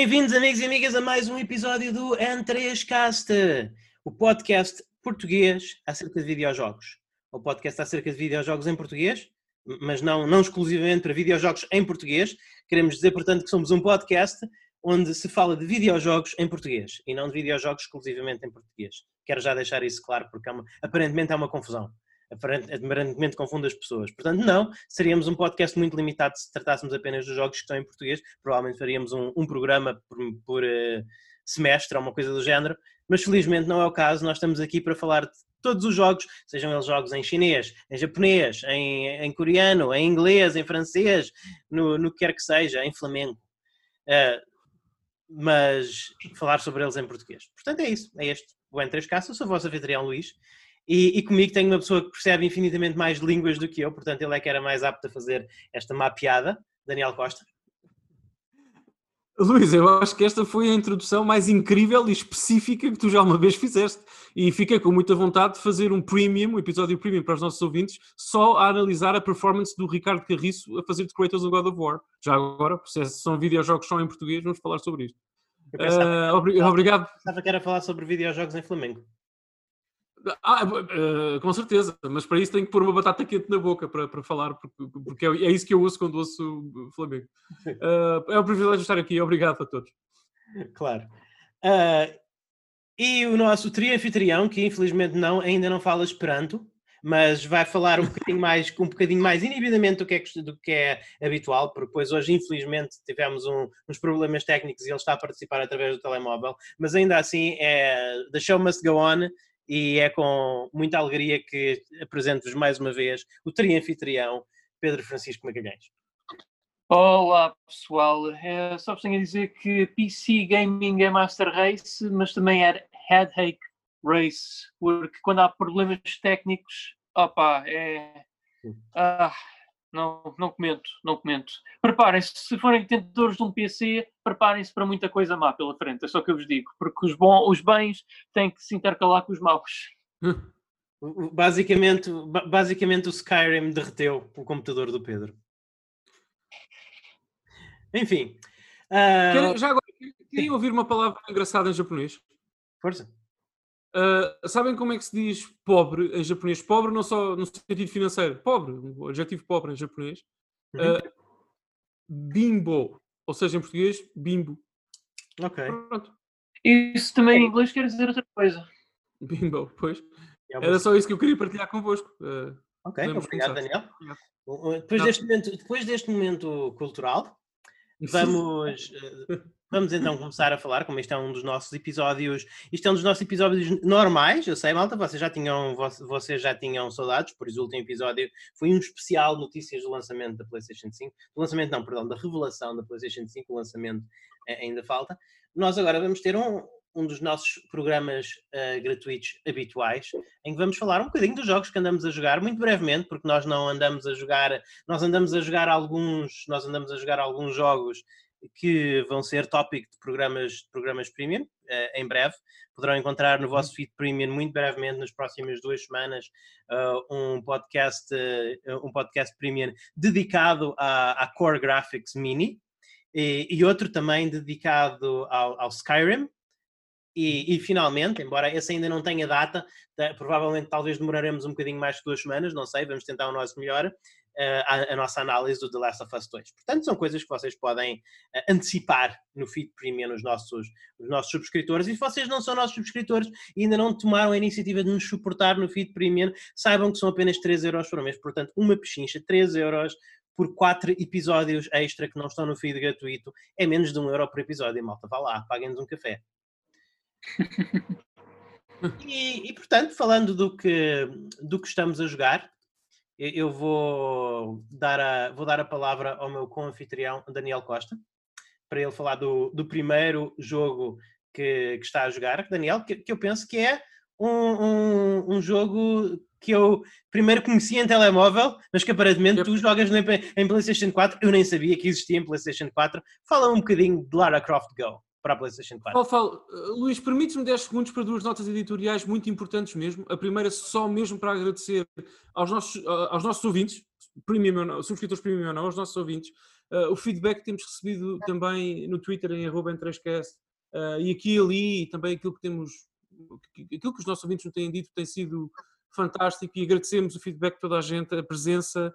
Bem-vindos, amigos e amigas, a mais um episódio do N3Cast, o podcast português acerca de videojogos. O podcast acerca de videojogos em português, mas não, não exclusivamente para videojogos em português. Queremos dizer, portanto, que somos um podcast onde se fala de videojogos em português e não de videojogos exclusivamente em português. Quero já deixar isso claro, porque uma, aparentemente é uma confusão aparentemente confunde as pessoas. Portanto, não, seríamos um podcast muito limitado se tratássemos apenas dos jogos que estão em português. Provavelmente faríamos um, um programa por, por uh, semestre ou uma coisa do género, mas felizmente não é o caso. Nós estamos aqui para falar de todos os jogos, sejam eles jogos em chinês, em japonês, em, em coreano, em inglês, em francês, no, no que quer que seja, em flamengo. Uh, mas falar sobre eles em português. Portanto, é isso. É este o N3K. Eu sou o vosso anfitrião Luís e, e, comigo tenho uma pessoa que percebe infinitamente mais línguas do que eu, portanto ele é que era mais apto a fazer esta mapeada, Daniel Costa. Luís, eu acho que esta foi a introdução mais incrível e específica que tu já uma vez fizeste. E fiquei com muita vontade de fazer um premium, um episódio premium para os nossos ouvintes, só a analisar a performance do Ricardo Carriço a fazer de Kratos no God of War. Já agora, se são videojogos só em português, vamos falar sobre isto. Pensava, uh, obrigado. Pensava que era falar sobre videojogos em Flamengo. Ah, uh, com certeza, mas para isso tenho que pôr uma batata quente na boca para, para falar, porque, porque é, é isso que eu ouço quando ouço Flamengo. Uh, é um privilégio estar aqui, obrigado a todos. Claro. Uh, e o nosso tri-anfitrião, que infelizmente não, ainda não fala Esperanto, mas vai falar um bocadinho mais, um bocadinho mais inibidamente do que é, do que é habitual, porque depois hoje infelizmente tivemos um, uns problemas técnicos e ele está a participar através do telemóvel, mas ainda assim é The Show Must Go On e é com muita alegria que apresento-vos mais uma vez o tri-anfitrião Pedro Francisco Magalhães. Olá pessoal, é, só vos tenho a dizer que PC Gaming é Master Race, mas também é Headache Race, porque quando há problemas técnicos, opa, é. Ah, não, não comento, não comento. Preparem-se, se forem detentores de um PC, preparem-se para muita coisa má pela frente, é só o que eu vos digo, porque os, bons, os bens têm que se intercalar com os maus. Basicamente, basicamente o Skyrim derreteu o computador do Pedro. Enfim. Uh... já agora, queriam ouvir uma palavra engraçada em japonês? Força. Uh, sabem como é que se diz pobre em japonês? Pobre não só no sentido financeiro, pobre, o adjetivo pobre em japonês. Uh, bimbo, ou seja, em português, bimbo. Ok. Pronto. Isso também em inglês quer dizer outra coisa. Bimbo, pois. É Era só isso que eu queria partilhar convosco. Uh, ok, obrigado, Daniel. Depois deste, momento, depois deste momento cultural, vamos. Vamos então começar a falar, como este é um dos nossos episódios, isto é um dos nossos episódios normais, eu sei, malta, vocês já tinham, vocês já tinham saudades, por isso o último episódio foi um especial notícias do lançamento da PlayStation 5, do lançamento não, perdão, da revelação da PlayStation 5, o lançamento eh, ainda falta. Nós agora vamos ter um, um dos nossos programas uh, gratuitos habituais, em que vamos falar um bocadinho dos jogos que andamos a jogar, muito brevemente, porque nós não andamos a jogar, nós andamos a jogar alguns, nós andamos a jogar alguns jogos que vão ser tópico de programas, de programas premium uh, em breve. Poderão encontrar no uhum. vosso feed premium muito brevemente, nas próximas duas semanas, uh, um, podcast, uh, um podcast premium dedicado à, à Core Graphics Mini e, e outro também dedicado ao, ao Skyrim. E, e, finalmente, embora esse ainda não tenha data, provavelmente talvez demoraremos um bocadinho mais que duas semanas, não sei, vamos tentar o nosso melhor a, a, nossa análise do The Last of Us 2. Portanto, são coisas que vocês podem antecipar no feed premium nos nossos, nos nossos subscritores. E se vocês não são nossos subscritores e ainda não tomaram a iniciativa de nos suportar no feed premium, saibam que são apenas 3 euros por mês. Portanto, uma pechincha, 3 euros por 4 episódios extra que não estão no feed gratuito, é menos de 1 euro por episódio. Malta, vá lá, paguem-nos um café. e, e, portanto, falando do que, do que estamos a jogar, eu vou dar a, vou dar a palavra ao meu co-anfitrião Daniel Costa para ele falar do, do primeiro jogo que, que, está a jogar. Daniel, que, que eu penso que é um, um, um, jogo que eu primeiro conheci em telemóvel, mas que aparentemente tu jogas em PlayStation 4. Eu nem sabia que existia em PlayStation 4. Fala um bocadinho de Lara Croft Go para a PlayStation 4. Fala, fala. Uh, Luís, permites-me 10 segundos para duas notas editoriais muito importantes mesmo. A primeira só mesmo para agradecer aos nossos, uh, aos nossos ouvintes, premium, subscritores premium ou não, aos nossos ouvintes, uh, o feedback que temos recebido também no Twitter, em arroba uh, e aqui e ali, e também aquilo que temos, aquilo que os nossos ouvintes nos têm dito tem sido fantástico e agradecemos o feedback de toda a gente, a presença.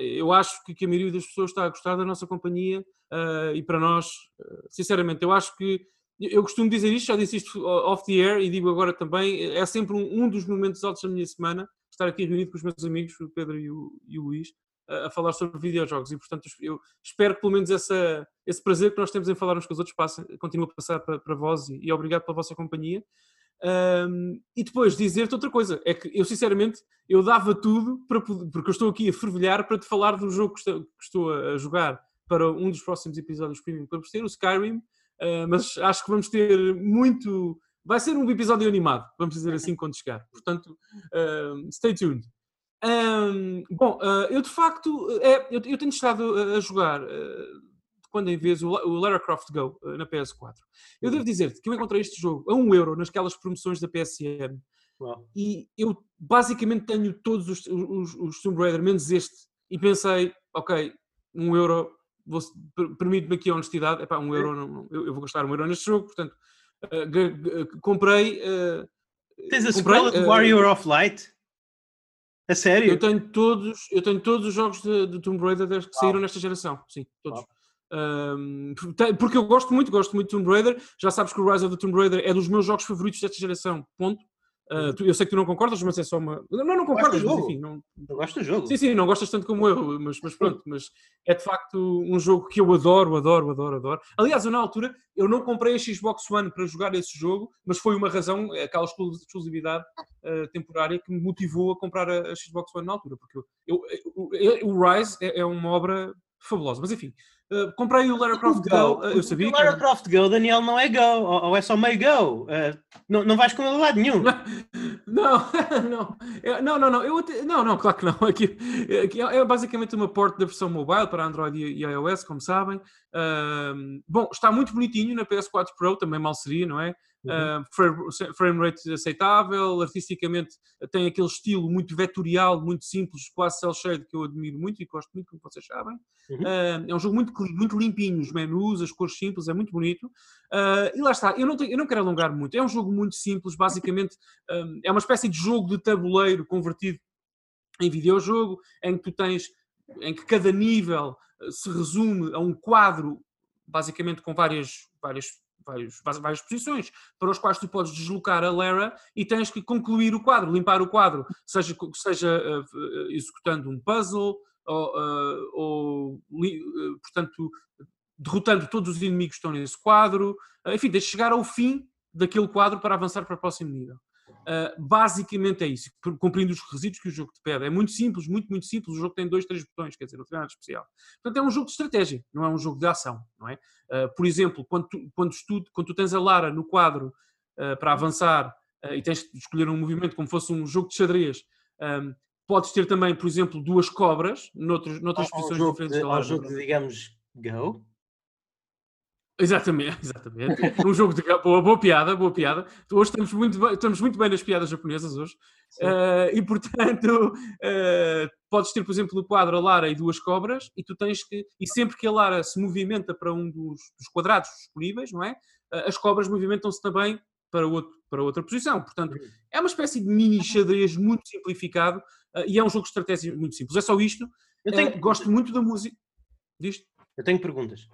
Eu acho que, a maioria das pessoas está a gostar da nossa companhia uh, e para nós, uh, sinceramente, eu acho que eu costumo dizer isto, já disse isto off the air e digo agora também, é sempre um, dos momentos altos da minha semana, estar aqui reunido com os meus amigos, o Pedro e o, e o Luís, a, a falar sobre videojogos e portanto eu espero que pelo menos essa, esse prazer que nós temos em falar uns com os outros passe, continue a passar para, para vós e, e obrigado pela vossa companhia. Um, e depois dizer-te outra coisa, é que eu sinceramente eu dava tudo para porque eu estou aqui a fervilhar para te falar do jogo que estou, que estou a jogar para um dos próximos episódios que vamos ter, o Skyrim, uh, mas acho que vamos ter muito. Vai ser um episódio animado, vamos dizer assim, quando chegar. Portanto, stay tuned. Um, bom, uh, eu de facto é, eu, eu tenho estado a, a jogar quando em vez o, Lara Croft Go uh, na PS4. Eu devo dizer-te que eu encontrei este jogo a 1 euro nasquelas promoções da PSN e eu basicamente tenho todos os, os, os Tomb Raider, menos este, e pensei, ok, 1 euro, permite-me aqui a honestidade, epá, 1 euro, não, não, eu, eu, vou gastar 1 euro neste jogo, portanto, uh, comprei. Uh, Tens a sequela de Warrior of Light? A sério? Eu tenho todos, eu tenho todos os jogos de, de Tomb Raider que saíram nesta geração, sim, todos. Wow. Um, porque eu gosto muito, gosto muito de Tomb Raider. Já sabes que o Rise of the Tomb Raider é dos meus jogos favoritos desta geração. Ponto. Uh, tu, eu sei que tu não concordas, mas é só uma. Não, não concordas, mas enfim. Não... Eu gosto do jogo. Sim, sim, não gostas tanto como eu, mas, mas pronto. Mas é de facto um jogo que eu adoro, adoro, adoro, adoro. Aliás, eu, na altura eu não comprei a Xbox One para jogar esse jogo, mas foi uma razão, aquela exclusividade uh, temporária que me motivou a comprar a, a Xbox One na altura, porque eu, eu, eu, o Rise é, é uma obra fabulosa. Mas enfim, Uh, comprei o Lara Croft Go, Go. Uh, eu sabia o Lara que... Croft Go, Daniel, não é Go, ou, ou é só meio Go. Uh, não, não vais com ele a lado nenhum. Não, não, eu, não, não, não, eu até, não, não, claro que não. Aqui, aqui é basicamente uma port da versão mobile para Android e, e iOS, como sabem. bom, está muito bonitinho na PS4 Pro, também mal seria, não é? Uhum. Uh, frame rate aceitável, artisticamente tem aquele estilo muito vetorial, muito simples, quase cel shade que eu admiro muito e gosto muito, como vocês sabem. Uhum. Uh, é um jogo muito, muito limpinho, os menus, as cores simples, é muito bonito. Uh, e lá está, eu não, tenho, eu não quero alongar muito, é um jogo muito simples, basicamente um, é uma espécie de jogo de tabuleiro convertido em videojogo, em que tu tens, em que cada nível se resume a um quadro basicamente com várias, várias vários, várias posições para os quais tu podes deslocar a Lara e tens que concluir o quadro, limpar o quadro, seja, seja uh, executando um puzzle ou, uh, ou uh, portanto, derrotando todos os inimigos que estão nesse quadro, enfim, tens de chegar ao fim daquele quadro para avançar para o próximo nível. Uh, basicamente é isso, cumprindo os requisitos que o jogo te pede. É muito simples, muito, muito simples. O jogo tem dois, três botões, quer dizer, não tem nada especial. Portanto, é um jogo de estratégia, não é um jogo de ação, não é? Uh, por exemplo, quando tu, quando, tu, quando tu tens a Lara no quadro uh, para avançar e tens de escolher um movimento como fosse um jogo de xadrez, um, podes ter também, por exemplo, duas cobras noutros, noutras posições diferentes de, da Lara. Um jogo de, digamos, Go? Exatamente, exatamente. um jogo de boa, boa piada, boa piada. Hoje estamos muito, bem, estamos muito bem nas piadas japonesas hoje. Uh, e portanto, uh, podes ter, por exemplo, no quadro a Lara e duas cobras, e tu tens que, e sempre que a Lara se movimenta para um dos, dos quadrados disponíveis, não é? Uh, as cobras movimentam-se também para, outro, para outra posição. Portanto, é uma espécie de mini xadrez muito simplificado e é um jogo de estratégia muito simples. É só isto. Eu tenho... gosto muito da música. Disto. Eu tenho perguntas.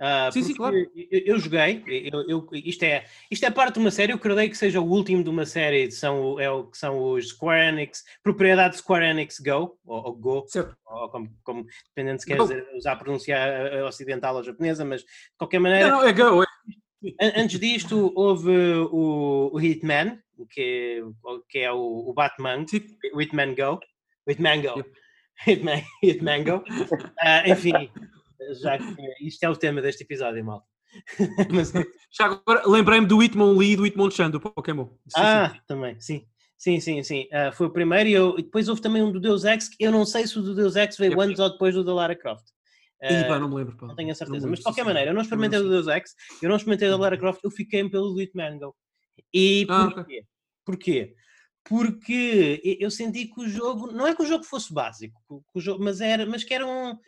Uh, sim, sim, claro. Eu, eu joguei, eu, eu, isto, é, isto é parte de uma série, eu creio que seja o último de uma série, são, é o, que são os Square Enix, propriedade de Square Enix Go, ou, ou Go, certo. ou como, como, dependendo se queres usar a pronúncia ocidental ou japonesa, mas de qualquer maneira. Não, não é Go. É... Antes disto, houve o, o Hitman, que, que é o, o Batman, Hitman Go, Hitman Go, Hitman, Hitman Go, uh, enfim já que isto é o tema deste episódio, mal. Mas... Já agora lembrei-me do Hitmon Lee e do Hitmonchan do Pokémon. Sim, ah, sim. também, sim. Sim, sim, sim. Uh, foi o primeiro e, eu, e, depois houve também um do Deus Ex, que eu não sei se o do Deus Ex veio é antes ou depois do da Lara Croft. Uh, Ih, pá, não me lembro. Pá. Não tenho a certeza. Mas de qualquer maneira, eu não experimentei o do Deus Ex, eu não experimentei da Lara Croft, eu fiquei pelo do Hitman Go. E ah, porquê? Okay. Porquê? porque eu senti que o jogo, não é que o jogo fosse básico, o jogo, mas, era, mas que era um.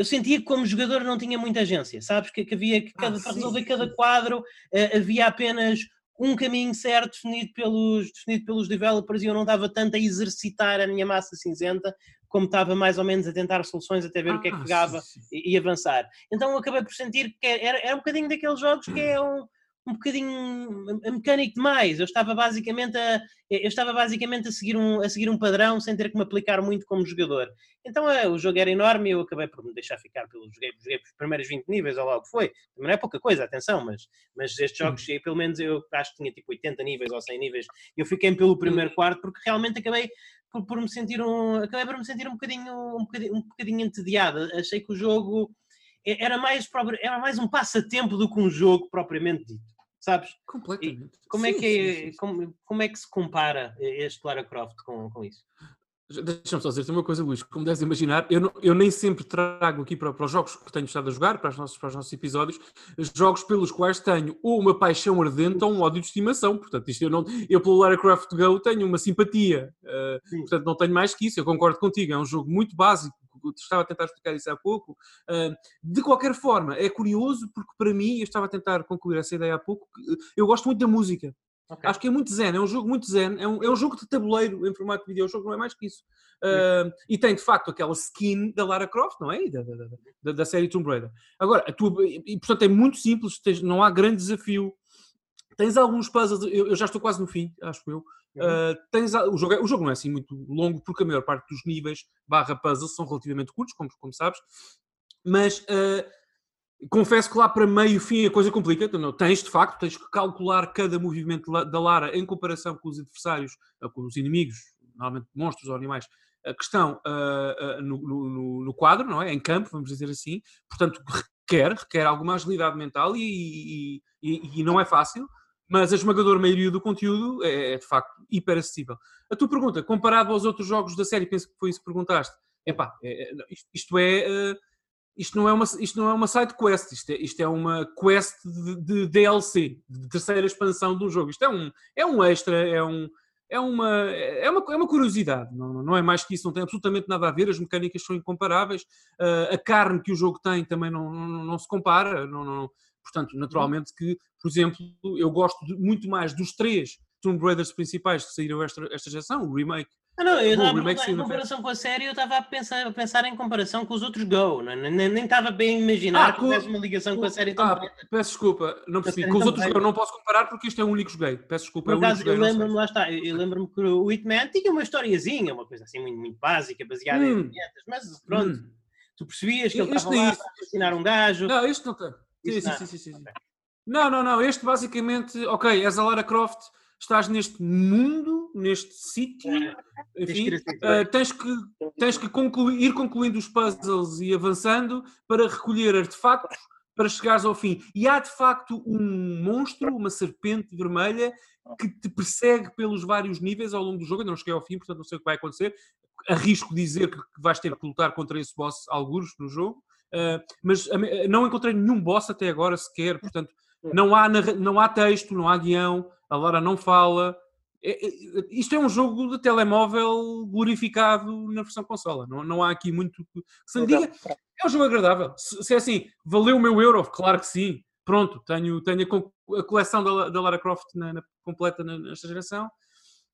Eu sentia que como jogador não tinha muita agência, sabes? Que, que havia que cada, ah, para resolver cada quadro uh, havia apenas um caminho certo definido pelos, definido pelos developers e eu não estava tanto a exercitar a minha massa cinzenta como estava mais ou menos a tentar soluções até ver ah, o que é que ah, pegava sim, sim. E, e, avançar. Então eu acabei por sentir que era, era um bocadinho daqueles jogos que é um, um bocadinho mecânico demais. Eu estava basicamente a, eu estava basicamente a seguir, um, a seguir um padrão sem ter que me aplicar muito como jogador. Então é, o jogo era enorme e eu acabei por me deixar ficar pelos joguei, joguei os primeiros 20 níveis ou logo foi. Também não é pouca coisa, atenção, mas, mas estes jogos, hum. pelo menos eu acho que tinha tipo 80 níveis ou 100 níveis. Eu fiquei pelo primeiro quarto porque realmente acabei por, por me sentir um acabei por me sentir um bocadinho um bocadinho, um bocadinho entediado. Achei que o jogo era mais, era mais um passatempo do que um jogo propriamente dito, sabes? Completamente. E como, é sim, é que é, sim, sim. Como, como é que se compara este Lara Croft com, com isso? Deixa-me só dizer uma coisa, Luís. Como deves imaginar, eu, não, eu nem sempre trago aqui para, para, os jogos que tenho estado a jogar, para os, nossos, para os nossos episódios, jogos pelos quais tenho ou uma paixão ardente ou um ódio de estimação. Portanto, isto eu, não, eu pelo Lara Croft Go tenho uma simpatia. Uh, portanto, não tenho mais que isso. Eu concordo contigo. É um jogo muito básico. Estava a tentar explicar isso há pouco. Uh, de qualquer forma, é curioso porque para mim, eu estava a tentar concluir essa ideia há pouco, eu gosto muito da música. Okay. Acho que é muito zen, é um jogo muito zen, é um, é um jogo de tabuleiro em formato de videojogo, não é mais que isso. Uh, e tem de facto aquela skin da Lara Croft, não é? Da, da, da, da série Tomb Raider. Agora, tua, e portanto é muito simples, tens, não há grande desafio. Tens alguns puzzles, eu, eu já estou quase no fim, acho eu. Uh, tens, o, jogo é, o jogo não é assim muito longo, porque a maior parte dos níveis barra puzzles são relativamente curtos, como, como sabes, mas uh, Confesso que lá para meio fim a coisa complica. Não, tens de facto, tens que calcular cada movimento da Lara em comparação com os adversários, com os inimigos, normalmente monstros ou animais, que estão uh, no, no, no, quadro, não é? Em campo, vamos dizer assim. Portanto, requer, requer alguma agilidade mental e, e, e não é fácil, mas a esmagadora maioria do conteúdo é, é, de facto hiper acessível. A tua pergunta, comparado aos outros jogos da série, penso que foi isso que perguntaste. Epá, é, isto, isto é. Uh, isto não é uma, isto não é uma side quest, isto é, isto é uma quest de, de, DLC, de terceira expansão de um jogo. Isto é um, é um extra, é, um, é, uma, é, uma, é uma curiosidade, não, não é mais que isso, não tem absolutamente nada a ver, as mecânicas são incomparáveis, uh, a carne que o jogo tem também não, não, não se compara, não, não, portanto, naturalmente que, por exemplo, eu gosto de, muito mais dos três Tomb Raiders principais que saíram esta, esta geração, o remake ah, não, eu estava em comparação com a série, eu estava a pensar, a pensar em comparação com os outros Go, não, é? nem estava bem a imaginar ah, que tivesse uma ligação com, com a série ah, Peço desculpa, não percebi. Com os outros Go não posso comparar porque isto é o único joguei. Peço desculpa. Por acaso, é eu lembro-me, lá está, eu lembro-me que o Hitman tinha uma historiazinha, uma coisa assim muito, muito básica, baseada hum. em vinhetas, mas pronto, hum. tu percebias que ele estava lá para assassinar um gajo. Não, isto não tem. Sim, sim, sim, sim, sim. Não, não, não, este basicamente, ok, és a Lara Croft estás neste mundo, neste sítio, enfim, uh, tens que, tens que concluir, ir concluindo os puzzles e avançando para recolher artefactos para chegares ao fim. E há de facto um monstro, uma serpente vermelha, que te persegue pelos vários níveis ao longo do jogo. Eu não cheguei ao fim, portanto não sei o que vai acontecer. Arrisco dizer que vais ter que lutar contra esse boss alguns no jogo. Uh, mas uh, não encontrei nenhum boss até agora sequer, portanto não há, não há texto, não há guião, a Lara não fala. É, é, isto é um jogo de telemóvel glorificado na versão consola. Não, não há aqui muito que se lhe diga. É um jogo agradável. Se, se, é assim, valeu o meu euro, claro que sim. Pronto, tenho, tenho a, a coleção da, da, Lara Croft na, na, completa nesta geração,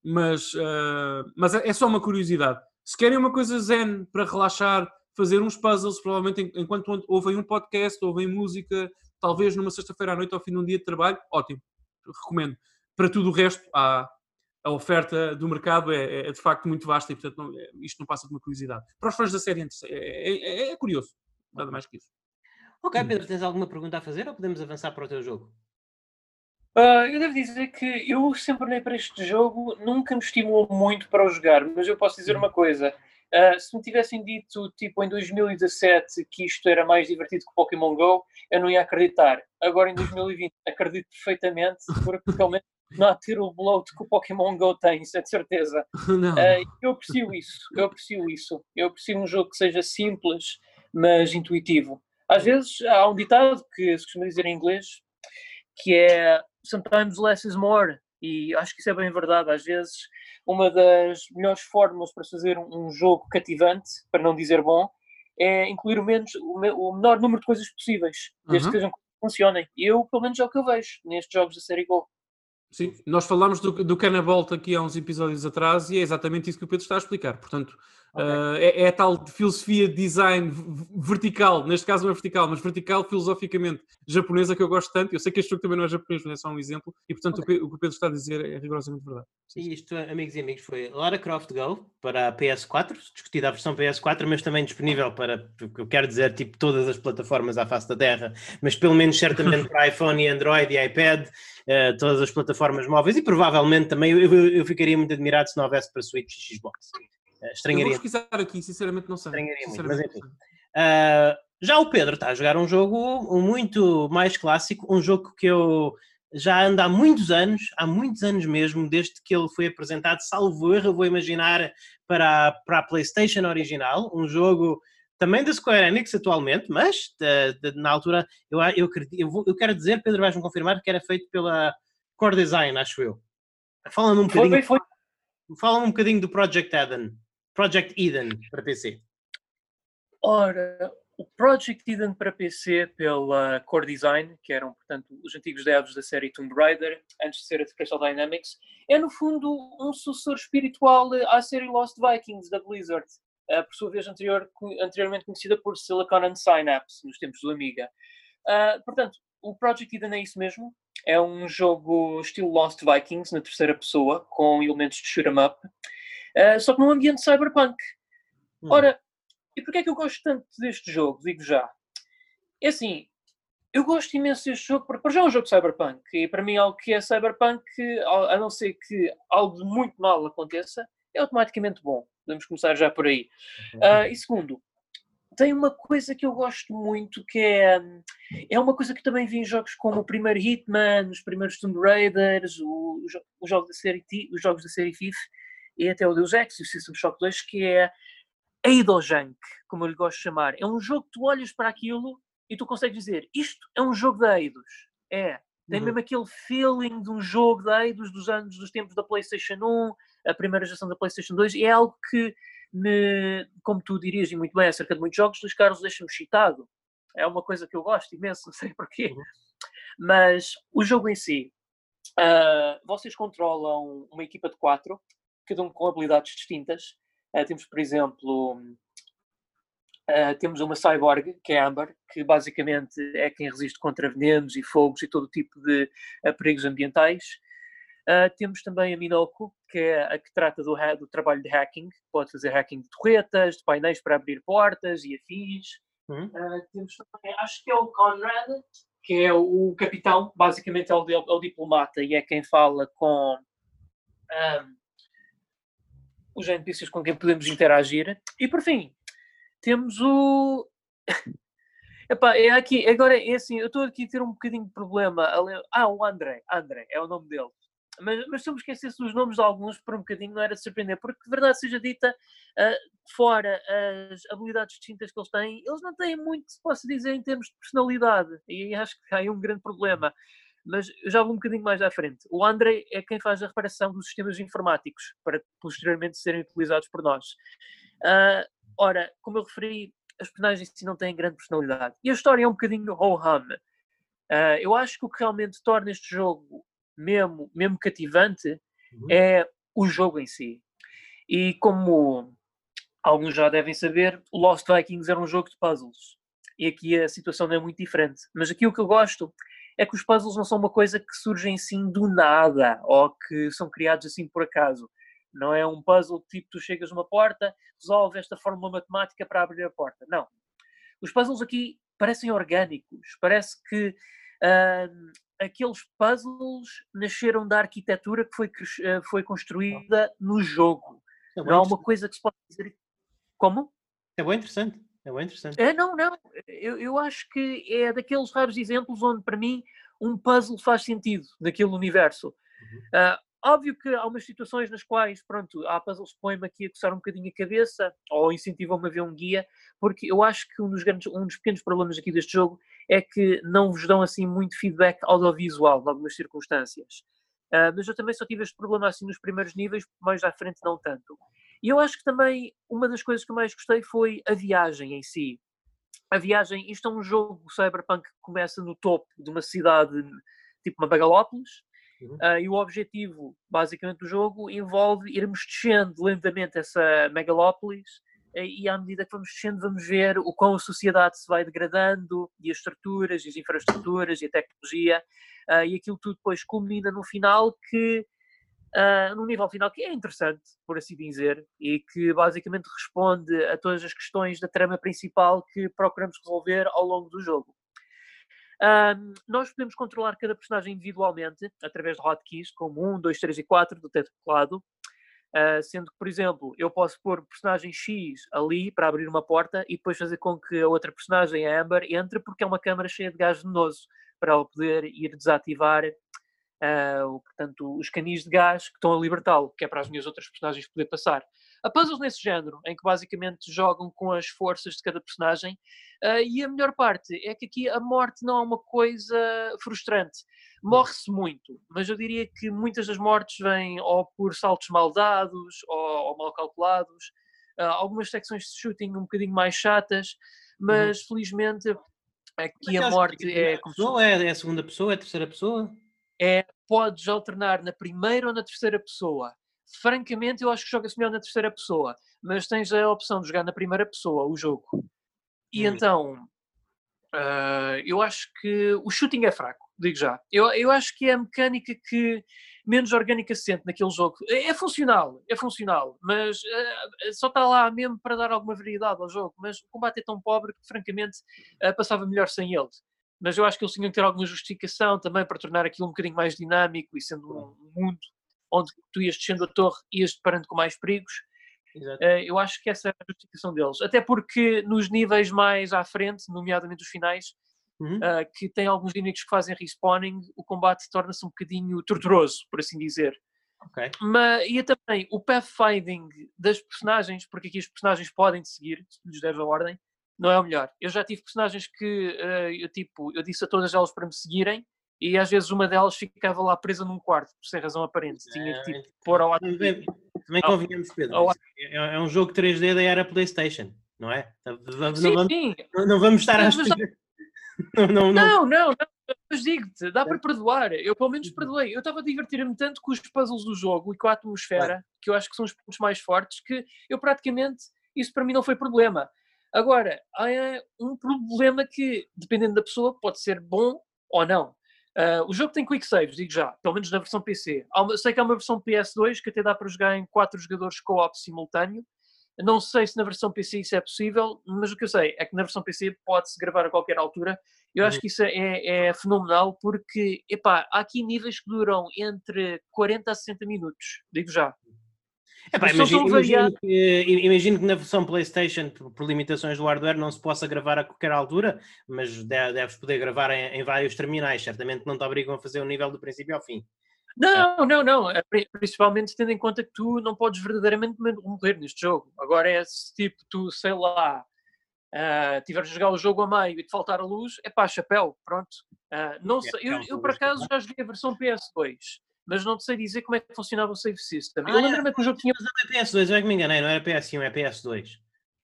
mas, uh, mas é, é só uma curiosidade. Se querem uma coisa zen para relaxar, fazer uns puzzles, provavelmente enquanto ouvem um podcast, ouvem música, talvez numa sexta-feira à noite ao fim de um dia de trabalho, ótimo, recomendo. Para tudo o resto, há, a oferta do mercado é, é, de facto muito vasta e, portanto, não, é, isto não passa de uma curiosidade. Para os fãs da série, é, é, é, é curioso, nada mais que isso. Ok. Pedro, tens alguma pergunta a fazer ou podemos avançar para o teu jogo? Uh, eu devo dizer que eu sempre olhei para este jogo, nunca me estimulou muito para o jogar, mas eu posso dizer hum. uma coisa: Uh, se me tivessem dito, tipo, em 2017 que isto era mais divertido que Pokémon GO, eu não ia acreditar. Agora, em 2020, acredito perfeitamente, porque pelo menos não há ter o bloat que o Pokémon GO tem, isso é de certeza. Uh, eu aprecio isso, eu aprecio isso. Eu aprecio um jogo que seja simples, mas intuitivo. Às vezes, há um ditado que se costuma dizer em inglês, que é sometimes less is more. E acho que isso é bem verdade. Às vezes, uma das melhores fórmulas para fazer um, jogo cativante, para não dizer bom, é incluir o, menos, o menor número de coisas possíveis, desde uhum. que funcionem. E eu, pelo menos, é o que eu vejo nestes jogos da série Go. Sim, nós falámos do, do Canabolt aqui há uns episódios atrás e é exatamente isso que o Pedro está a explicar. Portanto, Okay. Uh, é, é, a tal filosofia de design vertical, neste caso não é vertical, mas vertical filosoficamente japonesa que eu gosto tanto. Eu sei que este jogo também não é japonês, mas é só um exemplo, e portanto okay. o, que o Pedro está a dizer é rigorosamente verdade. Sim, e isto, amigos e amigos, foi Lara Croft Go para a PS4, discutida a versão PS4, mas também disponível para, eu quero dizer, tipo todas as plataformas à face da Terra, mas pelo menos certamente para iPhone e Android e iPad. Uh, todas as plataformas móveis e provavelmente também eu, eu, eu, ficaria muito admirado se não houvesse para Switch e Xbox. Eh, estranharia. Eu vou pesquisar aqui, sinceramente não sei. Estranharia muito, mas enfim. Uh, já o Pedro está a jogar um jogo muito mais clássico, um jogo que eu já ando há muitos anos, há muitos anos mesmo, desde que ele foi apresentado, salvo erro, vou imaginar, para, para a PlayStation original, um jogo também da Square Enix atualmente, mas de, de, na altura eu, eu, eu, vou, eu quero dizer, Pedro vais-me confirmar que era feito pela Core Design, acho eu. Fala-me um bocadinho. Foi, foi. Fala um bocadinho do Project Eden. Project Eden para PC? Ora, o Project Eden para PC pela Core Design, que eram, portanto, os antigos devs da série Tomb Raider, antes de ser a Crystal Dynamics, é, no fundo, um sucessor espiritual à série Lost Vikings da Blizzard, por sua vez anterior, anteriormente conhecida por Silicon and Synapse, nos tempos do Amiga. Uh, portanto, o Project Eden é isso mesmo. É um jogo estilo Lost Vikings, na terceira pessoa, com elementos de shoot 'em up. Uh, só que num ambiente cyberpunk. Hum. Ora, e porquê é que eu gosto tanto deste jogo? Digo já. É assim, eu gosto imenso deste jogo, porque já é um jogo cyberpunk, e para mim algo que é cyberpunk, a não ser que algo de muito mal aconteça, é automaticamente bom. Podemos começar já por aí. Uh, e segundo, tem uma coisa que eu gosto muito, que é, é uma coisa que também vi em jogos como o primeiro Hitman, os primeiros Tomb Raiders, o, o, jogo da série, os jogos da série FIFA, e até o Deus Ex e o System Shock 2, que é Eidojank, como eu lhe gosto de chamar. É um jogo que tu olhas para aquilo e tu consegues dizer isto é um jogo da Eidos. É. Tem uhum. mesmo aquele feeling de um jogo da Eidos dos anos, dos tempos da PlayStation 1, a primeira geração da PlayStation 2, e é algo que, me, como tu dirias muito bem acerca de muitos jogos, Luís Carlos deixa-me excitado. É uma coisa que eu gosto imenso, não sei porquê. Uhum. Mas o jogo em si, uh, vocês controlam uma equipa de quatro, cada um com habilidades distintas. Uh, temos, por exemplo, uh, temos uma cyborg, que é Amber, que basicamente é quem resiste contra venenos e fogos e todo tipo de uh, perigos ambientais. temos também a Minoko, que é a que trata do, do, trabalho de hacking, pode fazer hacking de torretas, de painéis para abrir portas e afins. Uhum. temos também, acho que é o Conrad, que é o, o capitão, basicamente é o, é o, diplomata e é quem fala com um, os NPCs com quem podemos interagir. E por fim, temos o. Epá, é aqui, agora é assim, eu estou aqui a ter um bocadinho de problema. Ah, o André, André, é o nome dele. Mas, mas se eu me esquecesse dos nomes de alguns por um bocadinho, não era de surpreender, porque de verdade seja dita, uh, fora as habilidades distintas que eles têm, eles não têm muito se possa dizer em termos de personalidade. E acho que há aí um grande problema mas eu já vou um bocadinho mais à frente. O André é quem faz a reparação dos sistemas informáticos para posteriormente serem utilizados por nós. Uh, ora, como eu referi, as personagens em si não têm grande personalidade. E a história é um bocadinho ho-hum. Uh, eu acho que o que realmente torna este jogo mesmo, mesmo cativante uhum. é o jogo em si. E como alguns já devem saber, o Lost Vikings era um jogo de puzzles. E aqui a situação não é muito diferente. Mas aqui o que eu gosto é que os puzzles não são uma coisa que surgem assim do nada ou que são criados assim por acaso. Não é um puzzle tipo tu chegas numa porta, resolve esta fórmula matemática para abrir a porta. Não. Os puzzles aqui parecem orgânicos. Parece que uh, aqueles puzzles nasceram da arquitetura que foi, uh, foi construída no jogo. É não é uma coisa que se pode dizer. Como? É bem interessante. É bem interessante. É, não, não. Eu, eu acho que é daqueles raros exemplos onde, para mim, um puzzle faz sentido naquele universo. Uhum. Uh, óbvio que há umas situações nas quais, pronto, há puzzles que põem-me aqui a coçar um bocadinho a cabeça ou incentivam-me a ver um guia, porque eu acho que um dos, grandes, um dos pequenos problemas aqui deste jogo é que não vos dão assim muito feedback audiovisual em algumas circunstâncias. Uh, mas eu também só tive este problema assim nos primeiros níveis, mais à frente não tanto. E eu acho que também uma das coisas que eu mais gostei foi a viagem em si. A viagem, isto é um jogo cyberpunk que começa no topo de uma cidade, tipo uma Bagalópolis, uhum. uh, e o objetivo, basicamente, do jogo envolve irmos descendo lentamente essa megalópolis e à medida que vamos descendo vamos ver o quão a sociedade se vai degradando e as estruturas e as infraestruturas e a tecnologia uh, e aquilo tudo depois culmina no final que uh, num nível final que é interessante, por assim dizer, e que basicamente responde a todas as questões da trama principal que procuramos resolver ao longo do jogo. Um, nós podemos controlar cada personagem individualmente através de hotkeys, como 1, 2, 3 e 4 do teclado, Uh, sendo que, por exemplo, eu posso pôr o personagem X ali para abrir uma porta e depois fazer com que a outra personagem, a Amber, entre porque é uma câmara cheia de gás venenoso para ela poder ir desativar uh, portanto, os canis de gás que estão a libertá-lo, que é para as minhas outras personagens poder passar. Há puzzles nesse género, em que basicamente jogam com as forças de cada personagem, uh, e a melhor parte é que aqui a morte não é uma coisa frustrante. Morre-se muito, mas eu diria que muitas das mortes vêm ou por saltos mal dados ou, ou mal calculados, uh, algumas secções de shooting um bocadinho mais chatas, uhum. mas uhum. felizmente aqui a morte é. Como... É, é a segunda pessoa, é a terceira pessoa? É podes alternar na primeira ou na terceira pessoa. Francamente, eu acho que joga-se melhor na terceira pessoa, mas tens a opção de jogar na primeira pessoa o jogo. E hum. então, uh, eu acho que o shooting é fraco, digo já. Eu, eu acho que é a mecânica que menos orgânica se sente naquele jogo. É, é funcional, é funcional, mas uh, só está lá mesmo para dar alguma variedade ao jogo. Mas o combate é tão pobre que, francamente, uh, passava melhor sem ele mas eu acho que eles tinham que ter alguma justificação também para tornar aquilo um bocadinho mais dinâmico e sendo um mundo onde tu ias descendo a torre e ias deparando com mais perigos. Uh, eu acho que essa é a justificação deles. Até porque nos níveis mais à frente, nomeadamente os finais, uhum. uh, que tem alguns inimigos que fazem respawning, o combate torna-se um bocadinho torturoso, por assim dizer. Okay. Mas, e também o pathfinding das personagens, porque aqui os personagens podem te seguir, se lhes der a ordem, não é o melhor. Eu já tive personagens que uh, eu, tipo, eu disse a todas elas para me seguirem e às vezes uma delas ficava lá presa num quarto, por sem razão aparente. Tinha que tipo, pôr ao lado. Também convenhamos, Pedro. É, é, um jogo 3D da era PlayStation, não é? Não, sim, vamos, sim. Não, vamos estar a. Não, não, não, não, não, mas digo-te, dá para perdoar. Eu pelo menos perdoei. Eu estava a divertir-me tanto com os puzzles do jogo e com a atmosfera, que eu acho que são os pontos mais fortes, que eu praticamente, isso para mim não foi problema. Agora, há um problema que, dependendo da pessoa, pode ser bom ou não. Uh, o jogo tem quick saves, digo já, pelo menos na versão PC. Uma, sei que há uma versão PS2 que até dá para jogar em quatro jogadores co-op simultâneo. Não sei se na versão PC isso é possível, mas o que eu sei é que na versão PC pode-se gravar a qualquer altura. Eu acho uhum. que isso é, é fenomenal porque, epá, há aqui níveis que duram entre 40 a 60 minutos, digo já. É pá, imagino, imagino, que, imagino, que, na versão PlayStation, por, por, limitações do hardware, não se possa gravar a qualquer altura, mas deves poder gravar em, em vários terminais. Certamente não te obrigam a fazer o nível do princípio ao fim. Não, não, não. É, principalmente tendo em conta que tu não podes verdadeiramente morrer neste jogo. Agora é se tipo, tu, sei lá, uh, tiveres a jogar o jogo a meio e te faltar a luz, é pá, chapéu, pronto. Uh, não é, sei, eu, eu por acaso já joguei a versão PS2 mas não sei dizer como é que funcionava o save system. Ah, eu lembro-me que o jogo tinha. Mas é PS2, eu é que me enganei, não era PS1, é PS2.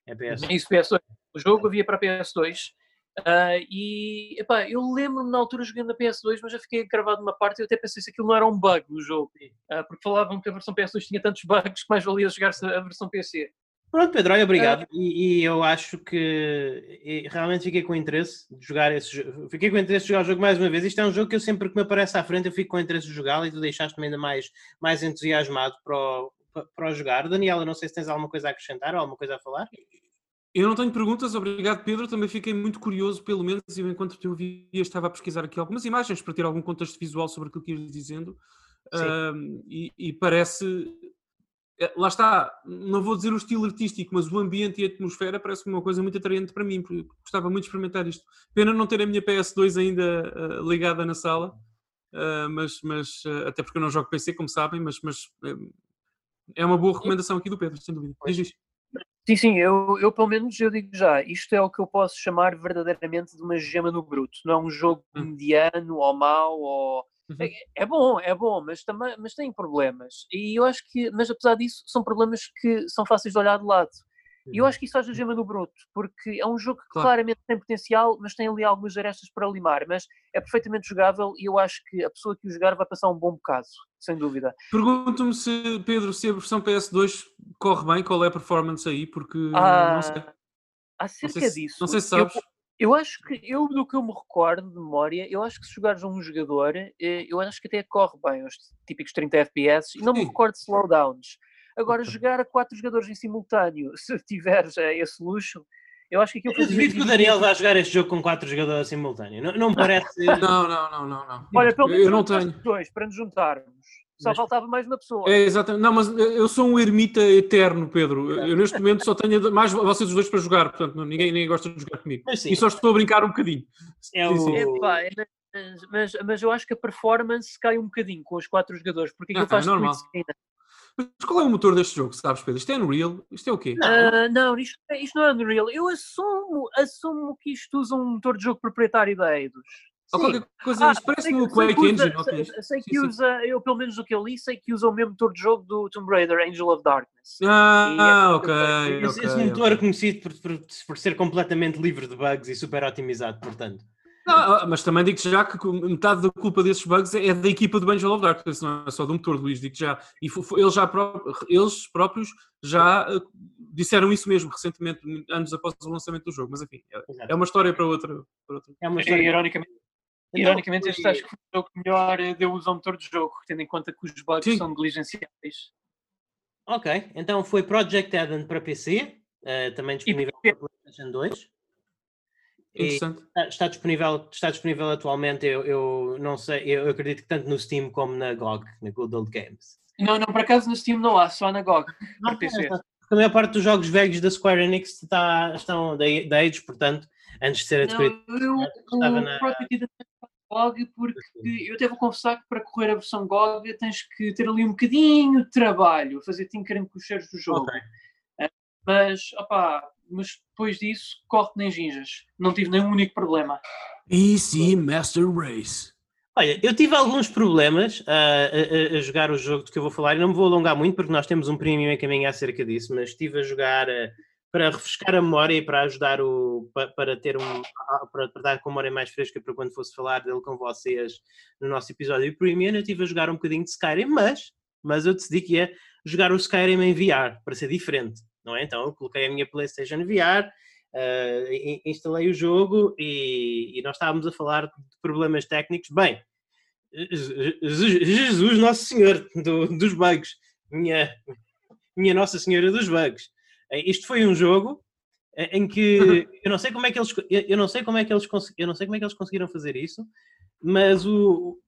É PS2. Isso, PS2. O jogo havia para PS2. Uh, ah, e epá, eu lembro-me na altura jogando na PS2, mas já fiquei gravado numa parte e eu até pensei se aquilo não era um bug no jogo, uh, porque falavam que a versão PS2 tinha tantos bugs que mais valia jogar a versão PC. Pronto, Pedro, olha, obrigado. E, e, eu acho que realmente fiquei com interesse de jogar esse jogo. Fiquei com interesse de jogar o jogo mais uma vez. Isto é um jogo que eu sempre que me aparece à frente eu fico com interesse de jogá-lo e tu deixaste-me ainda mais, mais entusiasmado para o, para o jogar. Daniela, não sei se tens alguma coisa a acrescentar ou alguma coisa a falar. Eu não tenho perguntas, obrigado Pedro. Também fiquei muito curioso, pelo menos, eu enquanto te ouvia estava a pesquisar aqui algumas imagens para ter algum contexto visual sobre aquilo que ias dizendo. Um, e, e parece é, lá está, não vou dizer o estilo artístico, mas o ambiente e a atmosfera parece uma coisa muito atraente para mim, porque gostava muito de experimentar isto. Pena não ter a minha PS2 ainda uh, ligada na sala, uh, mas, mas uh, até porque eu não jogo PC, como sabem, mas, mas é uma boa recomendação aqui do Pedro, sem dúvida. Diz Sim, sim, eu, eu pelo menos eu digo já, isto é o que eu posso chamar verdadeiramente de uma gema no bruto, não é um jogo hum. mediano ou mau ou É, é bom, é bom, mas também mas tem problemas. E eu acho que, mas apesar disso, são problemas que são fáceis de olhar de lado. E eu acho que isso faz a gema do bruto, porque é um jogo que Claro. claramente tem potencial, mas tem ali algumas arestas para limar. Mas é perfeitamente jogável e eu acho que a pessoa que o jogar vai passar um bom bocado, sem dúvida. Pergunto-me se, Pedro, se a versão PS2 corre bem, qual é a performance aí, porque Ah, não sei. Não Acerca sei, se, disso, não sei se sabes. Eu acho que, eu do que eu me recordo de memória, eu acho que se jogares a um jogador, eh, eu acho que até corre bem, os típicos 30 FPS, e não me recordo de slowdowns. Agora, jogar a quatro jogadores em simultâneo, se tiveres eh, esse luxo, eu acho que aquilo Eu fazia duvido que o. Daniel vá jogar este jogo com quatro jogadores simultâneos. Não, não me parece. Não, não, não, não. não. Olha, pelo menos eu não tenho. dois para nos juntarmos. Só Mas- faltava mais uma pessoa. É, exatamente. Não, mas eu sou um ermita eterno, Pedro. Eu, neste momento só tenho mais vocês os dois para jogar, portanto não- ninguém, ninguém gosta de jogar comigo. Mas sim, E só estou a brincar um bocadinho. é Sim, sim. o. Epá, é, mas, mas, mas eu acho que a performance cai um bocadinho com os quatro jogadores, porque aquilo Ah, faz é normal. Mas qual é o motor deste jogo, sabes, Pedro? Isto é Unreal? Isto é o quê? Não. Ah, não, isto, isto não é Unreal. Eu assumo, assumo que isto usa um motor de jogo proprietário da Eidos. Ou qualquer coisa, isto parece-me o Quake que usa- Engine. ok. sei, sei que Sim, sim. usa, eu pelo menos o que eu li, sei que usa o mesmo motor de jogo do Tomb Raider, Angel of Darkness. Ah, E é- ok. Esse, esse ok, motor é conhecido por, por- por ser completamente livre de bugs e super otimizado, portanto. Não, ah, mas também digo já que metade da culpa desses bugs é da equipa do Angel of Darkness, não é só do motor, Luís, digo já. E eles, já pró- eles próprios já ah, disseram isso mesmo recentemente, anos após o lançamento do jogo. Mas enfim, é- é uma história para outra. Para outra. É uma história. ironicamente, ironicamente foi- este acho que foi o jogo que melhor eh, deu uso ao motor de jogo, tendo em conta que os bugs Sim. são negligenciáveis. Ok, então foi Project Eden para PC, eh, também disponível para PlayStation 2. E Interessante. está, está disponível, está disponível atualmente, eu, eu não sei, eu acredito que tanto no Steam como na GOG, na Good Old Games. Não, não, por acaso no Steam não há, só na GOG, para PC. Porque a maior parte dos jogos velhos da Square Enix está, estão da, da Eidos, portanto, antes de ser Não, adquirido. eu, estava na- GOG, porque eu até vou confessar que para correr a versão GOG tens que ter ali um bocadinho de trabalho, fazer tinkering com os cheiros do jogo. Ok. Mas, opá, mas depois disso corre nem ginjas. Não tive nenhum único problema. Easy Master Race. Olha, eu tive alguns problemas ah, a, a- a jogar o jogo do que eu vou falar e não me vou alongar muito porque nós temos um premium a caminho acerca disso, mas estive a jogar ah, para refrescar a memória e para ajudar o pa- para ter um para, para dar com a memória mais fresca para quando fosse falar dele com vocês no nosso episódio premium, eu estive a jogar um bocadinho de Skyrim, mas, mas eu decidi que ia jogar o Skyrim em VR para ser diferente, não é? Então eu coloquei a minha PlayStation VR, ah, in- instalei o jogo e, e nós estávamos a falar de problemas técnicos. Bem, Je- Je- Jesus Nosso Senhor do- dos bugs, minha, minha Nossa Senhora dos bugs. Eh, Isto foi um jogo eh, em que eu não sei como é que eles eu eu não sei como é que eles eu não sei como é que eles conseguiram fazer isso, mas o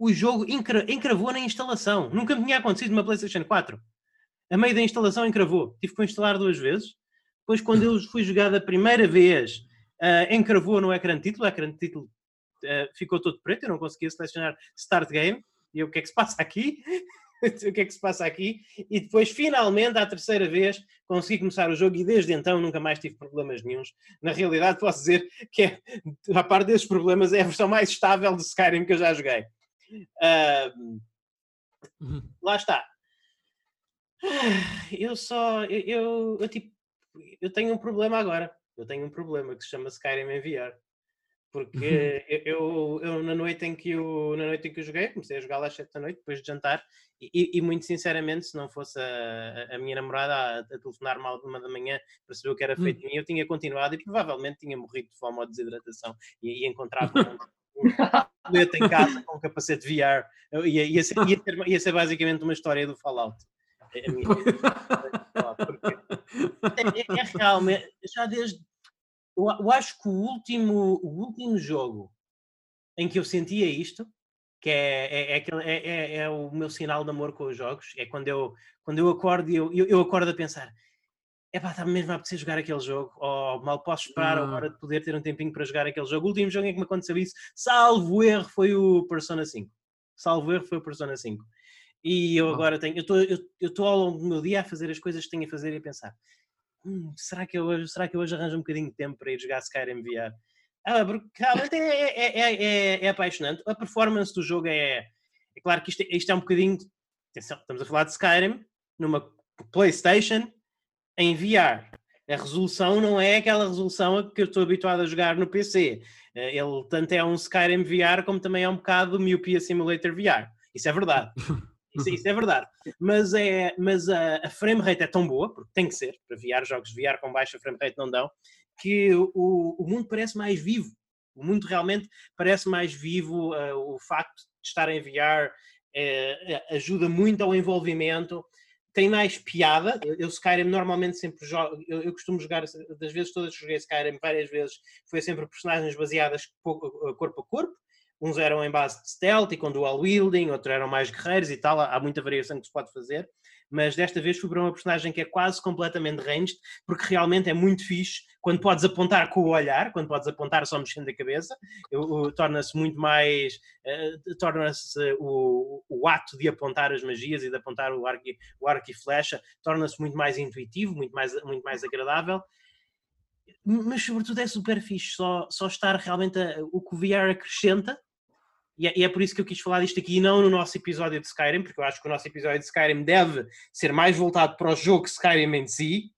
o jogo encra- encravou na instalação. Nunca me tinha acontecido numa PlayStation 4. A meio da instalação encravou. Tive que instalar duas vezes. Depois, quando ele foi jogado a primeira vez, ah, encravou no ecrã de título. O ecrã de título ah, ficou todo preto. Eu não conseguia selecionar Start Game. E eu, o que é que se passa aqui? o que é que se passa aqui? E depois, finalmente, à terceira vez, consegui começar o jogo e desde então nunca mais tive problemas nenhums. Na realidade, posso dizer que, é, a parte desses problemas, é a versão mais estável de Skyrim que eu já joguei. Uhum. lá está. Ah, Eu só, eu, eu, eu, tipo, eu tenho um problema agora. Eu tenho um problema que se chama Skyrim em VR. Porque eu, eu, eu na, noite em que eu, na noite em que eu joguei, comecei a jogar às 7 da noite, depois de jantar, e, e- muito sinceramente, se não fosse a, a minha namorada a, a telefonar-me à uma da manhã para saber o que era feito de mim, eu tinha continuado e provavelmente tinha morrido de fome ou desidratação e, e encontrava colete em casa com um capacete VR. Ia, ia, ser, ia, ser, ia ser basicamente uma história do Fallout. Porque é, é realmente, já desde. Eu, acho que o último, o último jogo em que eu sentia isto, que é, é, é, é, é- é o meu sinal de amor com os jogos, é quando eu, quando eu acordo e eu, eu, acordo a pensar. Epá, está mesmo a apetecer jogar aquele jogo, ou mal posso esperar a Ah. hora de poder ter um tempinho para jogar aquele jogo. O último jogo em que me aconteceu isso, salvo erro, foi o Persona 5. Salvo erro, foi o Persona 5. E eu agora tenho, eu estou ao longo do meu dia a fazer as coisas que tenho a fazer e a pensar: "Hum, será, que eu hoje, será que eu hoje arranjo um bocadinho de tempo para ir jogar Skyrim VR? Ah, porque realmente é, é, é, é, apaixonante. A performance do jogo é. É claro que isto, isto é um bocadinho. Atenção, estamos a falar de Skyrim numa PlayStation em VR. A resolução não é aquela resolução que eu estou habituado a jogar no PC. Ele tanto é um Skyrim VR como também é um bocado Myopia Simulator VR. Isso é verdade. Isso, isso, é verdade. Mas, é, mas a, a, frame rate é tão boa, porque tem que ser, para VR, jogos VR com baixa frame rate não dão, que o, o mundo parece mais vivo. O mundo realmente parece mais vivo. Uh, o facto de estar em VR é, ajuda muito ao envolvimento. Tem mais piada. Eu, Skyrim normalmente sempre jogo. Eu, eu, costumo jogar, das vezes todas joguei Skyrim, várias vezes, foi sempre personagens baseadas corpo a corpo uns eram em base de stealth e com dual wielding, outros eram mais guerreiros e tal, há muita variação que se pode fazer, mas desta vez fui para uma personagem que é quase completamente ranged, porque realmente é muito fixe quando podes apontar com o olhar, quando podes apontar só mexendo a cabeça, torna-se muito mais, uh, torna-se o, o, ato de apontar as magias e de apontar o arco, o arco e flecha, torna-se muito mais intuitivo, muito mais, muito mais agradável, mas sobretudo é super fixe só, só estar realmente a, o que o VR acrescenta e é, e é, por isso que eu quis falar disto aqui, não no nosso episódio de Skyrim, porque eu acho que o nosso episódio de Skyrim deve ser mais voltado para o jogo Skyrim em si.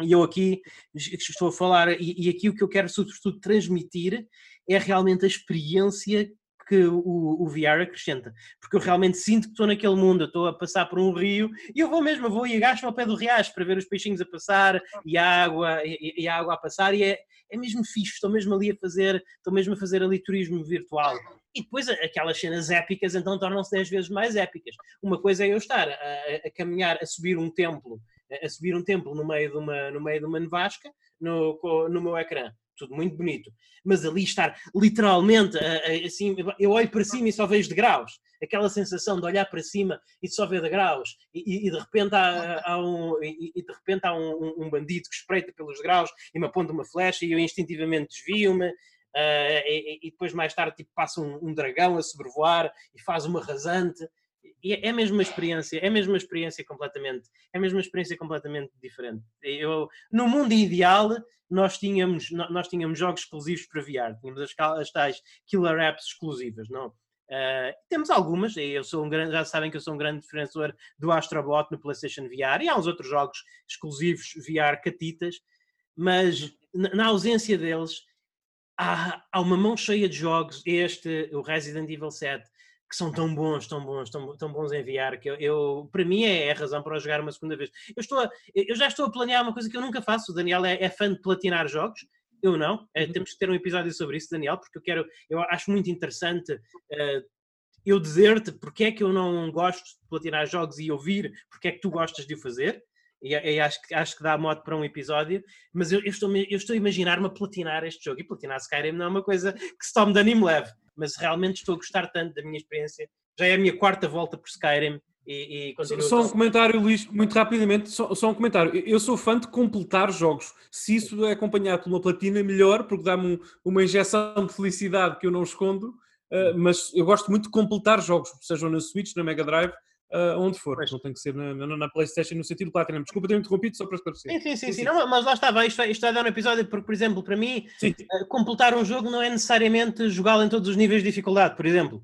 E eu aqui estou a falar, e, e aqui o que eu quero sobretudo transmitir é realmente a experiência que o, o VR acrescenta. Porque eu realmente sinto que estou naquele mundo, estou a passar por um rio e eu vou mesmo, eu vou e agacho ao pé do riacho para ver os peixinhos a passar e a água, e, e a água a passar e é, é mesmo fixe, estou mesmo ali a fazer, estou mesmo a fazer ali turismo virtual. E depois aquelas cenas épicas então tornam-se 10 vezes mais épicas. Uma coisa é eu estar a, a, caminhar, a subir um templo, a subir um templo no meio de uma, no meio de uma nevasca no, no meu ecrã. Tudo muito bonito. Mas ali estar literalmente assim, eu olho para cima e só vejo degraus. Aquela sensação de olhar para cima e só ver degraus. E, e de repente há, há um, e, de repente há um, um bandido que espreita pelos degraus e me aponta uma flecha e eu instintivamente desvio-me uh, e, e, depois mais tarde tipo, passa um, um, dragão a sobrevoar e faz uma rasante. É, é mesmo uma experiência, é mesmo uma experiência completamente, é mesmo uma experiência completamente diferente. Eu, no mundo ideal, nós tínhamos, nós tínhamos jogos exclusivos para VR, tínhamos as, as tais killer apps exclusivas, não? Uh, temos algumas, eu sou um grande, já sabem que eu sou um grande defensor do Astrobot no PlayStation VR e há uns outros jogos exclusivos VR catitas, mas na ausência deles, há, há uma mão cheia de jogos, este, o Resident Evil 7, que são tão bons, tão bons, tão, tão bons em enviar, que eu, eu, para mim é, a razão para jogar uma segunda vez. Eu, estou a, eu já estou a planear uma coisa que eu nunca faço. O Daniel é, é fã de platinar jogos, eu não. É, temos que ter um episódio sobre isso, Daniel, porque eu quero, eu acho muito interessante uh, eu dizer-te porque é que eu não gosto de platinar jogos e ouvir porque é que tu gostas de o fazer e, e, acho, que, acho que dá modo para um episódio, mas eu, eu, estou, eu estou a imaginar-me a platinar este jogo, e platinar Skyrim não é uma coisa que se tome de anime leve, mas realmente estou a gostar tanto da minha experiência, já é a minha quarta volta por Skyrim, e, e só um comentário, Luís, muito rapidamente, só, só, um comentário. Eu sou fã de completar jogos. Se isso é acompanhado por uma platina, melhor, porque dá-me um, uma injeção de felicidade que eu não escondo. Uh, mas eu gosto muito de completar jogos, sejam na Switch, na Mega Drive, uh, onde for. Pois. Não tem que ser na, na, na, PlayStation no sentido Platinum. Desculpa ter interrompido, só para esclarecer. Sim, sim, sim. sim, sim. Não, mas lá estava, isto, isto vai dar um episódio, porque, por exemplo, para mim, uh, completar um jogo não é necessariamente jogá-lo em todos os níveis de dificuldade, por exemplo.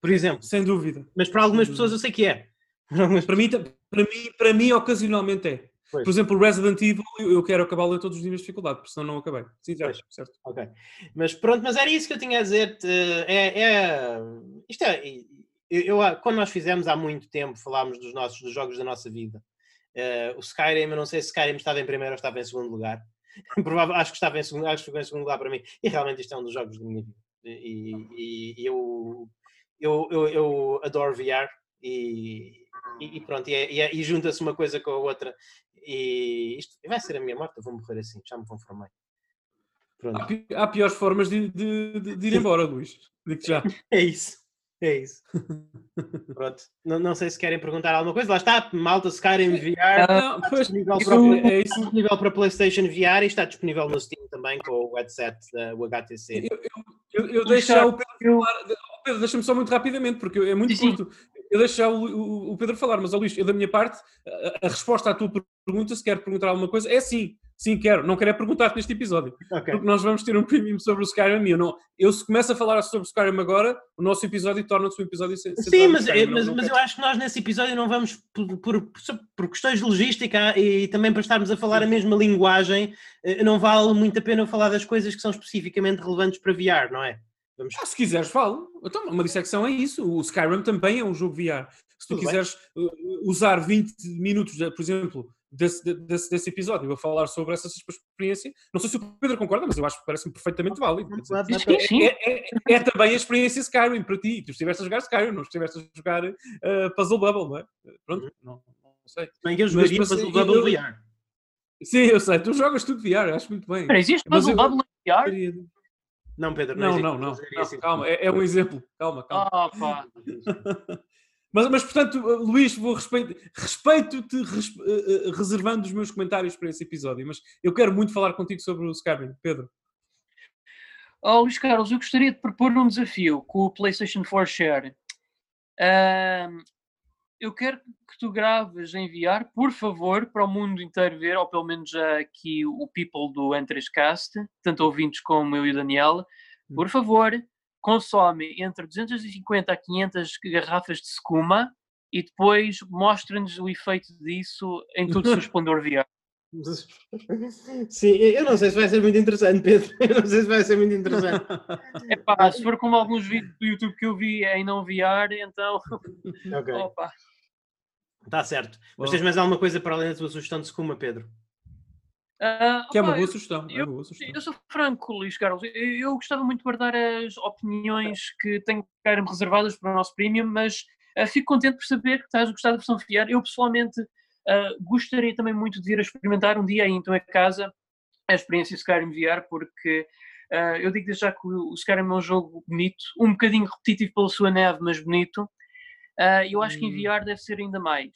Por exemplo. Sem dúvida. Mas para algumas pessoas eu sei que é. para, mim, para, mim, para mim, ocasionalmente é. Pois. Por exemplo, Resident Evil, eu quero acabá-lo em todos os níveis de dificuldade, porque senão não acabei. Sim, já, certo. Ok. Mas pronto, mas era isso que eu tinha a dizer. É, é, isto é, eu, eu, quando nós fizemos há muito tempo, falámos dos nossos dos jogos da nossa vida. Uh, o Skyrim, eu não sei se Skyrim estava em primeiro ou estava em segundo lugar. Provável, acho que estava em segundo, acho que ficou em segundo lugar para mim. E realmente isto é um dos jogos da minha vida. E, e, e eu, eu, eu, eu, adoro VR e, e pronto, e, é, é, e junta-se uma coisa com a outra. E isto vai ser a minha morte, eu vou morrer assim, já me conformei. Há, há piores formas de, de, de, de ir embora, Luís. Digo já. É isso. É isso. Pronto. Não, não sei se querem perguntar alguma coisa. Lá está, malta, se querem VR. Não, está disponível, para, é isso. disponível para PlayStation VR e está disponível no Steam também com o headset, o HTC. Eu, eu, eu, eu deixo o Pedro falar. Pedro, deixa-me só muito rapidamente, porque é muito sim, curto. Eu deixo já o, o, o, Pedro falar, mas, ó Luís, eu da minha parte, a, a resposta à tua pergunta, se quer perguntar alguma coisa, é sim. Sim, quero. Não quero é perguntar-te neste episódio. Okay. Porque nós vamos ter um premium sobre o Skyrim eu, não, eu se começo a falar sobre o Skyrim agora, o nosso episódio torna-se um episódio sem Sim, mas, é, mas, mas eu acho que nós nesse episódio não vamos, por, por, por, questões de logística e também para estarmos a falar a mesma linguagem, eh, não vale muito a pena falar das coisas que são especificamente relevantes para VR, não é? Vamos... Ah, se quiseres, falo. Então, uma dissecção é isso. O Skyrim também é um jogo VR. Se tu Tudo quiseres bem. Eh, usar 20 minutos, por exemplo, desse, desse, desse episódio a falar sobre essa experiência. Não sei se o Pedro concorda, mas eu acho que parece-me perfeitamente válido. Dizer, é, é, é, é, também a experiência Skyrim para ti. Tu estiveste a jogar Skyrim, não estiveste a jogar uh, Puzzle Bubble, não é? Pronto, uhum. não, não sei. Bem, eu jogaria mas, Puzzle Bubble VR. Sim, eu sei. Tu jogas tudo VR, acho muito bem. Mas existe Puzzle Bubble VR? Não, Pedro, não, não, não, não, não calma, é, é, um exemplo, calma, calma. Oh, pá. Mas, mas portanto, Luís, vou respeito, respeito-te res, uh, reservando os meus comentários para esse episódio, mas eu quero muito falar contigo sobre o Skyrim. Pedro. Oh, Luís Carlos, eu gostaria de propor um desafio com o PlayStation 4 Share. Eu quero que tu graves enviar, por favor, para o mundo inteiro ver, ou pelo menos aqui o people do Entrescast, tanto ouvintes como eu e o Daniel, por favor, consome entre 250 a 500 garrafas de Scuma e depois mostra-nos o efeito disso em todo o seu esplendor VR. Sim, eu não sei se vai ser muito interessante, Pedro. Eu não sei se vai ser muito interessante. É pá, se for como alguns vídeos do YouTube que eu vi em não VR, então. Ok. Está certo. Mas tens mais alguma coisa para além da tua sugestão de Scuma, Pedro? Uh, que é uma boa sugestão. Eu, é boa sugestão. eu sou franco, Luís Carlos. Eu, eu, gostava muito de guardar as opiniões que tenho que reservadas para o nosso premium, mas uh, fico contente por saber que estás a gostar da versão VR. Eu, pessoalmente, uh, gostaria também muito de vir a experimentar um dia aí então a casa a experiência Skyrim VR, porque eu digo desde já que o Skyrim é um jogo bonito, um bocadinho repetitivo pela sua neve, mas bonito. eu acho que em hum. VR deve ser ainda mais.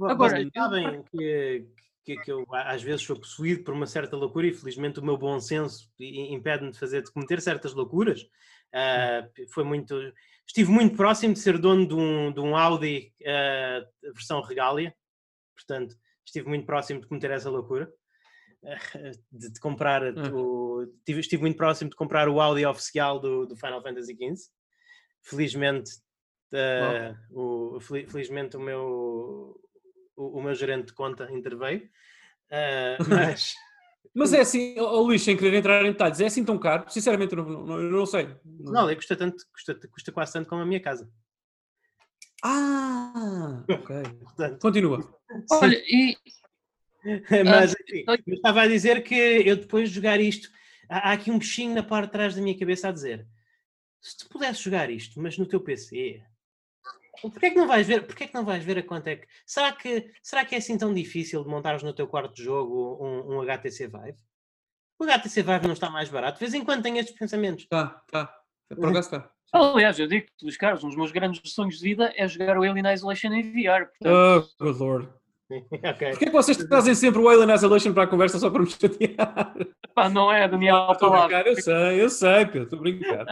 Agora, sabem que, que, que eu às vezes sou possuído por uma certa loucura e felizmente o meu bom senso impede-me de fazer, de cometer certas loucuras. Uh, foi muito, estive muito próximo de ser dono de um, de um Audi uh, versão Regalia, portanto estive muito próximo de cometer essa loucura. Uh, de, de, comprar o, estive, estive muito próximo de comprar o Audi oficial do, do Final Fantasy XV. Felizmente, o, felizmente o meu o, o meu gerente de conta interveio, uh, mas... Mas é assim, oh, Luís, sem querer entrar em detalhes, é assim tão caro? Sinceramente, eu não, não, eu não sei. Não, ele custa, tanto, custa, custa quase tanto como a minha casa. Ah, ok. Portanto, Continua. Olha, e. mas, enfim, eu estava a dizer que eu depois de jogar isto, há, há aqui um bichinho na parte de trás da minha cabeça a dizer: se tu pudesses jogar isto, mas no teu PC, Porquê é que não vais ver? Porquê é que não vais ver a quanto é que. Será que, será que é assim tão difícil de montares no teu quarto de jogo um, um HTC Vive? O HTC Vive não está mais barato. De vez em quando tem estes pensamentos. Tá, tá. Por acaso está. Aliás, eu digo que, Luís Carlos, um dos meus grandes sonhos de vida é jogar o Alien Isolation em VR. Portanto... Oh, good lord. okay. Porquê é que vocês trazem sempre o Alien Isolation para a conversa só para me chatear? Pá, não é, Daniel, a palavra. Eu sei, eu sei, Pedro, estou a brincar.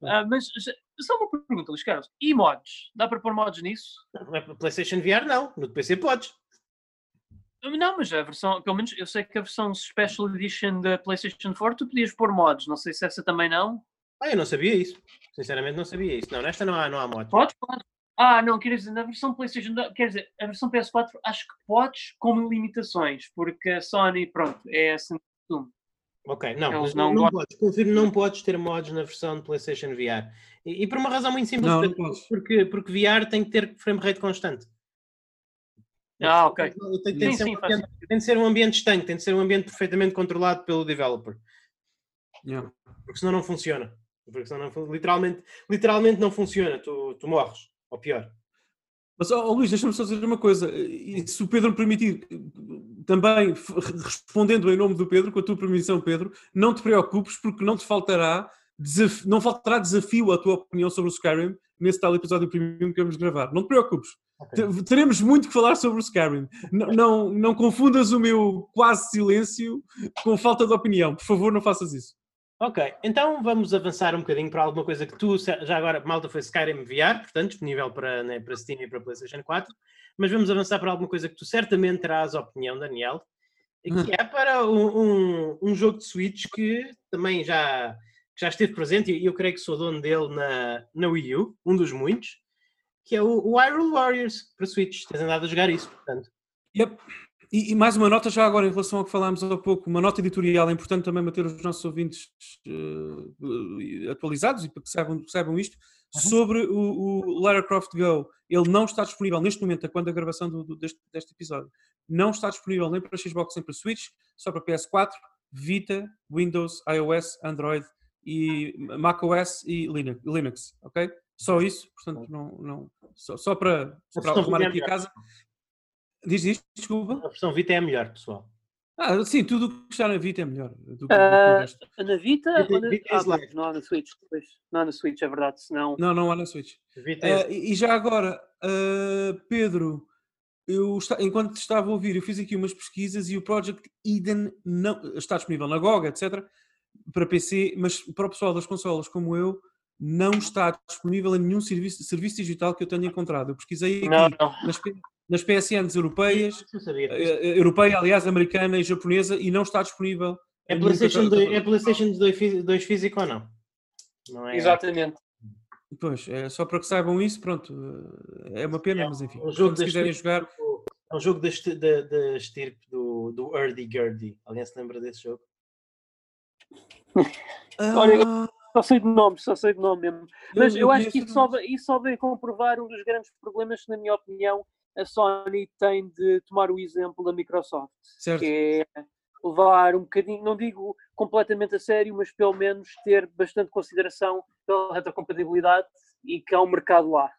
Uh, mas só uma pergunta, Luís Carlos. E mods? Dá para pôr mods nisso? Não é para PlayStation VR, não. No PC podes. Não, mas a versão, pelo menos eu sei que a versão Special Edition da PlayStation 4 tu podias pôr mods. Não sei se essa também não. Ah, eu não sabia isso. Sinceramente, não sabia isso. Não, nesta não há, não há mods. Pode, pode. Ah, não, quer dizer, na versão PlayStation, quer dizer, a versão PS4 acho que podes com limitações, porque a Sony, pronto, é assim Ok, não, Eles não, não podes, confirmo, não podes ter mods na versão de PlayStation VR. E, e por uma razão muito simples, não, porque, porque VR tem que ter frame rate constante. Ah, ok. Tem, tem, sim, sim, um ambiente, tem, de ser um ambiente estanque, tem de ser um ambiente perfeitamente controlado pelo developer. Yeah. Porque senão não funciona. Porque senão não, literalmente, literalmente não funciona, tu, tu morres, ou pior. Mas, oh, Luís, deixa-me só dizer uma coisa. E, se o Pedro me permitir, também respondendo em nome do Pedro, com a tua permissão, Pedro, não te preocupes porque não te faltará, desafio, não faltará desafio à tua opinião sobre o Skyrim nesse tal episódio premium que vamos gravar. Não te preocupes. Okay. Teremos muito que falar sobre o Skyrim. Não, não, não confundas o meu quase silêncio com falta de opinião. Por favor, não faças isso. Ok, então vamos avançar um bocadinho para alguma coisa que tu, já agora, malta foi Skyrim VR, portanto, disponível para, né, para Steam e para PlayStation 4, mas vamos avançar para alguma coisa que tu certamente terás opinião, Daniel, Que é para um, um, jogo de Switch que também já, que já esteve presente e eu creio que sou dono dele na, na Wii U, um dos muitos, que é o, o Hyrule Warriors para Switch. Tens andado a jogar isso, portanto. Yep. E, e, mais uma nota já agora em relação ao que falámos há pouco, uma nota editorial, é importante também manter os nossos ouvintes uh, atualizados e para que saibam, saibam isto, uhum. sobre o, o, Lara Croft Go. Ele não está disponível neste momento, quando a gravação do, do, deste, deste, episódio, não está disponível nem para Xbox nem para Switch, só para PS4, Vita, Windows, iOS, Android e macOS e Linux, Linux ok? Só isso, portanto, não, não, só, só para, só para arrumar aqui a casa. Diz isto, desculpa. A versão Vita é a melhor, pessoal. Ah, sim, tudo o que está na Vita é melhor. Do que, uh, na Vita? Vita, na... Vita ah, não há na Switch. Pois. Não há na Switch, é verdade. Senão... Não, não há na Switch. Uh, e já agora, uh, Pedro, eu está, enquanto estava a ouvir, eu fiz aqui umas pesquisas e o Project Eden não, está disponível na GOG, etc., para PC, mas para o pessoal das consolas como eu, não está disponível em nenhum serviço, serviço digital que eu tenha encontrado. Eu pesquisei aqui não, não. Nas, nas PSNs europeias, uh, europeia, aliás, americana e japonesa, e não está disponível. É PlayStation 2, é PlayStation 2 físico ou não? não é... Exatamente. Pois, é, só para que saibam isso, pronto, é uma pena, é, mas enfim. Um jogo se quiserem jogar. É um jogo da, da, da estirpe do, do Urdy Gurdy. Alguém se lembra desse jogo? Olha, só sei de nome, só sei de nome mesmo. Mas eu, eu acho que isso só, isso só vem comprovar um dos grandes problemas que, na minha opinião, a Sony tem de tomar o exemplo da Microsoft. Certo. Que é levar um bocadinho, não digo completamente a sério, mas pelo menos ter bastante consideração pela retrocompatibilidade e que há um mercado lá.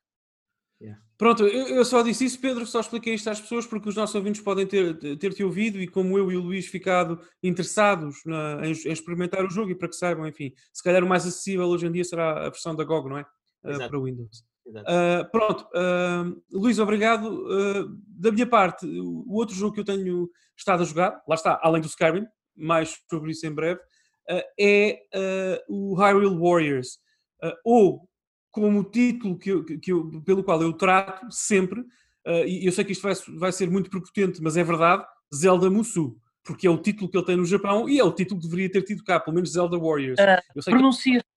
Yeah. Pronto, eu, eu, só disse isso, Pedro, só expliquei isto às pessoas porque os nossos ouvintes podem ter, ter te ouvido e como eu e o Luís ficado interessados na, em, em, experimentar o jogo e para que saibam, enfim, se calhar o mais acessível hoje em dia será a versão da GOG, não é? Uh, para Windows. Uh, pronto, uh, Luís, obrigado. Uh, da minha parte, o outro jogo que eu tenho estado a jogar, lá está, além do Skyrim, mais sobre isso em breve, é o Hyrule Warriors, ou como o título que eu, que eu, pelo qual eu trato sempre, e eu sei que isto vai, vai ser muito prepotente, mas é verdade, Zelda Musu porque é o título que ele tem no Japão e é o título que deveria ter tido cá, pelo menos Zelda Warriors. Uh, Pronuncia-se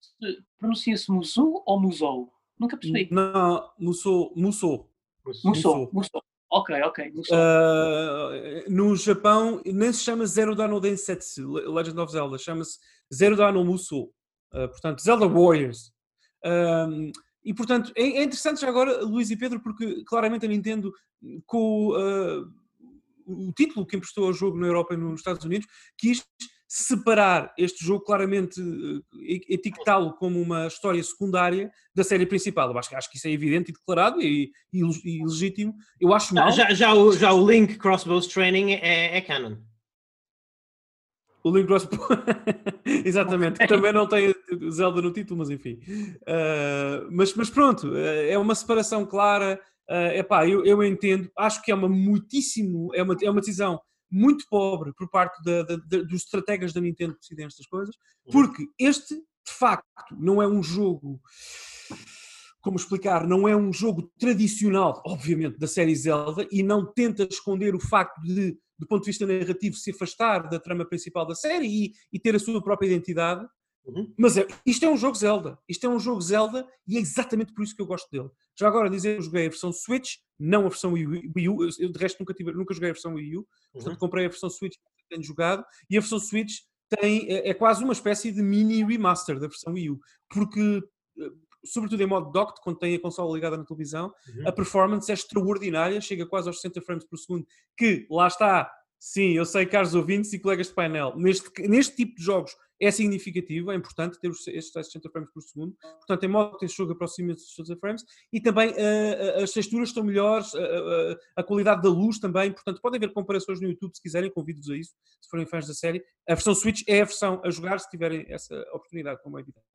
pronuncia Musu ou Musou? Nunca percebi. Não, Musou. Musou. Musou. Musou. Ok, ok. Uh, no Japão nem se chama Zero Dano Densetsu, Legend of Zelda, chama-se Zero Dano Musou. Uh, portanto, Zelda Warriors. Uh, e portanto, é, é, interessante já agora, Luís e Pedro, porque claramente a Nintendo, com o título que emprestou ao jogo na Europa e nos Estados Unidos, quis separar este jogo claramente, eh, etiquetá-lo como uma história secundária da série principal. Eu acho, acho que isso é evidente e declarado e, e, e legítimo. Eu acho mal. Já, já, o, já o Link Crossbows Training é, é canon. O Link Crossbows. Exatamente, que também não tem Zelda no título, mas enfim. Uh, mas, mas pronto, é uma separação clara. Uh, epá, eu, eu entendo, acho que é uma muitíssimo, é uma, é uma decisão muito pobre por parte da, da, da, dos estrategas da Nintendo que decidem estas coisas, porque este, de facto, não é um jogo. Como explicar? Não é um jogo tradicional, obviamente, da série Zelda e não tenta esconder o facto de, do ponto de vista narrativo, se afastar da trama principal da série e, e ter a sua própria identidade. Uhum. Mas é, isto é um jogo Zelda. Isto é um jogo Zelda e é exatamente por isso que eu gosto dele. Já agora dizer, eu joguei a versão Switch, não a versão Wii U. Eu, de resto, nunca, tive, nunca joguei a versão Wii U. Portanto, uhum. comprei a versão Switch que tenho jogado. E a versão Switch tem, é, é, quase uma espécie de mini remaster da versão Wii U. Porque, eh, sobretudo em modo docked, quando tem a consola ligada na televisão, uhum. a performance é extraordinária. Chega quase aos 60 frames por segundo. Que, lá está, sim, eu sei, caros ouvintes e colegas de painel, neste, neste tipo de jogos é significativo, é importante ter estes 60 frames por segundo. Portanto, em modo que este jogo aproxima-se dos 60 frames e também uh, as texturas estão melhores, uh, a qualidade da luz também. Portanto, podem ver comparações no YouTube se quiserem, convido-vos a isso, se forem fãs da série. A versão Switch é a versão a jogar se tiverem essa oportunidade, como é evidente.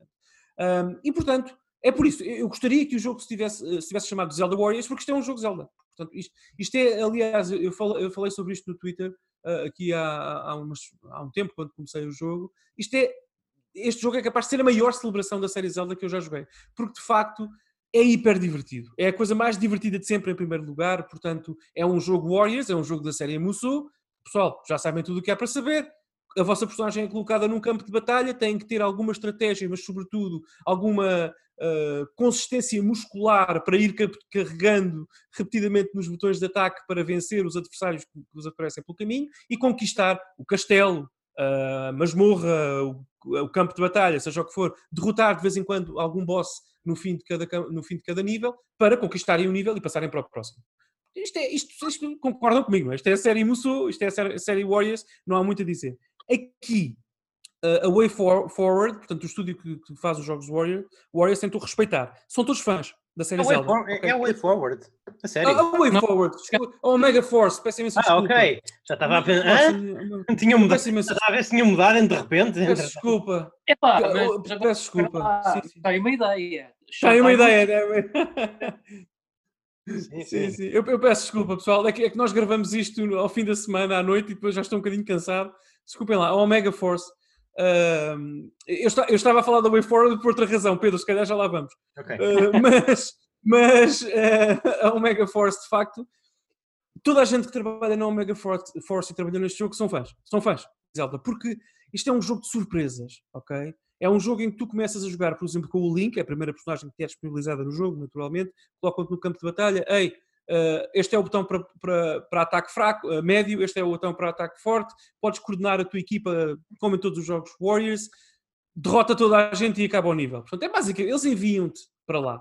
Um, e portanto, é por isso, eu gostaria que o jogo se tivesse, se tivesse chamado Zelda Warriors, porque isto é um jogo Zelda. Portanto, isto, isto é, aliás, eu falei, eu falei sobre isto no Twitter uh, aqui há, há, umas, há um tempo, quando comecei o jogo. Isto é, este jogo é capaz de ser a maior celebração da série Zelda que eu já joguei, porque de facto é hiper divertido. É a coisa mais divertida de sempre em primeiro lugar, portanto, é um jogo Warriors, é um jogo da série Musou, pessoal, já sabem tudo o que há para saber. A vossa personagem é colocada num campo de batalha, tem que ter alguma estratégia, mas sobretudo alguma uh, consistência muscular para ir carregando repetidamente nos botões de ataque para vencer os adversários que vos aparecem pelo caminho e conquistar o castelo, a masmorra, o, o, campo de batalha, seja o que for, derrotar de vez em quando algum boss no fim de cada, no fim de cada nível para conquistarem um nível e passarem para o próximo. Isto, é, isto, isto concordam comigo, é? Isto é a série Musou, isto é a série, a série Warriors, não há muito a dizer. Aqui, a Way Forward, portanto, o estúdio que, que faz os jogos Warrior, Warriors tentou respeitar. São todos fãs da série é Zelda. For, okay. É o Way Forward. A sério? A, a Way não. Forward. A Omega Force. Peço imensa Ah, ok. Já estava a pensar. Não tinha mudado. Já estava a ver se tinha mudado de repente. Peço desculpa. Epá, mas, peço desculpa. Está aí uma ideia. Está aí uma ideia. Né? Sim, sim. sim. Eu, eu, peço desculpa, pessoal. É que, é que nós gravamos isto ao fim da semana, à noite, e depois já estou um bocadinho cansado. Desculpem lá. A Omega Force Uh, eu, está, eu, estava a falar da Way Forward por outra razão, Pedro, se calhar já lá vamos. Okay. Uh, mas mas uh, a Omega Force, de facto, toda a gente que trabalha na Omega Force, Force e trabalha neste jogo são fãs. São fãs, Zelda, porque isto é um jogo de surpresas, ok? É um jogo em que tu começas a jogar, por exemplo, com o Link, é a primeira personagem que é disponibilizada no jogo, naturalmente, colocam-te no campo de batalha, ei, este é o botão para, para, para ataque fraco, uh, médio, este é o botão para ataque forte. Podes coordenar a tua equipa, como em todos os jogos Warriors, derrota toda a gente e acaba o nível. Portanto, é basicamente, eles enviam-te para lá.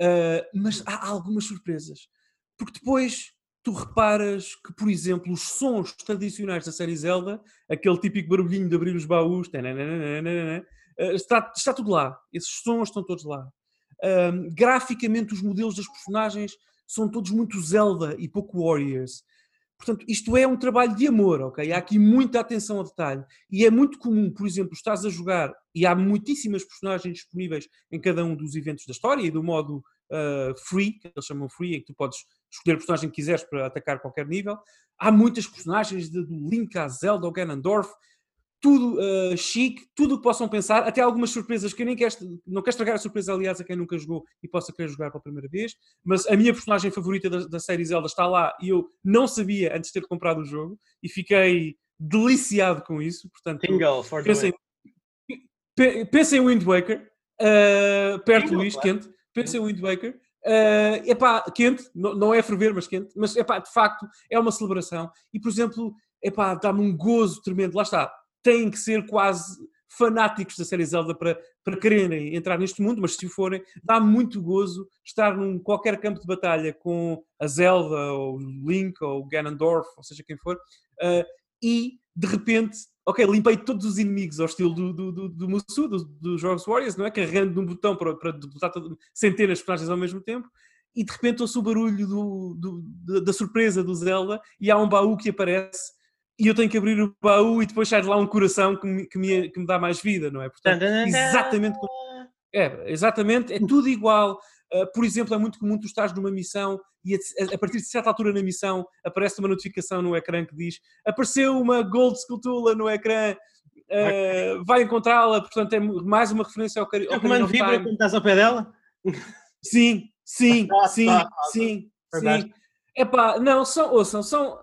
Uh, mas há algumas surpresas. Porque depois tu reparas que, por exemplo, os sons tradicionais da série Zelda, aquele típico barulhinho de abrir os baús, está, está tudo lá. Esses sons estão todos lá. graficamente, os modelos das personagens são todos muito Zelda e pouco Warriors. Portanto, isto é um trabalho de amor, ok? Há aqui muita atenção ao detalhe. E é muito comum, por exemplo, estás a jogar e há muitíssimas personagens disponíveis em cada um dos eventos da história e do modo uh, free, que eles chamam free, em que tu podes escolher a personagem que quiseres para atacar qualquer nível. Há muitas personagens de, do Link à Zelda, ao Ganondorf, tudo uh, chique, tudo o que possam pensar, até algumas surpresas que eu nem quero, não quero estragar a surpresa, aliás, a quem nunca jogou e possa querer jogar pela primeira vez, mas a minha personagem favorita da, da série Zelda está lá e eu não sabia antes de ter comprado o jogo e fiquei deliciado com isso, portanto, Tingle for pensem, pensem em Wind Waker, uh, perto Luís, claro. quente, pensem em Wind Waker, uh, epá, quente, não, não é ferver, mas quente, mas epá, de facto é uma celebração e, por exemplo, epá, dá-me um gozo tremendo, lá está, têm que ser quase fanáticos da série Zelda para, para quererem entrar neste mundo, mas se o forem, dá muito gozo estar num qualquer campo de batalha com a Zelda, ou Link, ou Ganondorf, ou seja quem for, uh, e de repente, ok, limpei todos os inimigos ao estilo do, do, do, do Musu, dos do jogos Warriors, não é? Carregando num botão para, para centenas de personagens ao mesmo tempo, e de repente ouço o barulho do, do, da surpresa do Zelda e há um baú que aparece e eu tenho que abrir o baú e depois sai de lá um coração que me, que me, que me dá mais vida, não é? Portanto, exatamente como... É, exatamente, é tudo igual. Uh, por exemplo, é muito comum tu estás numa missão e a, a, partir de certa altura na missão aparece uma notificação no ecrã que diz apareceu uma Gold Sculptula no ecrã, uh, vai encontrá-la, portanto é mais uma referência ao, cari ao comando vibra quando estás ao pé dela? Sim, sim, sim, sim, sim. Epá, não, são, ouçam, são,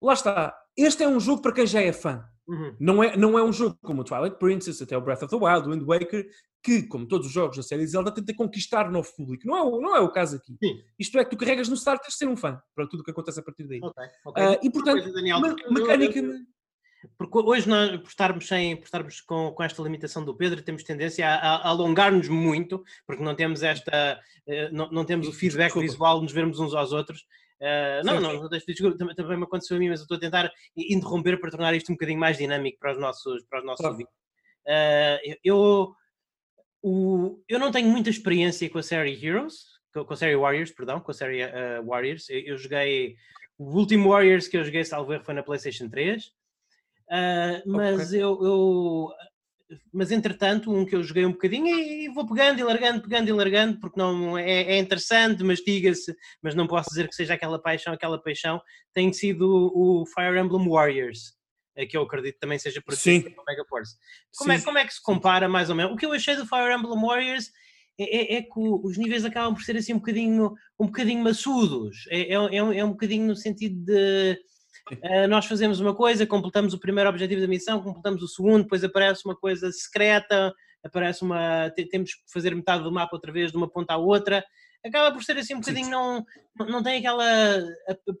lá está, este é um jogo para quem já é fã. Uhum. Não, é, não é um jogo como o Twilight Princess, até o Breath of the Wild, o Wind Waker, que, como todos os jogos da série Zelda, tenta conquistar novo público. Não é, o, não é o caso aqui. Sim. Isto é que tu carregas no start, tens de ser um fã para tudo o que acontece a partir daí. Okay, okay. Uh, e portanto, coisa, Daniel, me, mecânica. Porque hoje, nós, por estarmos, sem, por estarmos com, com esta limitação do Pedro, temos tendência a, a alongar-nos muito, porque não temos esta, uh, não, não, temos o feedback Desculpa. visual de nos vermos uns aos outros. Uh, não, não, não deixo, também, também me aconteceu a mim, mas eu estou a tentar interromper para tornar isto um bocadinho mais dinâmico para os nossos, para os nossos ouvintes. Uh, eu, o, eu não tenho muita experiência com a série Heroes, com, com a série Warriors, perdão, com a série uh, Warriors. Eu, eu, joguei o último Warriors que eu joguei, salvo erro, foi na PlayStation 3. mas okay. eu, eu mas entretanto, um que eu joguei um bocadinho e, vou pegando e largando, pegando e largando, porque não é, é interessante, mastiga-se, mas não posso dizer que seja aquela paixão, aquela paixão, tem sido o, Fire Emblem Warriors, que eu acredito também seja produzido pela Mega Force. Como é, como é que se compara mais ou menos? O que eu achei do Fire Emblem Warriors é, é, é, que os níveis acabam por ser assim um bocadinho, um bocadinho maçudos, é, é, é, um, é um bocadinho no sentido de Uh, nós fazemos uma coisa, completamos o primeiro objetivo da missão, completamos o segundo, depois aparece uma coisa secreta, aparece uma. temos que fazer metade do mapa outra vez, de uma ponta à outra. Acaba por ser assim um bocadinho, não, não tem aquela.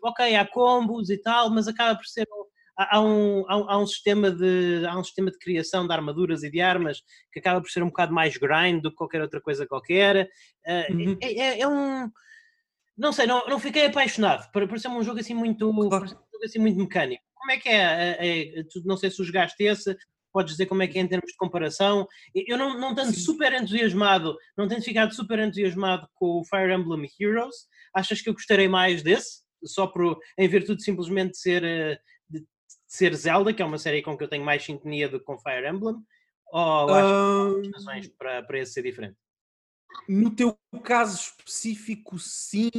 Ok, há combos e tal, mas acaba por ser há, um, há, um sistema de, há um sistema de criação de armaduras e de armas que acaba por ser um bocado mais grind do que qualquer outra coisa qualquer. Uh, uhum. é, é, é, um. Não sei, não, não fiquei apaixonado. Por, ser um jogo assim muito. Claro. Um jogo assim muito mecânico. Como é que é? é, é não sei se o jogaste esse, podes dizer como é que é em termos de comparação. Eu não, não tenho super entusiasmado, não tenho ficado super entusiasmado com o Fire Emblem Heroes. Achas que eu gostarei mais desse? Só por, em virtude de simplesmente ser uh, ser Zelda, que é uma série com que eu tenho mais sintonia do que com Fire Emblem? Ou acho que razões para, para esse ser diferente? No teu caso específico, sim.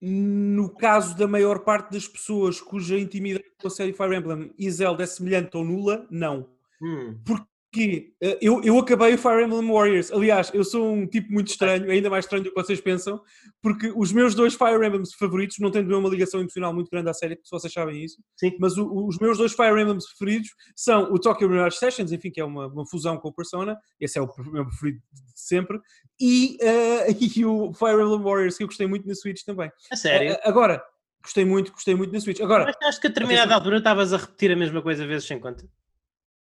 No caso da maior parte das pessoas cuja intimidade com a série Fire Emblem e Zelda é semelhante ou nula, não. Hum. Porque que eh, eu, eu acabei o Fire Emblem Warriors. Aliás, eu sou um tipo muito estranho, ainda mais estranho do que vocês pensam, porque os meus dois Fire Emblems favoritos não têm uma ligação emocional muito grande à série, se vocês sabem isso. Sim. Mas o, os meus dois Fire Emblems preferidos são o Tokyo Mirage Sessions, enfim, que é uma, uma fusão com o Persona, esse é o meu preferido de sempre, e, uh, e o Fire Emblem Warriors, que eu gostei muito na Switch também. A sério? Uh, agora, gostei muito, gostei muito na Switch. Agora, Mas acho que a determinada altura estavas a repetir a mesma coisa vezes sem conta.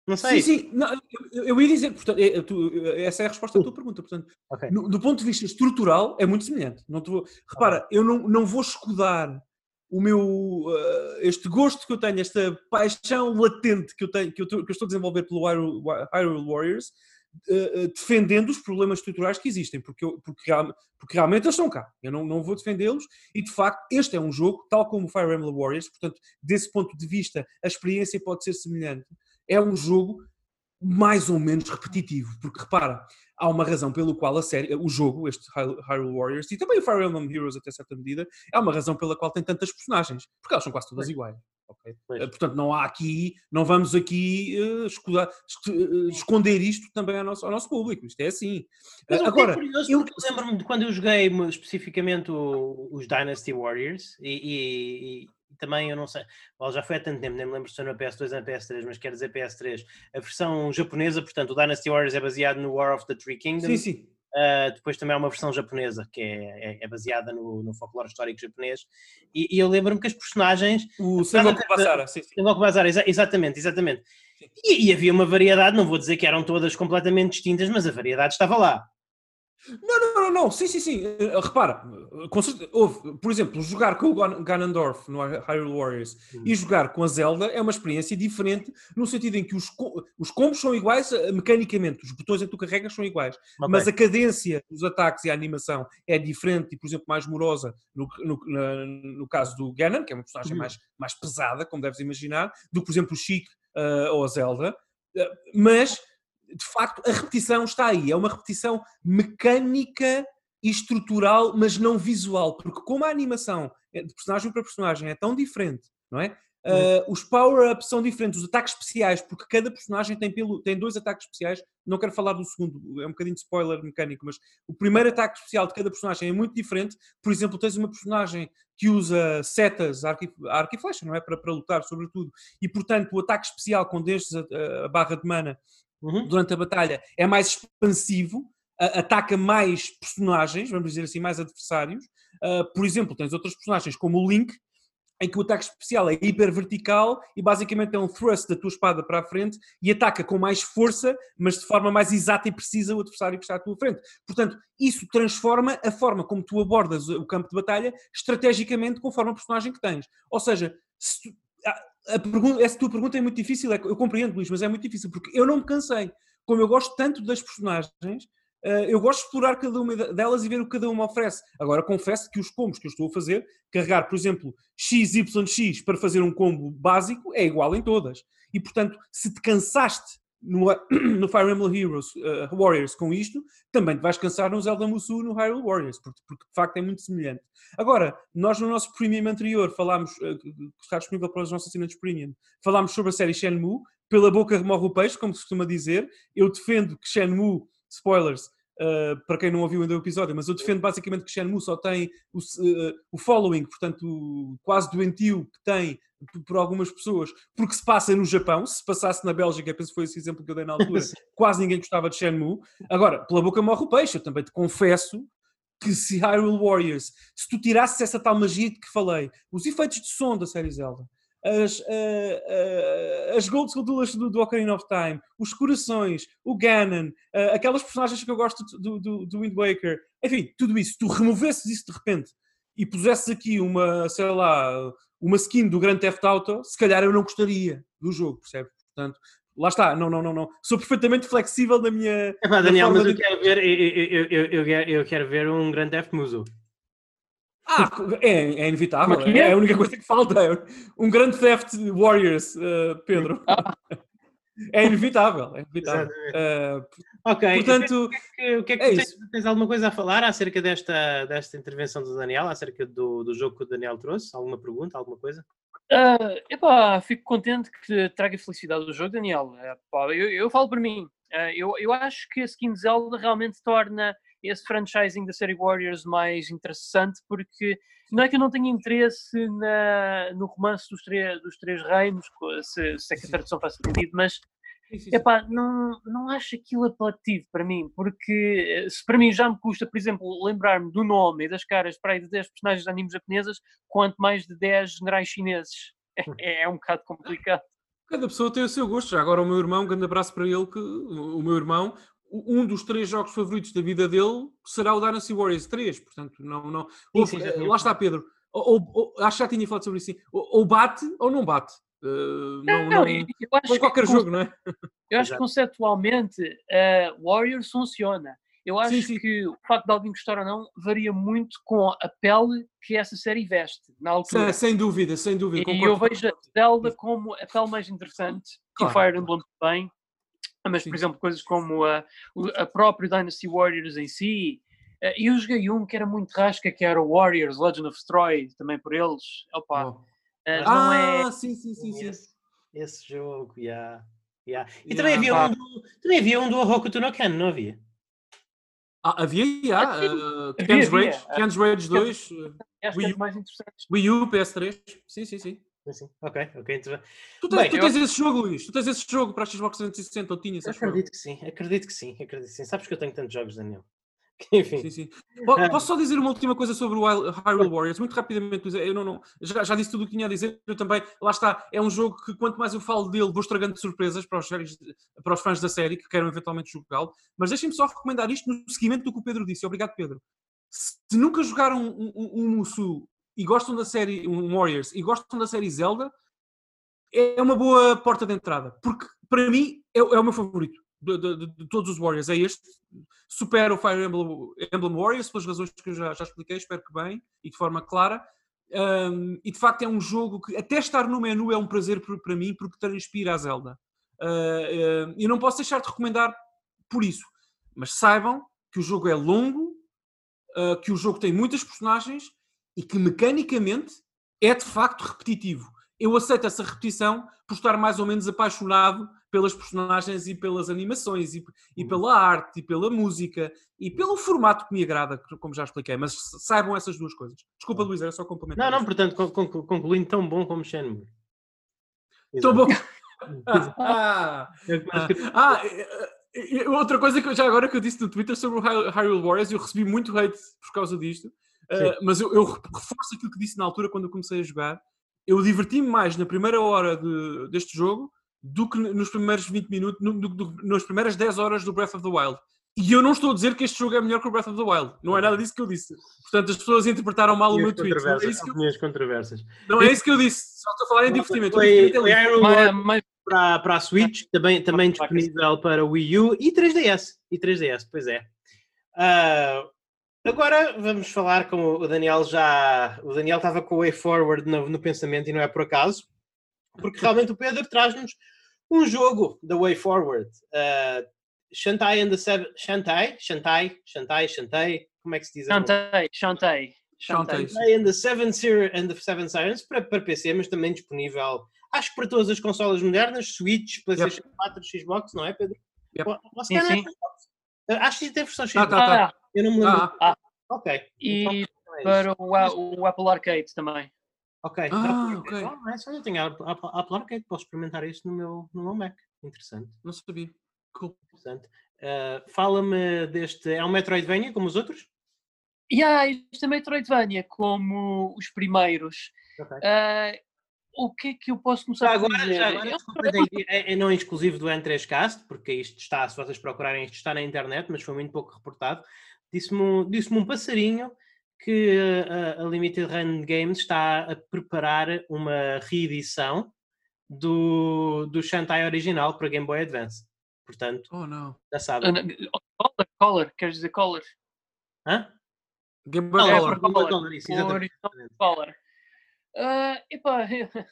Não sei. Sim, sim. Não, eu, eu, ia dizer, portanto, é, tu, essa é a resposta à tua pergunta. Portanto, okay. no, do ponto de vista estrutural, é muito semelhante. Não vou, repara, eu não, não vou escudar o meu uh, este gosto que eu tenho, esta paixão latente que eu tenho, que eu, que eu estou a desenvolver pelo Hyrule, Warriors, uh, uh, defendendo os problemas estruturais que existem, porque, eu, porque, porque realmente eles estão cá. Eu não, não vou defendê-los e de facto este é um jogo, tal como o Fire Emblem Warriors, portanto, desse ponto de vista, a experiência pode ser semelhante é um jogo mais ou menos repetitivo, porque repara, há uma razão pelo qual a série, o jogo, este Hyrule Warriors, e também o Fire Emblem Heroes até certa medida, é uma razão pela qual tem tantas personagens, porque elas são quase todas iguais. Okay? Eh, portanto, não há aqui, não vamos aqui uh, escudar, uh, esconder isto também ao nosso, ao nosso público. Isto é assim. Mas, Agora, é curioso, eu lembro-me de quando eu joguei especificamente os Dynasty Warriors e, e também eu não sei, well, já foi há tanto tempo, nem me lembro se foi na PS2 ou na PS3, mas quero dizer PS3. A versão japonesa, portanto, o Dynasty Warriors é baseado no War of the Three Kingdoms. Sim, sim. Uh, depois também há uma versão japonesa que é, é, é baseada no, no, folclore histórico japonês. E, e eu lembro-me que as personagens. O Sengoku Basara, sim, sim. Sengoku Basara, exa exatamente, exatamente. E, e, havia uma variedade, não vou dizer que eram todas completamente distintas, mas a variedade estava lá. Não, não, não, não, sim, sim, sim. Uh, repara, houve, por exemplo, jogar com o Ganondorf no Hyrule Warriors hum. e jogar com a Zelda é uma experiência diferente no sentido em que os, os combos são iguais uh, mecanicamente, os botões em que tu carregas são iguais, okay. mas a cadência dos ataques e a animação é diferente e, por exemplo, mais morosa no, no, na, no caso do Ganon, que é uma personagem hum. mais, mais pesada, como deves imaginar, do que, por exemplo, o Chic uh, ou a Zelda, uh, mas de facto, a repetição está aí. É uma repetição mecânica e estrutural, mas não visual, porque como a animação de personagem para personagem é tão diferente, não é? Uh, os power-ups são diferentes, os ataques especiais, porque cada personagem tem, pelo, tem dois ataques especiais. Não quero falar do segundo, é um bocadinho de spoiler mecânico, mas o primeiro ataque especial de cada personagem é muito diferente. Por exemplo, tens uma personagem que usa setas, arco e, arco e flecha, não é? Para, para lutar, sobretudo. E portanto, o ataque especial, quando deixas a, a barra de mana, uhum. durante a batalha é mais expansivo, ataca mais personagens, vamos dizer assim, mais adversários. Uh, por exemplo, tens outros personagens como o Link, em que o ataque especial é hiper vertical e basicamente é um thrust da tua espada para a frente e ataca com mais força, mas de forma mais exata e precisa o adversário que está à tua frente. Portanto, isso transforma a forma como tu abordas o campo de batalha estrategicamente conforme o personagem que tens. Ou seja, se tu, a pergunta, essa tua pergunta é muito difícil, é, eu compreendo, Luís, mas é muito difícil, porque eu não me cansei. Como eu gosto tanto das personagens, uh, eu gosto de explorar cada uma delas e ver o que cada uma oferece. Agora, confesso que os combos que eu estou a fazer, carregar, por exemplo, XYX para fazer um combo básico, é igual em todas. E, portanto, se te cansaste no, no Fire Emblem Heroes uh, Warriors com isto, também te vais cansar no Zelda Musou no Hyrule Warriors, porque, porque, de facto é muito semelhante. Agora, nós no nosso Premium anterior falámos, uh, está disponível para os nossos assinantes Premium, falámos sobre a série Shenmue, pela boca remorre o peixe, como se costuma dizer. Eu defendo que Shenmue, spoilers, uh, para quem não ouviu ainda o episódio, mas eu defendo basicamente que Shenmue só tem o, uh, o following, portanto, o quase doentio que tem por algumas pessoas, porque se passa no Japão, se passasse na Bélgica, penso que foi esse exemplo que eu dei na altura, quase ninguém gostava de Shenmue. Agora, pela boca morre o peixe, eu também te confesso que se Hyrule Warriors, se tu tirasses essa tal magia de que falei, os efeitos de som da série Zelda, as, uh, uh, as Gold Skuldulas do, do Ocarina of Time, os corações, o Ganon, uh, aquelas personagens que eu gosto do, do, do Wind Waker, enfim, tudo isso, tu removesses isso de repente e pusesses aqui uma, sei lá, uma skin do Grand Theft Auto, se calhar eu não gostaria do jogo, percebe? Portanto, lá está, não, não, não, não. Sou perfeitamente flexível na minha. Epá, Daniel, mas de... eu quero ver, eu, eu, eu, eu, quero ver um Grand Theft Muso. Ah, é, é inevitável. É? é? a única coisa que falta. É um Grand Theft Warriors, uh, Pedro. Ah. É inevitável, é inevitável. Uh, ok, portanto, o que é que, o que, é que é tens, tens, alguma coisa a falar acerca desta, desta intervenção do Daniel, acerca do, do jogo que o Daniel trouxe? Alguma pergunta, alguma coisa? Uh, epá, fico contente que traga felicidade ao jogo, Daniel. Uh, eu, eu, falo para mim, uh, eu, eu acho que a skin Zelda realmente torna esse franchising da série Warriors mais interessante, porque não é que eu não tenha interesse na, no romance dos, dos três reinos, se, se é que a tradução faz sentido, mas Epá, não, não acho aquilo apelativo para mim, porque se para mim já me custa, por exemplo, lembrar-me do nome e das caras para aí de 10 personagens de animes japonesas, quanto mais de 10 generais chineses. É, é um bocado complicado. Cada pessoa tem o seu gosto. Já agora o meu irmão, um grande abraço para ele, que o meu irmão, um dos três jogos favoritos da vida dele será o Dynasty Warriors 3, portanto, não, não. Ou, sim, sim, lá está, Pedro. Ou, ou, acho que já tinha falado sobre isso. Ou, ou bate ou não bate. Uh, não, não, não, eu acho qualquer que, jogo, não é? Eu acho que conceptualmente uh, Warriors funciona. Eu acho sim, sim. que o facto de alguém gostar ou não varia muito com a pele que essa série veste na altura. Sem, sem dúvida, sem dúvida. E eu vejo a Zelda como a pele mais interessante claro. e Fire Emblem também. Mas, Sim. por exemplo, coisas como a, a própria Dynasty Warriors em si. Eh, e eu joguei um que era muito rasca, que era o Warriors, Legend of Troy, também por eles. Opa, oh. uh, não é... ah, sim, sim, sim. sim. Esse, esse jogo, yeah. Yeah. E yeah. também, havia um do, também havia um do Hokuto no Ken, não havia? Ah, havia, yeah. Uh, Ken's Rage, Ken's Rage 2, uh, Wii, U, mais. Wii U, PS3, sim, sim, sim. Ok, ok. Então... Tu tens, Bem, tu tens eu... esse jogo, Luís? Tu tens esse jogo para a Xbox 360 ou tinhas? Acredito que sim, acredito que sim, acredito que sim. Sabes que eu tenho tantos jogos, Daniel. Enfim. Sim, sim. Posso só dizer uma última coisa sobre o Hyrule Warriors? Muito rapidamente, eu não, não já, já, disse tudo o que tinha a dizer. Eu também, lá está, é um jogo que quanto mais eu falo dele, vou estragando surpresas para os, para os fãs da série que queiram eventualmente jogá-lo. Mas deixem-me só recomendar isto no seguimento do que o Pedro disse. Obrigado, Pedro. Se nunca jogaram um, um, um Musu e gostam da série Warriors e gostam da série Zelda, é uma boa porta de entrada, porque para mim é, é o meu favorito de, de, de, todos os Warriors. É este, supera o Fire Emblem, Emblem, Warriors, pelas razões que eu já, já expliquei, espero que bem e de forma clara. Um, e de facto é um jogo que até estar no menu é um prazer para mim porque transpira a Zelda. Uh, uh, e não posso deixar de recomendar por isso. Mas saibam que o jogo é longo, uh, que o jogo tem muitas personagens e que mecanicamente é de facto repetitivo eu aceito essa repetição por estar mais ou menos apaixonado pelas personagens e pelas animações e, e, uhum. pela arte e pela música e pelo formato que me agrada, como já expliquei, mas saibam essas duas coisas. Desculpa, Luís, era só complementar. Não, não, portanto, concluindo tão bom como Shenmue. Tão bom. ah, ah, outra coisa que já agora que eu disse no Twitter sobre o Hyrule Warriors, eu recebi muito hate por causa disto, uh, mas eu, eu reforço aquilo que disse na altura quando eu comecei a jogar eu diverti-me mais na primeira hora de, deste jogo do que nos primeiros 20 minutos, no, do, do, nas primeiras 10 horas do Breath of the Wild. E eu não estou a dizer que este jogo é melhor que o Breath of the Wild. Não é nada disso que eu disse. Portanto, as pessoas interpretaram mal o meu tweet. Não é isso que eu... controversas. Não é isso que eu disse. Só estou a falar em divertimento. Foi, foi Iron Man para, para a Switch, também, também disponível para Wii U e 3DS. E 3DS, pois é. Uh, Agora vamos falar com o Daniel já. O Daniel estava com o Way Forward no, no pensamento e não é por acaso, porque realmente o Pedro traz-nos um jogo da Way Forward. Uh, Shantai and the Seven. Shantai? Shantai? Shantai? Shantai? Como é que se diz? Shantai, Shantai. Shantai. Shantai and the Seven, Sir and the Seven Sirens para, para PC, mas também disponível, acho que para todas as consolas modernas, Switch, PlayStation yep. 4, Xbox, não é, Pedro? Yep. Sim, sim. Acho que tem versão X. Ah, tá, tá. Ah, Eu não me lembro. Ah, Ok. e Então, é isso. para o, o Apple Arcade também. Ok. Ah, Então, ok. é só eu tenho a Apple Apple Arcade, posso experimentar isso no meu, no meu Mac. Interessante. não sabia. Cool. interessante. Ah, Fala-me deste. É um Metroidvania como os outros? E há isto é Metroidvania, como os primeiros. Ok. Ah, o que é que eu posso começar Já a agora, dizer? já agora É é, é não exclusivo do N3Cast, porque isto está, se vocês procurarem, isto está na internet, mas foi muito pouco reportado. Disse-me um, disse um passarinho que uh, a, a Limited Run Games está a preparar uma reedição do, do Shantae original para Game Boy Advance. Portanto, Oh, não. já sabem. Color, color, queres dizer color? Hã? Game Boy é, Color. Boy Color, isso, exatamente. color. Ah, epá,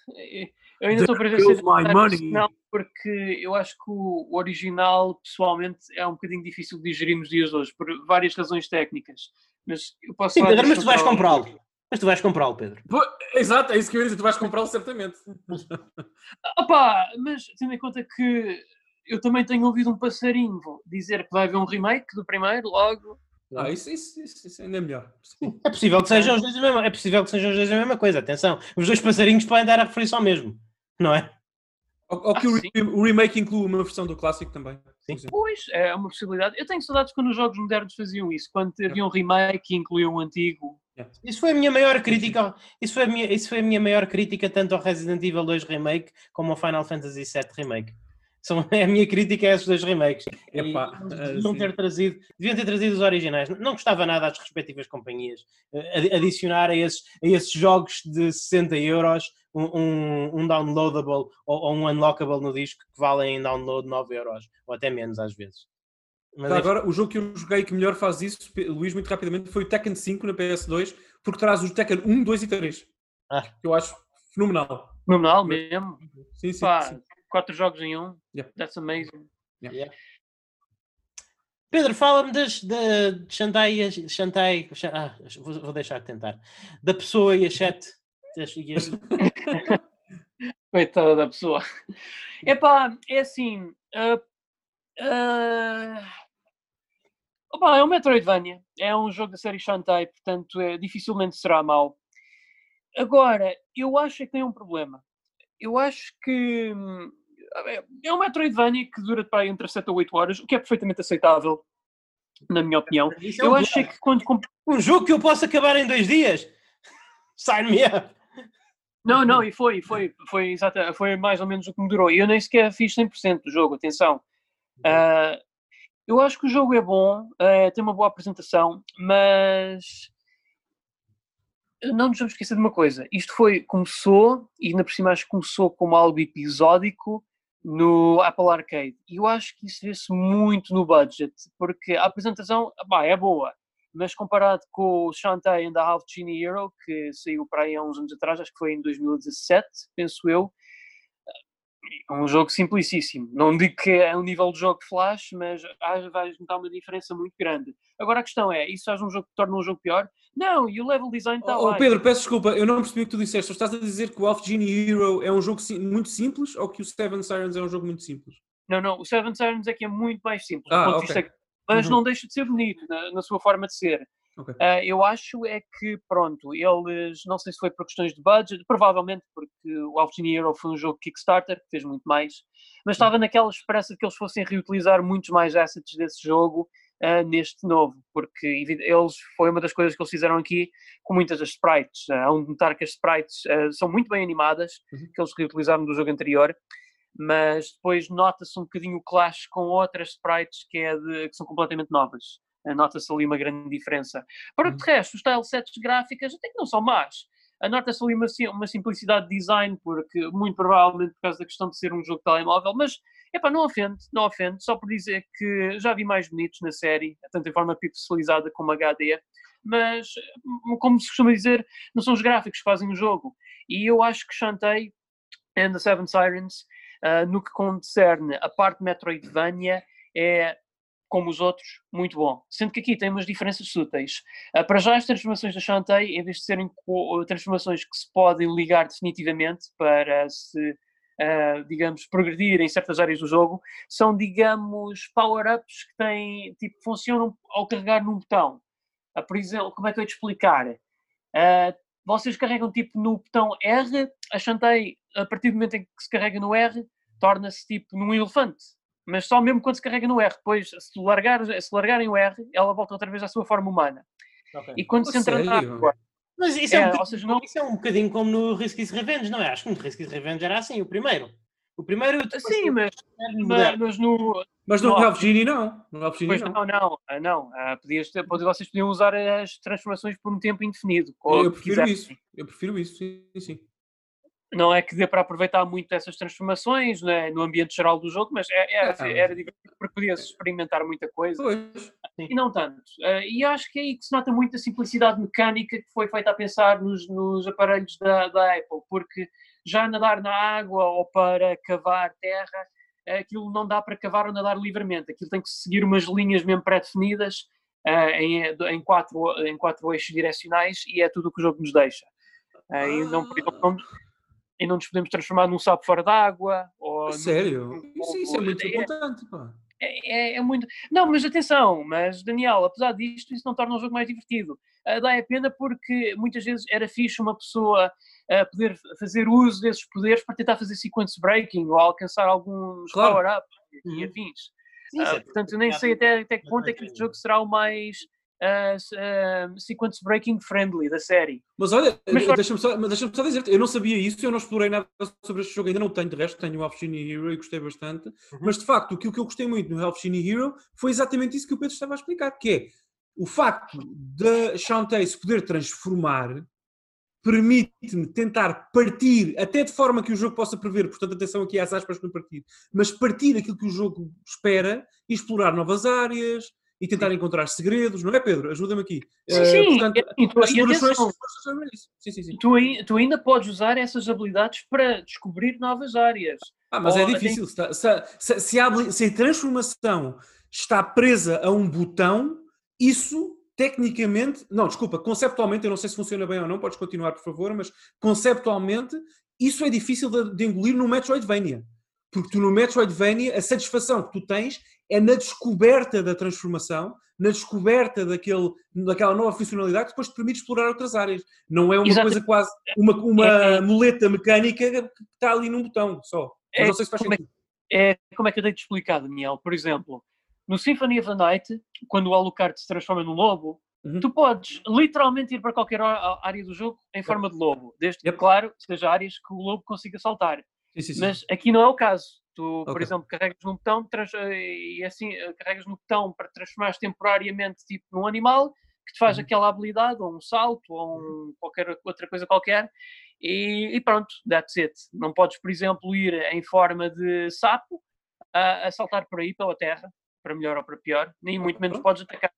eu ainda estou para ver se não, porque eu acho que o, original, pessoalmente, é um bocadinho difícil de digerir nos dias de hoje, por várias razões técnicas. Mas eu posso Sim, falar Pedro, mas tu vais comprá-lo. Mas tu vais comprá-lo, Pedro. Pô, Exato, é isso que eu ia dizer. Tu vais comprá-lo certamente. Opá, mas tendo em conta que eu também tenho ouvido um passarinho dizer que vai haver um remake do primeiro, logo. Ah, isso, isso, isso, isso ainda é melhor. Sim. É possível que sejam os dois a mesma, é possível que sejam os dois a mesma coisa, atenção. Os dois passarinhos podem dar a referência ao mesmo, não é? Ou, ou que Ah, o, sim. re- o remake inclua uma versão do clássico também. Pois, é uma possibilidade. Eu tenho saudades quando os jogos modernos faziam isso, quando havia um remake e incluíam o antigo. Isso foi a minha maior crítica, isso foi a minha, isso foi a minha maior crítica tanto ao Resident Evil 2 Remake como ao Final Fantasy VII Remake. São, a minha crítica a esses dois remakes. E Epá, ah, deviam sim. ter trazido, deviam ter trazido os originais. Não gostava nada às respectivas companhias eh, adi- adicionar a esses, a esses jogos de 60 euros um, um, downloadable ou, ou um unlockable no disco que valem em download 9 euros ou até menos às vezes. Mas Já enfim, agora, o jogo que eu joguei que melhor faz isso, Luís, muito rapidamente, foi o Tekken 5 na PS2, porque traz os Tekken 1, 2 e 3. Ah. Que eu acho fenomenal. Fenomenal mesmo. Sim, sim. Pá, sim. Quatro jogos em um. Yeah. That's amazing. Pedro, fala-me das da de Shantai, e a- Shantai, Shan- ah, vou, vou deixar de tentar, da pessoa e a chat. Coitada da pessoa. Epá, é assim. ah, ah, opá, é um Metroidvania. É um jogo da série Shantae, portanto é, dificilmente será mau. Agora, eu acho é que tem um problema. Eu acho que hum, é- é um Metroidvania que dura para aí entre 7 a 8 horas, o que é perfeitamente aceitável, na minha opinião. É Eu um acho é jogo. que quando Um jogo que eu posso acabar em dois dias? Sign me up! Não, não, e foi, foi, foi, exata, foi mais ou menos o que me durou. E eu nem sequer fiz 100% do jogo, atenção. Ah, eu acho que o jogo é bom, ah, tem uma boa apresentação, mas não nos vamos esquecer de uma coisa. Isto foi, começou, e ainda por cima acho que começou como algo episódico no Apple Arcade. E eu acho que isso vê-se muito no budget, porque a apresentação é boa, mas comparado com o Shantae and the Half Genie Hero, que saiu para aí há uns anos atrás, acho que foi em 2017, penso eu, um jogo simplicíssimo. Não digo que é um nível de jogo flash, mas vais notar uma diferença muito grande. Agora a questão é, isso faz um jogo que torna um jogo pior? Não, e o level design está Oh, lá. Pedro, peço desculpa, eu não percebi o que tu disseste. Tu estás a dizer que o Alpha Genie Hero é um jogo muito simples ou que o Seven Sirens é um jogo muito simples? Não, não, o Seven Sirens é que é muito mais simples. Ah, ponto de ok. vista- mas Uhum. não deixa de ser bonito na, na sua forma de ser. Ok. Ah, eu acho é que, pronto, eles, não sei se foi por questões de budget, provavelmente porque o Alpha Genie Hero foi um jogo Kickstarter, que fez muito mais, mas estava naquela esperança de que eles fossem reutilizar muitos mais assets desse jogo ah, neste novo, porque eles, foi uma das coisas que eles fizeram aqui com muitas das sprites. Há um de notar que as sprites ah, são muito bem animadas, Uhum. que eles reutilizaram do jogo anterior, mas depois nota-se um bocadinho o clash com outras sprites que, é de- que são completamente novas. Eh, Nota-se ali uma grande diferença. Para Uhum. de resto, os tilesets gráficas até que não são más. Eh, Nota-se ali uma, uma simplicidade de design, porque muito provavelmente por causa da questão de ser um jogo de telemóvel, mas epá, não ofende, não ofende, só por dizer que já vi mais bonitos na série, tanto em forma pixelizada como HD, mas hum, como se costuma dizer, não são os gráficos que fazem o jogo. E eu acho que Shantae and the Seven Sirens, ah, no que concerne a parte Metroidvania, é como os outros, muito bom. Sendo que aqui tem umas diferenças súteis. Ah, para já, as transformações da Shantae, em vez de serem co- transformações que se podem ligar definitivamente para se uh, digamos, progredir em certas áreas do jogo, são, digamos, power-ups que têm, tipo, funcionam ao carregar num botão. Por exemplo, como é que eu ia te explicar? Vocês carregam tipo no botão R, a Shantae, a partir do momento em que se carrega no R, torna-se tipo num elefante. Mas só mesmo quando se carrega no R. Depois, se, largar, se largarem o R, ela volta outra vez à sua forma humana. Okay. E quando oh, se entra na água, mas isso é, é, um, seja, não... isso é um bocadinho como no Risky's Revenge, não é? Acho que no Risky's Revenge era assim, o primeiro. O primeiro... Sim, mas, mas, mas no... Mas no Ralph Genie não. No Ralph Genie não. Não, não. Ah, não. Uh, podias ter, vocês podiam usar as transformações por um tempo indefinido. Eu prefiro isso. Eu prefiro isso, sim, sim. Não é que dê para aproveitar muito essas transformações né, no ambiente geral do jogo, mas é, é, é, era divertido porque podia-se experimentar muita coisa. Pois. E não tanto. Uh, e acho que é aí que se nota muito a simplicidade mecânica que foi feita a pensar nos, nos aparelhos da, da Apple, porque já nadar na água ou para cavar terra, aquilo não dá para cavar ou nadar livremente. Aquilo tem que seguir umas linhas mesmo pré-definidas uh, em, em, quatro, em quatro eixos direcionais e é tudo o que o jogo nos deixa. Uh, e, não, não, e não nos podemos transformar num sapo fora d'água. Sério? Num, isso, isso é muito é, importante, pá. É, é, é, muito. Não, mas atenção, mas Daniel, apesar disto, isso não torna o jogo mais divertido. Uh, dá a pena porque muitas vezes era fixe uma pessoa uh, poder fazer uso desses poderes para tentar fazer sequence breaking ou alcançar alguns claro. power-ups uhum. e afins. Sim, uh, portanto, eu nem sei até, até que ponto é que este jogo será o mais uh, sequence breaking friendly da série. Mas olha, deixa-me só, deixa só dizer eu não sabia isso, eu não explorei nada sobre este jogo, ainda não tenho, de resto tenho o Half Hero e gostei bastante, uhum. mas de facto, aquilo que eu gostei muito no Half Hero foi exatamente isso que o Pedro estava a explicar, que é o facto de Shantae se poder transformar permite-me tentar partir, até de forma que o jogo possa prever, portanto, atenção aqui às aspas no partir, mas partir aquilo que o jogo espera e explorar novas áreas, e tentar encontrar segredos, não é, Pedro? Ajuda-me aqui. Sim, uh, sim. Portanto, e, tu, as explorações sim, sim, sim. Tu, tu, ainda podes usar essas habilidades para descobrir novas áreas. Ah, mas é Ou, é difícil. Tem... Se, se, se, a, se a transformação está presa a um botão, isso tecnicamente, não, desculpa, conceptualmente, eu não sei se funciona bem ou não, podes continuar, por favor, mas conceptualmente, isso é difícil de, de engolir no Metroidvania. Porque tu no Metroidvania, a satisfação que tu tens é na descoberta da transformação, na descoberta daquele, daquela nova funcionalidade que depois te permite explorar outras áreas. Não é uma Exato. coisa quase, uma, uma é, é, muleta mecânica que está ali num botão só. É, não sei se faz como sentido. É, é, como é que eu tenho de explicar, Daniel? Por exemplo, no Symphony of the Night, quando o Alucard se transforma num lobo, uhum. tu podes literalmente ir para qualquer área do jogo em forma de lobo, desde que, claro, seja áreas que o lobo consiga saltar. Sim, sim, sim. Mas aqui não é o caso. Tu, okay. por exemplo, carregas num botão trans, e assim eh, carregas no botão para transformares temporariamente tipo num animal que te faz uhum. aquela habilidade, ou um salto, ou um, qualquer outra coisa qualquer, e, e, pronto, that's it. Não podes, por exemplo, ir em forma de sapo a, a saltar por aí pela terra, para melhor ou para pior, nem muito menos podes atacar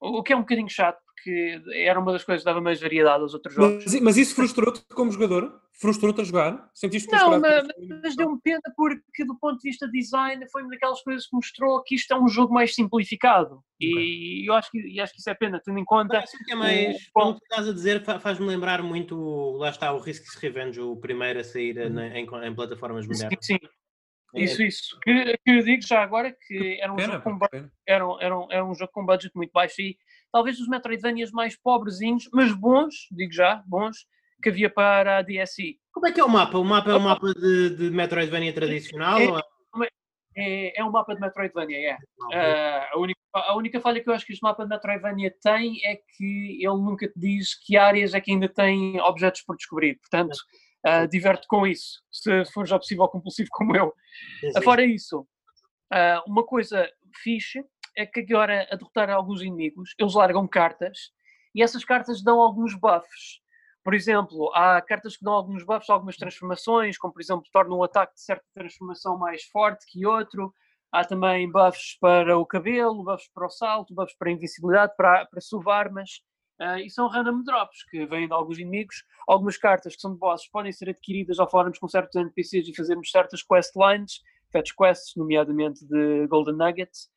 o que é um bocadinho chato, porque era uma das coisas que dava mais variedade aos outros jogos. Mas, mas isso frustrou-te como jogador? Frustrou-te a jogar? Sentiste Não, mas, mas deu-me pena porque, do ponto de vista design, foi uma daquelas coisas que mostrou que isto é um jogo mais simplificado. Okay. E eu acho que, e acho que isso é pena, tendo em conta. Acho que é mais. O, como tu estás a dizer, faz-me lembrar muito. Lá está o Risk's Revenge, o primeiro a sair uhum. em, em, plataformas modernas. Sim, sim. É. Isso, isso. Que, que eu digo já agora que era um, pena, jogo com, era, um, era, um, era um jogo com budget muito baixo e talvez os Metroidvanias mais pobrezinhos, mas bons, digo já, bons, que havia para a DSi. Como é que é o mapa? O mapa é um mapa de, de Metroidvania tradicional? É, é, é, é um mapa de Metroidvania, é. Uh, a, única, a única falha que eu acho que este mapa de Metroidvania tem é que ele nunca te diz que áreas é que ainda tem objetos por descobrir. Portanto, uh, diverte com isso, se for já possível compulsivo como eu. Uh, fora isso, uh, uma coisa fixe é que agora a derrotar alguns inimigos, eles largam cartas e essas cartas dão alguns buffs. Por exemplo, há cartas que dão alguns buffs, algumas transformações, como por exemplo, tornam um ataque de certa transformação mais forte que outro. Há também buffs para o cabelo, buffs para o salto, buffs para a invencibilidade, para, para subar armas. Uh, e são random drops que vêm de alguns inimigos. Algumas cartas que são de bosses podem ser adquiridas ao falarmos com certos NPCs e fazermos certas questlines, fetch quests, nomeadamente de Golden Nuggets.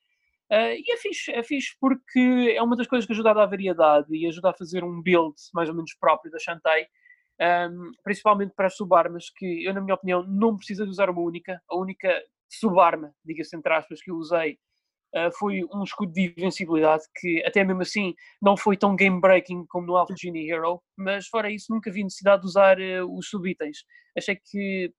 Uh, e é fixe, é fixe porque é uma das coisas que ajuda a dar variedade e ajuda a fazer um build mais ou menos próprio da Shantae. um, principalmente para as subarmas, que eu, na minha opinião, não precisa de usar uma única. A única subarma, diga-se entre aspas, que eu usei uh, foi um escudo de invencibilidade que, até mesmo assim, não foi tão game-breaking como no Alpha Genie Hero, mas fora isso, nunca vi necessidade de usar uh, os subitens. Achei que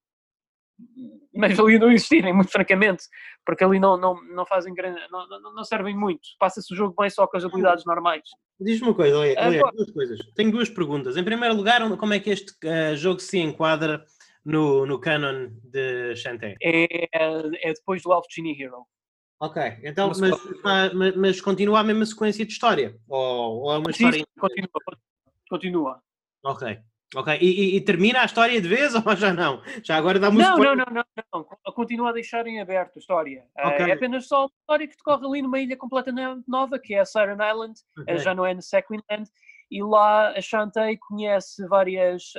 mas ali não existirem, muito francamente, porque ali não, não, não fazem grande, não, não, não servem muito. Passa-se o jogo bem só com as habilidades normais. Diz-me uma coisa, olha duas coisas. Tenho duas perguntas. Em primeiro lugar, como é que este uh, jogo se enquadra no, no canon de Shantae? É, é depois do Alpha Genie Hero. Ok, então, mas, mas, mas, continua a mesma sequência de história? Ou, ou é uma Sim, história. Continua, continua. Ok. Ok, e, e, termina a história de vez ou já não? Já agora dá muito. Não, não, não, não, não, continua a deixar em aberto a história. Eh, okay. É apenas só uma história que decorre ali numa ilha completamente nova, que é a Siren Island, eh, okay. já não é na Second Land, e lá a Shantae conhece várias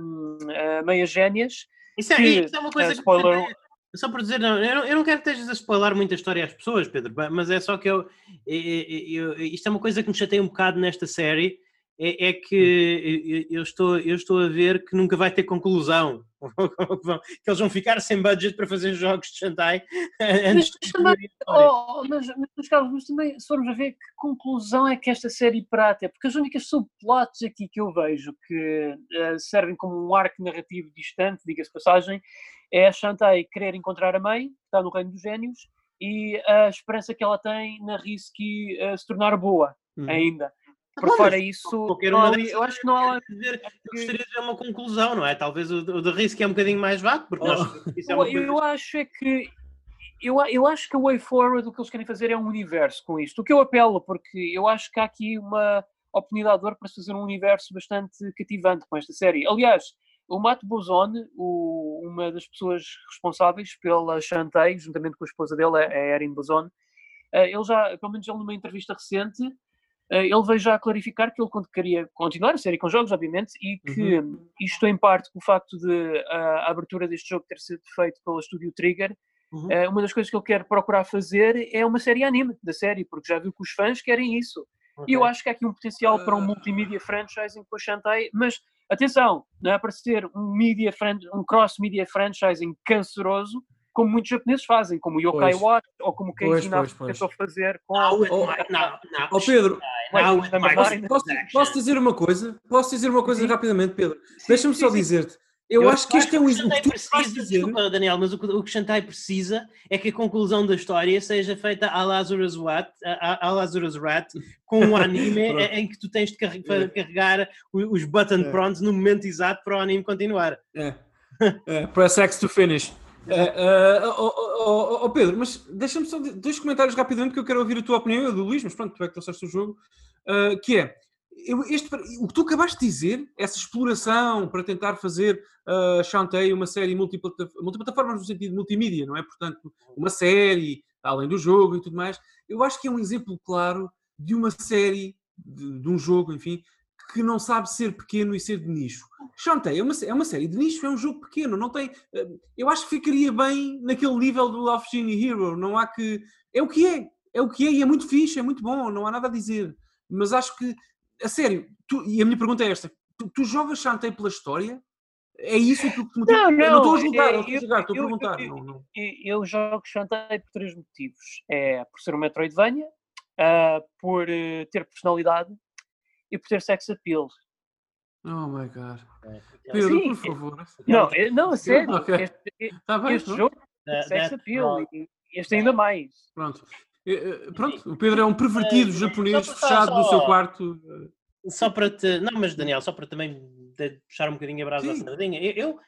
um, uh, eh, meias génias. Isso é, que, isso é uma coisa uh, spoiler... que. Só por dizer, não, eu, não, eu não quero que estejas a spoiler muita história às pessoas, Pedro, mas é só que eu, eu, eu, isto é uma coisa que me chateia um bocado nesta série, é, é, que eu estou, eu estou a ver que nunca vai ter conclusão. que eles vão ficar sem budget para fazer jogos de Shantai antes mas, de também, oh, mas, mas, Carlos, mas também se formos a ver que conclusão é que esta série prata, porque as únicas subplots aqui que eu vejo que uh, servem como um arco narrativo distante, diga-se passagem, é a Shantai querer encontrar a mãe, que está no reino dos génios, e a esperança que ela tem na Risky uh, se tornar boa uhum. ainda. Por Bom, fora isso, qualquer uma ali, eu acho que não há. Dizer, eu gostaria de ver uma conclusão, não é? Talvez o, o de risco é um bocadinho mais vago, porque nós, oh. isso é uma eu, eu acho é que eu, eu acho que o way forward o que eles querem fazer é um universo com isto. O que eu apelo, porque eu acho que há aqui uma oportunidade para se fazer um universo bastante cativante com esta série. Aliás, o Matt Bozone, o, uma das pessoas responsáveis pela Shantae, juntamente com a esposa dele, a Erin Bozone, eh, ele já, pelo menos ele numa entrevista recente, ele veio já a clarificar que ele queria continuar a série com jogos, obviamente, e que uhum. isto em parte com o facto de a abertura deste jogo ter sido feito pelo estúdio Trigger, uhum. Eh, uma das coisas que ele quer procurar fazer é uma série anime da série, porque já viu que os fãs querem isso. Okay. E eu acho que há aqui um potencial para um ah. multimedia franchising com a Shantae, mas atenção, não é para ser um, media um cross-media franchising canceroso, como muitos japoneses fazem, como o Yokai Watch ou como o Keiji tentou fazer com não, oh, não, não, oh, Pedro, não, posso, posso, dizer uma coisa? Posso dizer uma coisa sim. rapidamente, Pedro? Deixa-me só dizer-te. Eu, eu, acho que este é um exemplo. que precisa, desculpa, Daniel, mas o que o Shantai precisa é que a conclusão da história seja feita à Lazarus Rat, à, Lazarus Rat com um anime em que tu tens de é. carregar os button é. prontos no momento exato para o anime continuar. É. é. Press X to finish. Uh, uh, oh, oh, Pedro, mas deixa-me só dois comentários rapidamente que eu quero ouvir a tua opinião, a do Luís, mas pronto, tu é que trouxeste o jogo, uh, que é eu, este, o que tu acabaste de dizer, essa exploração para tentar fazer uh, ah, Shantae uma série multiplataforma, multiplataformas no sentido multimídia, não é? Portanto, uma série, além do jogo e tudo mais, eu acho que é um exemplo claro de uma série, de, de um jogo, enfim, que não sabe ser pequeno e ser de nicho. Shantae é uma, é uma série de nicho, é um jogo pequeno, não tem. Eh, eu acho que ficaria bem naquele nível do Love Genie Hero, não há que. É o que é, é o que é e é muito fixe, é muito bom, não há nada a dizer. Mas acho que, a sério, tu, e a minha pergunta é esta: tu, tu jogas Shantae pela história? É isso que tu Não, não, eu não estou a julgar, é, estou a julgar, estou a perguntar. Eu, não, não. eu, jogo Shantae por três motivos. É por ser um Metroidvania, uh, por uh, ter personalidade e por ter sex appeal. Oh my god. É, Pedro, Sim, por favor. Não, não, a sério. Okay. Este, tá bem, este jogo é sex appeal. E este ainda mais. Pronto. Eh, eh, pronto, o Pedro é um pervertido é, japonês fechado só, no seu quarto. Só para te. Não, mas Daniel, só para também puxar um bocadinho a brasa à sardinha. Eu,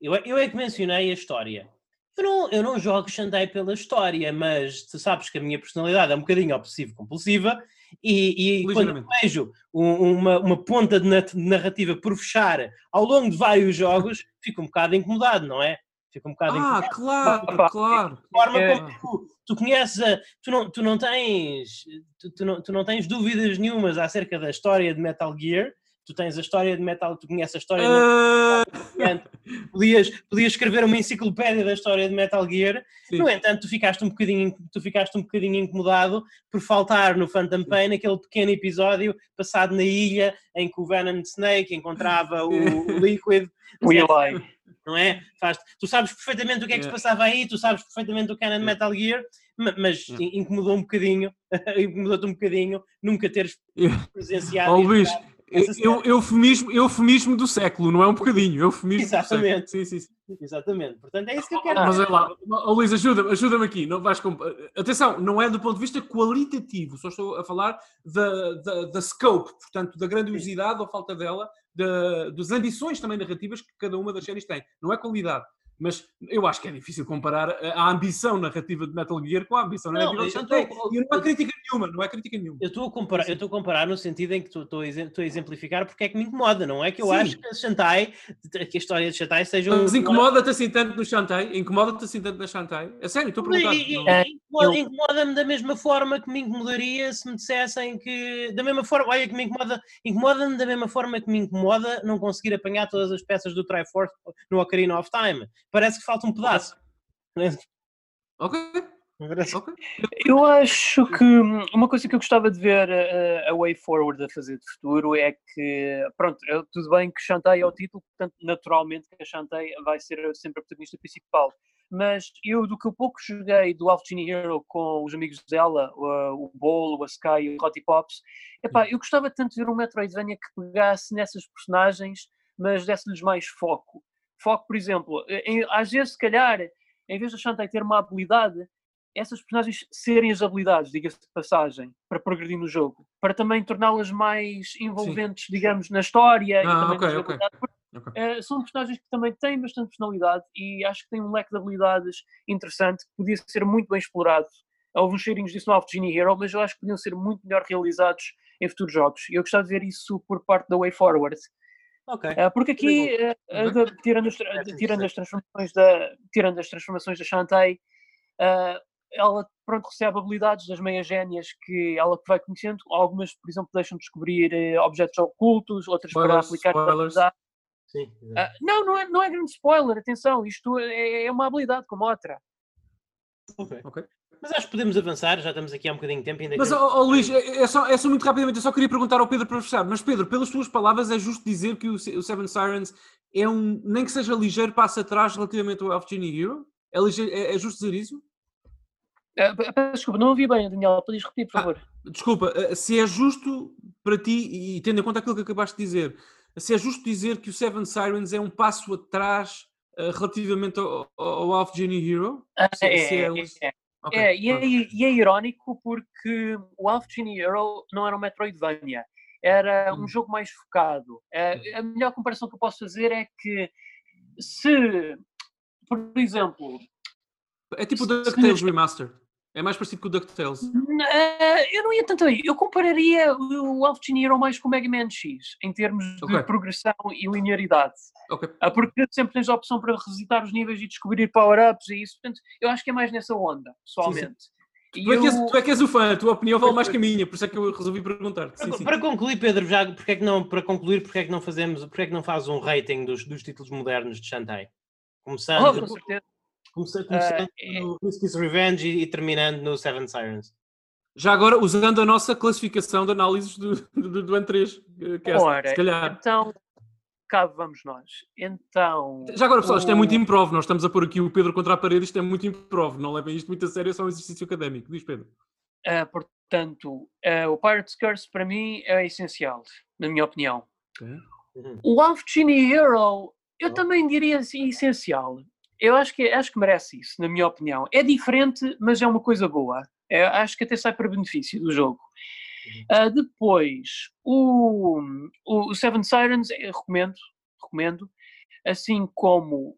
eu, eu é que mencionei a história. Eu não, eu não jogo Shandai pela história, mas tu sabes que a minha personalidade é um bocadinho obsessivo-compulsiva e, e quando vejo uma, uma ponta de narrativa por fechar ao longo de vários jogos, fico um bocado incomodado, não é? Fico um bocado ah, incomodado. claro, claro. De forma é. como tu, tu conheces, a, tu, não, tu, não tens, tu, tu, não, tu não tens dúvidas nenhumas acerca da história de Metal Gear, tu tens a história de Metal, tu conheces a história de Metal Uh, podias, podias escrever uma enciclopédia da história de Metal Gear. Sim. No entanto, tu ficaste um bocadinho, tu ficaste um bocadinho incomodado por faltar no Phantom Pain aquele pequeno episódio passado na ilha em que o Venom Snake encontrava o, o Liquid. O Eli. Não é? Faz, tu sabes perfeitamente o que é que se É. passava aí, tu sabes perfeitamente o canon de É. Metal Gear, ma- mas É. in- incomodou um bocadinho, incomodou-te um bocadinho nunca teres presenciado. Luís, essa eu, eufemismo, eufemismo do século, não é um bocadinho, eufemismo Exatamente. do século. Sim, sim, sim. Exatamente, portanto é isso que eu quero. Mas é lá, Ó, Luís, ajuda-me, ajuda-me aqui. Não vais comp- Atenção, não é do ponto de vista qualitativo, só estou a falar da, da, da scope, portanto, da grandiosidade ou falta dela, da, das ambições também narrativas que cada uma das séries tem. Não é qualidade. Mas eu acho que é difícil comparar a ambição narrativa de Metal Gear com a ambição Não, narrativa eu de Shantae. E não há crítica nenhuma, não é crítica nenhuma. Eu estou a comparar, eu estou a comparar no sentido em que estou a exemplificar porque é que me incomoda, não é que eu Sim. acho que a Shantai, que a história de Shantai seja um. Mas incomoda-te assim tanto no Shantae? Incomoda-te assim tanto na Shantae? É sério, estou a perguntar. Não- É, incomoda- eu- Incomoda-me da mesma forma que me incomodaria se me dissessem que. Da mesma forma, olha que me incomoda. Incomoda-me da mesma forma que me incomoda não conseguir apanhar todas as peças do Triforce no Ocarina of Time. Parece que falta um pedaço. Ok, Eu acho que hum, uma coisa que eu gostava de ver eh, a Way Forward a fazer de futuro é que, pronto, eu- tudo bem que Shantae é o título, portanto, naturalmente que a Shantae vai ser sempre a protagonista principal. Mas eu, do que eu pouco joguei do Alpha Genie Hero com os amigos dela, o, o Bolo, o Sky e o Hottie Pops, epá, eu gostava tanto de ver um Metroidvania que pegasse nessas personagens, mas desse-lhes mais foco. Foco, por exemplo, em- às vezes, se calhar, em vez da Shantae ter uma habilidade, essas personagens serem as habilidades, diga-se de passagem, para progredir no jogo, para também torná-las mais envolventes, digamos, na história e Ah, também ok, na ok. jogabilidade, porque, Ok. eh, são personagens que também têm bastante personalidade e acho que têm um leque de habilidades interessante que podia ser muito bem explorado. Houve uns cheirinhos disso no Alpha Genie Hero, mas eu acho que podiam ser muito melhor realizados em futuros jogos. E eu gostava de ver isso por parte da Way Forward. Ok. Eh, porque aqui, da- tirando, as, Parece tirando as transformações da, tirando as transformações da Shantae, eh, ela pronto, recebe habilidades das meias génias que ela vai conhecendo. Algumas, por exemplo, deixam descobrir eh, objetos ocultos, outras para Spoilers, aplicar spoilers. Sim. Ah, não, não é, não é grande spoiler, atenção, isto é, é uma habilidade como outra. Ok. Ok. Mas acho que podemos avançar, já estamos aqui há um bocadinho de tempo. Ainda Mas, temos- ó, ó, Luís, é, é só, é só muito rapidamente, eu só queria perguntar ao Pedro para fechar. Mas, Pedro, pelas tuas palavras, é justo dizer que o, o Seven Sirens é um, nem que seja ligeiro passo atrás relativamente ao Elf Genie Hero? É, ligeiro- é- é justo dizer isso? Ah, pe- peço desculpa, não ouvi bem, Daniel, podes repetir, por Ah, favor? Desculpa, eh, se é justo para ti, e tendo em conta aquilo que acabaste de dizer, se é justo dizer que o Seven Sirens é um passo atrás eh, relativamente ao, ao Elf Genie Hero? Ah, se- é, se é, lis- é, Ok, é, e, é, e é irónico porque o Alpha Genie Hero não era um Metroidvania, era um Hum. jogo mais focado. Ah, a melhor comparação que eu posso fazer é que se, por exemplo, É tipo DuckTales Remastered. É mais parecido com o DuckTales. Eh, eu não ia tanto aí. Eu compararia o Alpha Hero mais com o Mega Man X, em termos de Ok. progressão e linearidade. Ok. Ah, Porque sempre tens a opção para revisitar os níveis e descobrir power-ups e isso. Portanto, eu acho que é mais nessa onda, pessoalmente. Tu é, que és, eu- tu é que és o fã, a tua opinião vale mais que a minha, por isso é que eu resolvi perguntar. Para, Sim, sim. para concluir, Pedro, já, porque é que não, para concluir, porque é que não fazemos, porque é que não fazes um rating dos, dos títulos modernos de Shantae? Oh, Começando, com certeza. Começa- começando é- no Risky's Revenge e, e terminando no Seven Sirens. Já agora, usando a nossa classificação de análises do, do, do N3, eh, cast, Ora, se calhar. então, cá vamos nós. Então. Já agora, pessoal, isto é muito o- improv. Nós estamos a pôr aqui o Pedro contra a parede, isto é muito improv. Não levem isto muito a sério, é só um exercício académico. Diz Pedro. ah, portanto, ah, o Pirate's Curse para mim é essencial, na minha opinião. Uhum. O Alpha Genie Hero, eu Oh. também diria assim, essencial. Eu acho que, acho que merece isso, na minha opinião. É diferente, mas é uma coisa boa. É, acho que até sai para benefício do jogo. Ah, depois, o, o Seven Sirens, eu recomendo, recomendo, assim como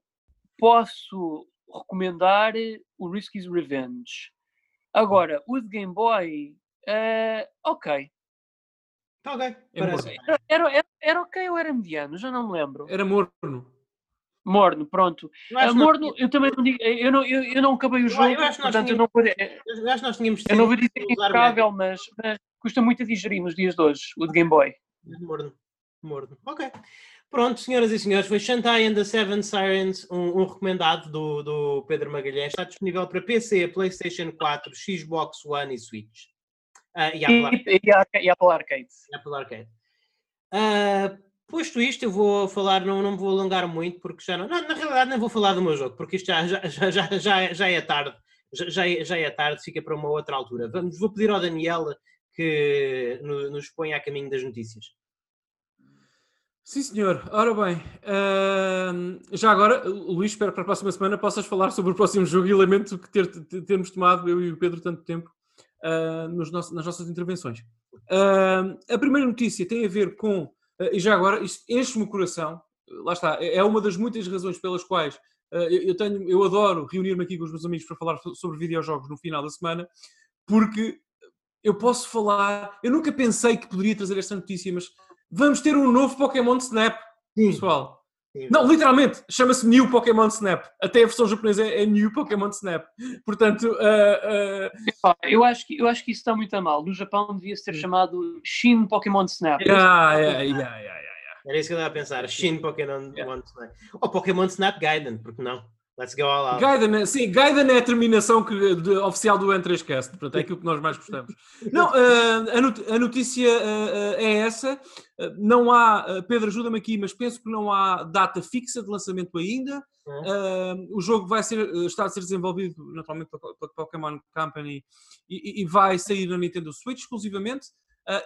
posso recomendar o Risky's Revenge. Agora, o de Game Boy, ah, ok. Tá ok, parece. era, era- era ok ou era mediano? Já não me lembro. Era morno. Morno, pronto. Eu Ah, que nós morno, eu também não digo, eu não, eu, eu não acabei o Eu- jogo, eu acho que nós portanto eu tínhamos- não, vou, eu eu acho que nós tínhamos não vou dizer que é impecável, mas, mas custa muito a digerir nos dias de hoje, o de Game Boy. Morno. Morno. Ok. Pronto, senhoras e senhores, foi Shantai and the Seven Sirens, um, um recomendado do, do Pedro Magalhães. Está disponível para PC, PlayStation 4, Xbox One e Switch. Uh, e, Apple, E, e, a- e Apple Arcade. Apple Arcade. Ah, posto isto, eu vou falar, não, não me vou alongar muito, porque já não, não, Na realidade, nem vou falar do meu jogo, porque isto já, já, já, já, já, é tarde. Já, já, é, tarde, fica para uma outra altura. Vamos, vou pedir ao Daniel que no- nos ponha a caminho das notícias. Sim, senhor. Ora bem, ahm, já agora, Luís, espero que para a próxima semana possas falar sobre o próximo jogo e lamento que ter, ter- termos tomado, eu e o Pedro, tanto tempo ah, nos nossos- nas nossas intervenções. Ahm, a primeira notícia tem a ver com, e já agora, isto enche-me o coração, lá está, é é uma das muitas razões pelas quais ah, eu, tenho, eu adoro reunir-me aqui com os meus amigos para falar so- sobre videojogos no final da semana, porque eu posso falar, eu nunca pensei que poderia trazer esta notícia, mas vamos ter um novo Pokémon Snap, pessoal. Não, literalmente, chama-se New Pokémon Snap. Até a versão japonesa é, é New Pokémon Snap. Portanto, ah, Pá, Eu acho, que, eu acho que isso está muito a mal. No Japão devia-se ter chamado Shin Pokémon Snap. yeah, yeah, yeah, yeah, yeah. Era isso que eu estava a pensar. Shin Pokémon Snap. Ou Pokémon Snap Gaiden, porque não? Let's go all out. Gaiden, é- sim, Gaiden é a terminação que, de- oficial do N3Cast, portanto é aquilo que nós mais gostamos. Não, ah, a, not- a notícia ah, ah, é essa. Não há, Pedro, ajuda-me aqui, mas penso que não há data fixa de lançamento ainda. Hum. Ah, o jogo vai ser, está a ser desenvolvido naturalmente pela, Pokémon Company e, e- vai sair na Nintendo Switch exclusivamente.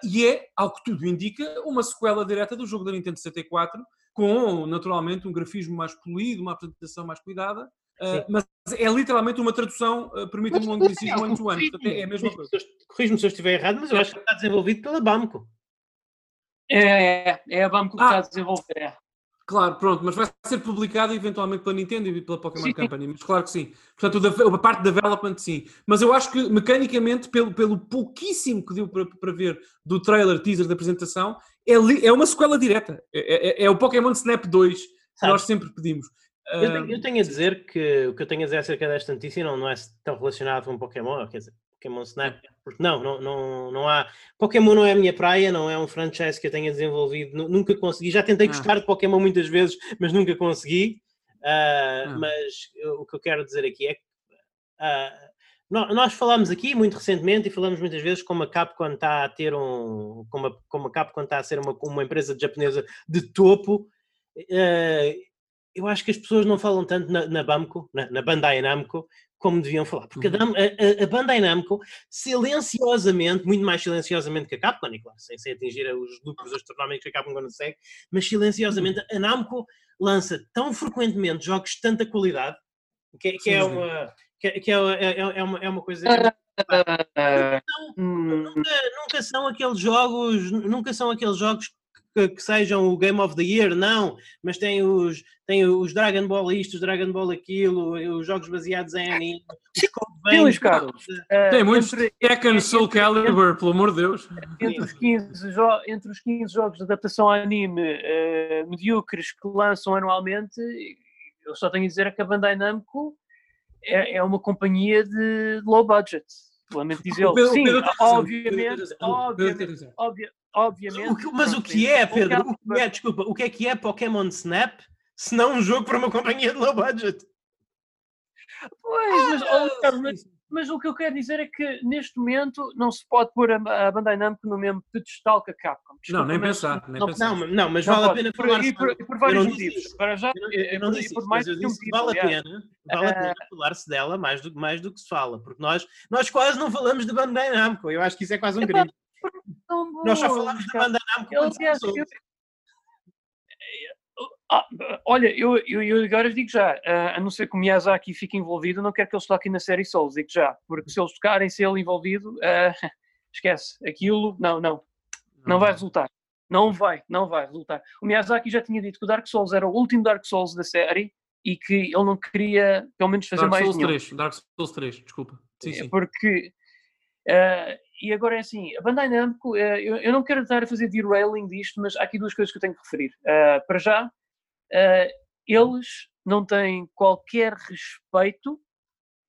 E é, ao que tudo indica, uma sequela direta do jogo da Nintendo 64, com naturalmente um grafismo mais polido, uma apresentação mais cuidada. Sim. mas é literalmente uma tradução, ah, permita-me um anglicismo one to portanto é a mesma coisa. Corrijo-me se eu estiver errado, mas eu acho que está desenvolvido pela Bamco. É, é, é a Bamco que Ah. está a desenvolver. É. Claro, pronto, mas vai ser publicado eventualmente pela Nintendo e pela Pokémon Sim. Company, mas claro que sim. Portanto, a parte de development, sim. Mas eu acho que, mecanicamente, pelo, pelo pouquíssimo que deu para, para ver do trailer, teaser da apresentação, é, é uma sequela direta. É, é- é o Pokémon Snap 2 que nós sempre pedimos. Eu tenho, eu tenho a dizer que o que eu tenho a dizer acerca desta notícia não, não é tão relacionado com Pokémon, quer dizer, Pokémon Snap, porque não, não, não, não há. Pokémon não é a minha praia, não é um franchise que eu tenha desenvolvido, nu- nunca consegui. Já tentei Ah. gostar de Pokémon muitas vezes, mas nunca consegui. Ah, Ah. Mas eu- o que eu quero dizer aqui é que nó- nós falámos aqui muito recentemente e falamos muitas vezes como a Capcom está a ter um. como a, como a Capcom está a ser uma, uma empresa japonesa de topo. eh, eu acho que as pessoas não falam tanto na, na Bamco, na, na Bandai Namco, como deviam falar. Porque a, Uhum. A- a- a Bandai Namco, silenciosamente, muito mais silenciosamente que a Capcom, e claro, sem, sem atingir os lucros astronómicos que a Capcom consegue, mas silenciosamente a Namco lança tão frequentemente jogos de tanta qualidade que, que é uma. Que, que é, é, é uma, é uma coisa. Ah, hum, nunca, nunca são aqueles jogos, nunca são aqueles jogos que, que sejam o Game of the Year, não, mas tem os, tem os Dragon Ball isto, os Dragon Ball aquilo, os jogos baseados em anime, os Carlos. ah, Tem muitos. entre- Tekken, Soul Calibur, pelo amor de Deus. entre os 15, jo- entre os 15 jogos de adaptação a anime eh, medíocres que lançam anualmente, eu só tenho a dizer que a Bandai Namco é, é uma companhia de low budget. Lamento o Sim, obviamente, obviamente, razão. obvia- obviamente. O que- mas o que é, Pedro? O que é, desculpa, o que é que é Pokémon Snap se não um jogo para uma companhia de low budget? Pois, mas, Ah, oh, mas- mas o que eu quero dizer é que neste momento não se pode pôr a, a Bandai Namco no mesmo pedestal que a Capcom. Não, nem mas pensar, nem não- pensar. Não, mas- não, mas Não vale a pode. pena Por- falar. e por, e por vários motivos. Para já, Eu não, eu não disse por isso, mais mas eu disse que vale a aliás. pena, vale a Ah. pena falar-se dela mais do, mais do que se fala, porque nós, nós quase não falamos de Bandai Namco, eu acho que isso é quase um crime. Tão Nós só boas, falamos de cara. Bandai Namco Eu, aliás, são eu- Ah, olha, eu, eu, eu agora digo já, ah, a não ser que o Miyazaki fique envolvido, não quero que eles toquem na série Souls, digo já, porque se eles tocarem, se ele envolvido, ah, esquece, aquilo, não, não, não vai resultar. Não vai, não vai resultar. O Miyazaki já tinha dito que o Dark Souls era o último Dark Souls da série e que ele não queria, pelo menos, fazer Dark mais Souls nenhum. 3, Dark Souls 3, desculpa. Sim, É sim. Porque. eh, e agora é assim, a Bandai Namco, eh, eu, eu não quero estar a fazer derailing disto, mas há aqui duas coisas que eu tenho que referir. Eh, para já, eh, eles não têm qualquer respeito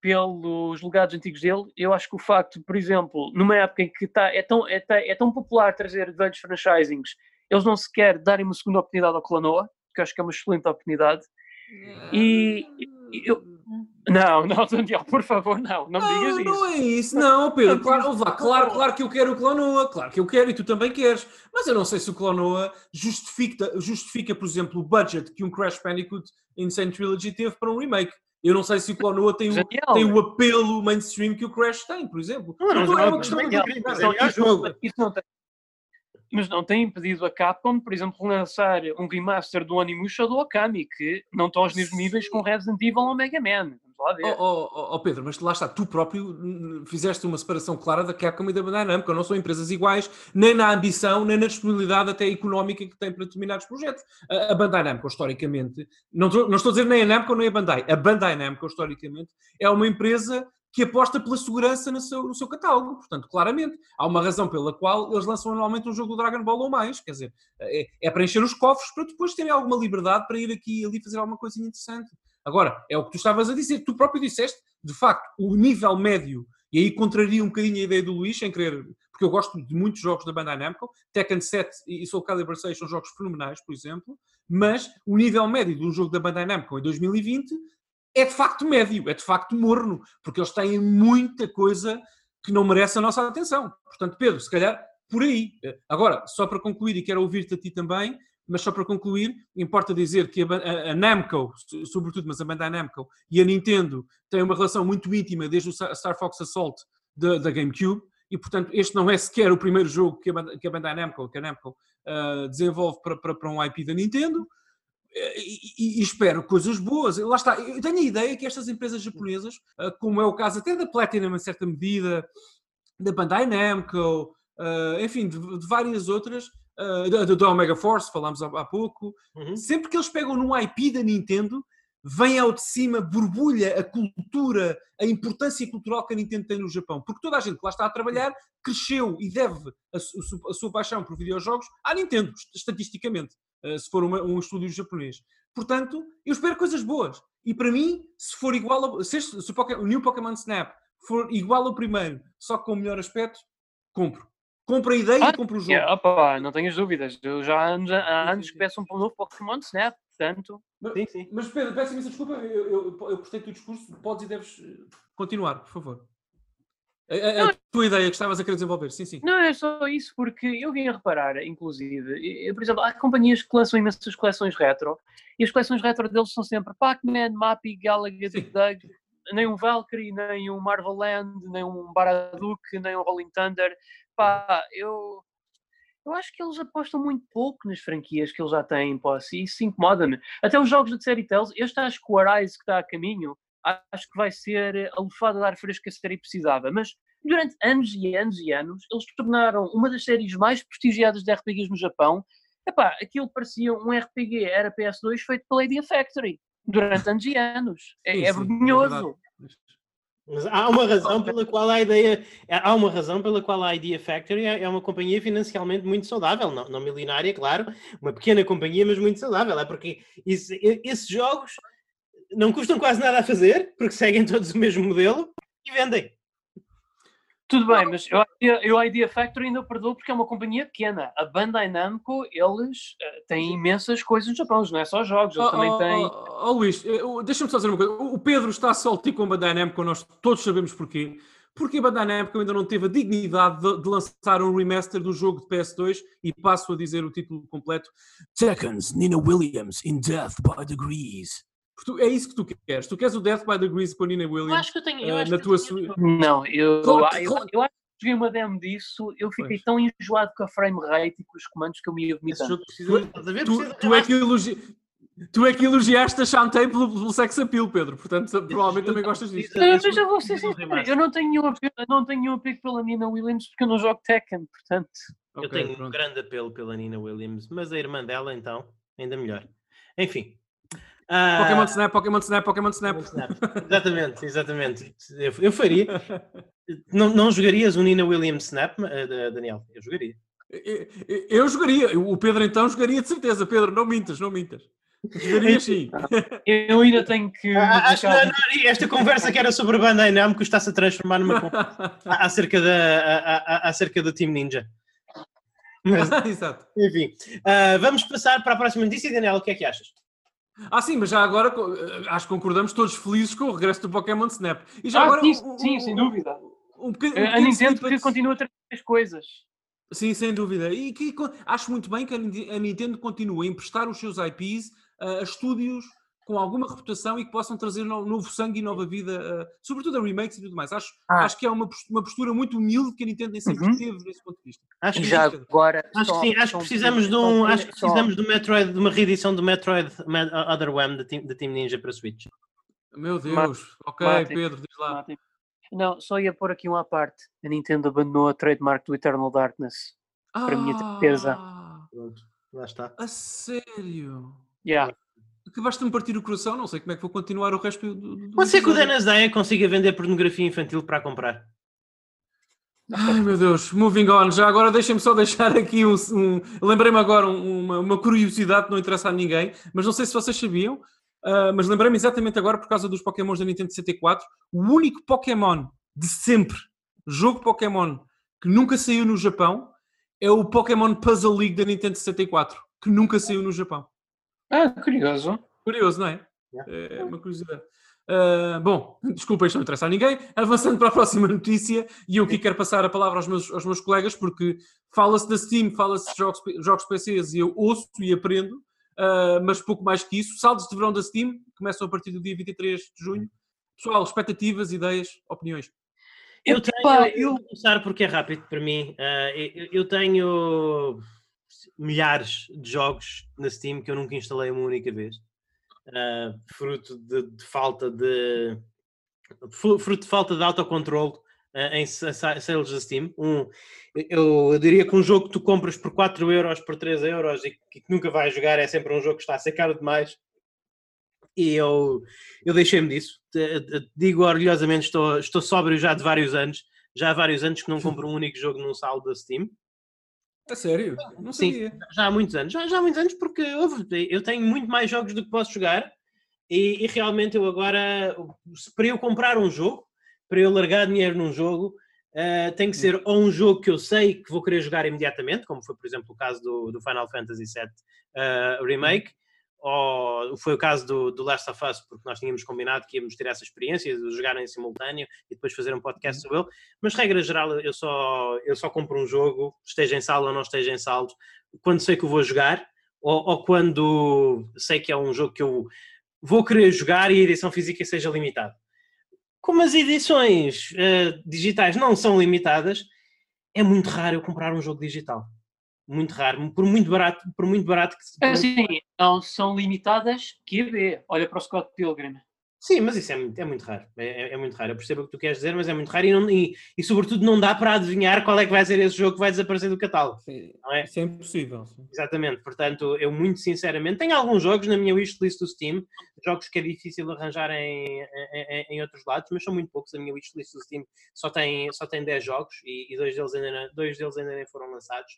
pelos legados antigos dele. Eu acho que o facto, por exemplo, numa época em que tá, é, tão, é, tá- é tão popular trazer velhos franchisings eles não sequer darem uma segunda oportunidade ao Clanoa, que eu acho que é uma excelente oportunidade. E eu, não, não, Daniel, por favor, não, não, me digas não, isso. não é isso, não, Pedro. Não, Claro, não. lá, claro, claro que eu quero o Clonoa, claro que eu quero e tu também queres. Mas eu não sei se o Clonoa justifica, justifica, por exemplo, o budget que um Crash Bandicoot Insane Trilogy teve para um remake. Eu não sei se o Clonoa tem o, tem o apelo mainstream que o Crash tem, por exemplo. Não, não, Então é não, é o melhor jogo. Isso não tem. Mas não tem impedido a Capcom, por exemplo, lançar um remaster do Onimusha do Okami, que não estão aos mesmos níveis com Resident Evil ou Mega Man. Vamos lá ver. Oh, oh, oh, oh, Pedro, mas lá está, tu próprio fizeste uma separação clara da Capcom e da Bandai Namco, não são empresas iguais, nem na ambição, nem na disponibilidade até económica que têm para determinados projetos. A, Bandai Namco, historicamente, não estou, não estou a dizer nem a Namco nem a Bandai, a Bandai Namco, historicamente, é uma empresa que aposta pela segurança no seu, no seu catálogo. Portanto, claramente, há uma razão pela qual eles lançam anualmente um jogo do Dragon Ball ou mais. Quer dizer, é, é para encher os cofres para depois terem alguma liberdade para ir aqui e ali fazer alguma coisinha interessante. Agora, é o que tu estavas a dizer, tu próprio disseste, de facto, o nível médio, e aí contraria um bocadinho a ideia do Luís, sem querer, porque eu gosto de muitos jogos da Bandai Namco, Tekken 7 e Soul Calibur 6 são jogos fenomenais, por exemplo, mas o nível médio de um jogo da Bandai Namco em 2020 é de facto médio, é de facto morno, porque eles têm muita coisa que não merece a nossa atenção. Portanto, Pedro, se calhar por aí. Agora, só para concluir, e quero ouvir-te a ti também, mas só para concluir, importa dizer que a, a, a, Namco, sobretudo, mas a Bandai Namco e a Nintendo têm uma relação muito íntima desde o Star Fox Assault da, da GameCube, e portanto este não é sequer o primeiro jogo que a, que a Bandai Namco, que a Namco uh, desenvolve para, para, para um IP da Nintendo, e, e, e, espero coisas boas. Lá está, eu tenho a ideia que estas empresas japonesas, uh, como é o caso até da Platinum em certa medida, da Bandai Namco, uh, enfim, de, de várias outras, Uh, da, Omega Force, falámos há, há pouco. Uhum. Sempre que eles pegam num IP da Nintendo, vem ao de cima, borbulha a cultura, a importância cultural que a Nintendo tem no Japão. Porque toda a gente que lá está a trabalhar cresceu e deve a, a, a sua paixão por videojogos à Nintendo, estatisticamente, se for uma, um estúdio japonês. Portanto, eu espero coisas boas. E para mim, se for igual a, se, este, se o, Pokémon, o New Pokémon Snap for igual ao primeiro, só com o melhor aspecto, compro. Compra a ideia ah, e compra o jogo. Yeah, opa, não tenhas dúvidas. Eu já há anos, há anos que peço um novo Pokémon Snap, portanto. Mas, sim, sim. mas Pedro, peço imensa desculpa, eu, eu, eu gostei do teu discurso, podes e deves continuar, por favor. A, a, a tua ideia que estavas a querer desenvolver, sim, sim. Não, é só isso, porque eu vim a reparar, inclusive, eu, por exemplo, há companhias que lançam imensas coleções retro, e as coleções retro deles são sempre Pac-Man, Mappy, Galaga, Doug, nem um Valkyrie, nem um Marvel Land, nem um Baraduke, nem um Rolling Thunder. Pá, eu, eu acho que eles apostam muito pouco nas franquias que eles já têm em posse e isso incomoda-me. Até os jogos de série Tales, este acho que o Arise que está a caminho, acho que vai ser a lufada de ar fresco que a série precisava, mas durante anos e anos e anos, eles tornaram uma das séries mais prestigiadas de RPGs no Japão. Epá, aquilo parecia um RPG, era PS2 feito pela Idea Factory durante anos e anos. É, Sim, é sim, é vergonhoso. Mas há uma razão pela qual a ideia, há uma razão pela qual a Idea Factory é uma companhia financialmente muito saudável, não, não milionária, claro, uma pequena companhia, mas muito saudável. É porque isso, esses jogos não custam quase nada a fazer, porque seguem todos o mesmo modelo e vendem. Tudo bem, mas eu, eu a Idea Factory ainda perdoo porque é uma companhia pequena. A Bandai Namco, eles uh, têm imensas coisas no Japão, não é só jogos, eles oh, também oh, têm... Oh, oh Luís, deixa-me só dizer uma coisa. O Pedro está a saltir com a Bandai Namco, nós todos sabemos porquê. Porque a Bandai Namco ainda não teve a dignidade de, de, lançar um remaster do jogo de PS2 e passo a dizer o título completo Tekken's Nina Williams in Death by Degrees. Tu, é isso que tu queres. Tu queres o Death by Degrees com a Nina Williams eu acho que eu tenho, eu uh, acho na que tua eu tenho... Não, eu, Claro, eu, claro. eu acho que joguei uma demo disso, eu fiquei Pois. tão enjoado com a frame rate e com os comandos que eu me ia vomitando. precisa, ver? Tu, Precisa- tu é que elogi... tu é que elogiaste a Shantae pelo, pelo sex appeal, Pedro. Portanto, provavelmente também gostas disso. mas eu vou ser um sincero, eu não tenho nenhum apego, eu não tenho nenhum apego pela Nina Williams porque eu não jogo Tekken, portanto. Eu Ok, tenho um pronto. grande apelo pela Nina Williams, mas a irmã dela, então, ainda melhor. Enfim. Ah, Pokémon Snap, Pokémon Snap, Pokémon Snap. Snap. Exatamente, exatamente. Eu, eu faria. Não, não jogarias o Nina Williams Snap, eh, da- Daniel? Eu jogaria. Eu, eu- eu jogaria. O Pedro então jogaria de certeza. Pedro, não mintas, não mintas. Jogaria sim. Eu ainda tenho que. Ah, acho não, não, esta conversa que era sobre a Bandai Namco está-se a transformar numa conversa acerca, da, a- a- acerca do Team Ninja. Exato. Enfim, uh, vamos passar para a próxima notícia. Daniel, o que é que achas? Ah, sim, mas já agora eh, acho que concordamos todos felizes com o regresso do Pokémon Snap. E já ah, agora, sim, um, sim, um, sem dúvida. Um, bocadinho, a Nintendo que continua a trazer as coisas. Sim, sem dúvida. E que, acho muito bem que a Nintendo continue a emprestar os seus IPs a estúdios com alguma reputação e que possam trazer novo sangue e nova vida, uh, sobretudo a remakes e tudo mais. Acho, ah. acho que é uma postura, uma postura muito humilde que a Nintendo nem sempre uhum. teve nesse ponto de vista. Acho que já agora. Acho que sim, acho que precisamos de um. Acho que precisamos do Metroid, de uma reedição do Metroid Other One da Team, Team Ninja para Switch. Meu Deus, ok, Pedro, diz lá. Não, só ia pôr aqui uma parte. A Nintendo abandonou a trademark do Eternal Darkness. Ah, para a minha tristeza. Pronto, lá está. A sério? Yeah. Acabaste de me partir o coração, não sei como é que vou continuar o resto do. do Pode ser que o Daya consiga vender pornografia infantil para comprar. Ai meu Deus, moving on. Já agora deixem-me só deixar aqui um. um lembrei-me agora uma, uma, curiosidade que não interessa a ninguém, mas não sei se vocês sabiam, uh, mas lembrei-me exatamente agora por causa dos Pokémons da Nintendo 64. O único Pokémon de sempre, jogo Pokémon, que nunca saiu no Japão é o Pokémon Puzzle League da Nintendo 64, que nunca saiu no Japão. Ah, curioso. Curioso, não é? Yeah. É uma curiosidade. Uh, bom, desculpa, isto não interessa a ninguém. Avançando para a próxima notícia, e eu aqui quero passar a palavra aos meus, aos meus colegas, porque fala-se da Steam, fala-se de jogos, jogos PCs e eu ouço e aprendo, uh, mas pouco mais que isso. Saldos de verão da Steam começam a partir do dia 23 de junho. Pessoal, expectativas, ideias, opiniões. Eu tenho, eu vou começar porque é rápido para mim. Uh, eu, tenho milhares de jogos na Steam que eu nunca instalei uma única vez, uh, fruto de, de, falta de fruto de falta de autocontrole uh, em sales da Steam. Um, eu, eu, diria que um jogo que tu compras por 4 euros, por 3 euros e que, que nunca vais jogar é sempre um jogo que está a ser caro demais e eu, eu deixei-me disso. Digo orgulhosamente, estou, estou sóbrio já de vários anos. Já há vários anos que não compro um único jogo num saldo da Steam. É sério? Não Sim, já há muitos anos. Já, já há muitos anos porque eu tenho muito mais jogos do que posso jogar e, e, realmente eu agora, para eu comprar um jogo, para eu largar dinheiro num jogo, uh, tem que ser ou um jogo que eu sei que vou querer jogar imediatamente, como foi, por exemplo, o caso do, do Final Fantasy VII uh, Remake, ou foi o caso do, do, Last of Us, porque nós tínhamos combinado que íamos ter essa experiência de jogar em simultâneo e depois fazer um podcast uhum. sobre ele, mas regra geral eu só, eu só compro um jogo, esteja em saldo ou não esteja em saldo, quando sei que o vou jogar, ou, ou, quando sei que é um jogo que eu vou querer jogar e a edição física seja limitada. Como as edições uh, digitais não são limitadas, é muito raro eu comprar um jogo digital muito raro, por muito barato, por muito barato que se. Sim, não são limitadas QB. Olha para o Scott Pilgrim. Sim, mas isso é muito, é muito raro. É, é, é, muito raro. Eu percebo o que tu queres dizer, mas é muito raro e, não, e, e, sobretudo não dá para adivinhar qual é que vai ser esse jogo que vai desaparecer do catálogo. Sim, não é? Isso é impossível. Sim. Exatamente. Portanto, eu muito sinceramente tenho alguns jogos na minha wishlist do Steam, jogos que é difícil arranjar em, em, em outros lados, mas são muito poucos. A minha wishlist do Steam só tem, só tem 10 jogos e, e dois, deles ainda, dois deles ainda nem foram lançados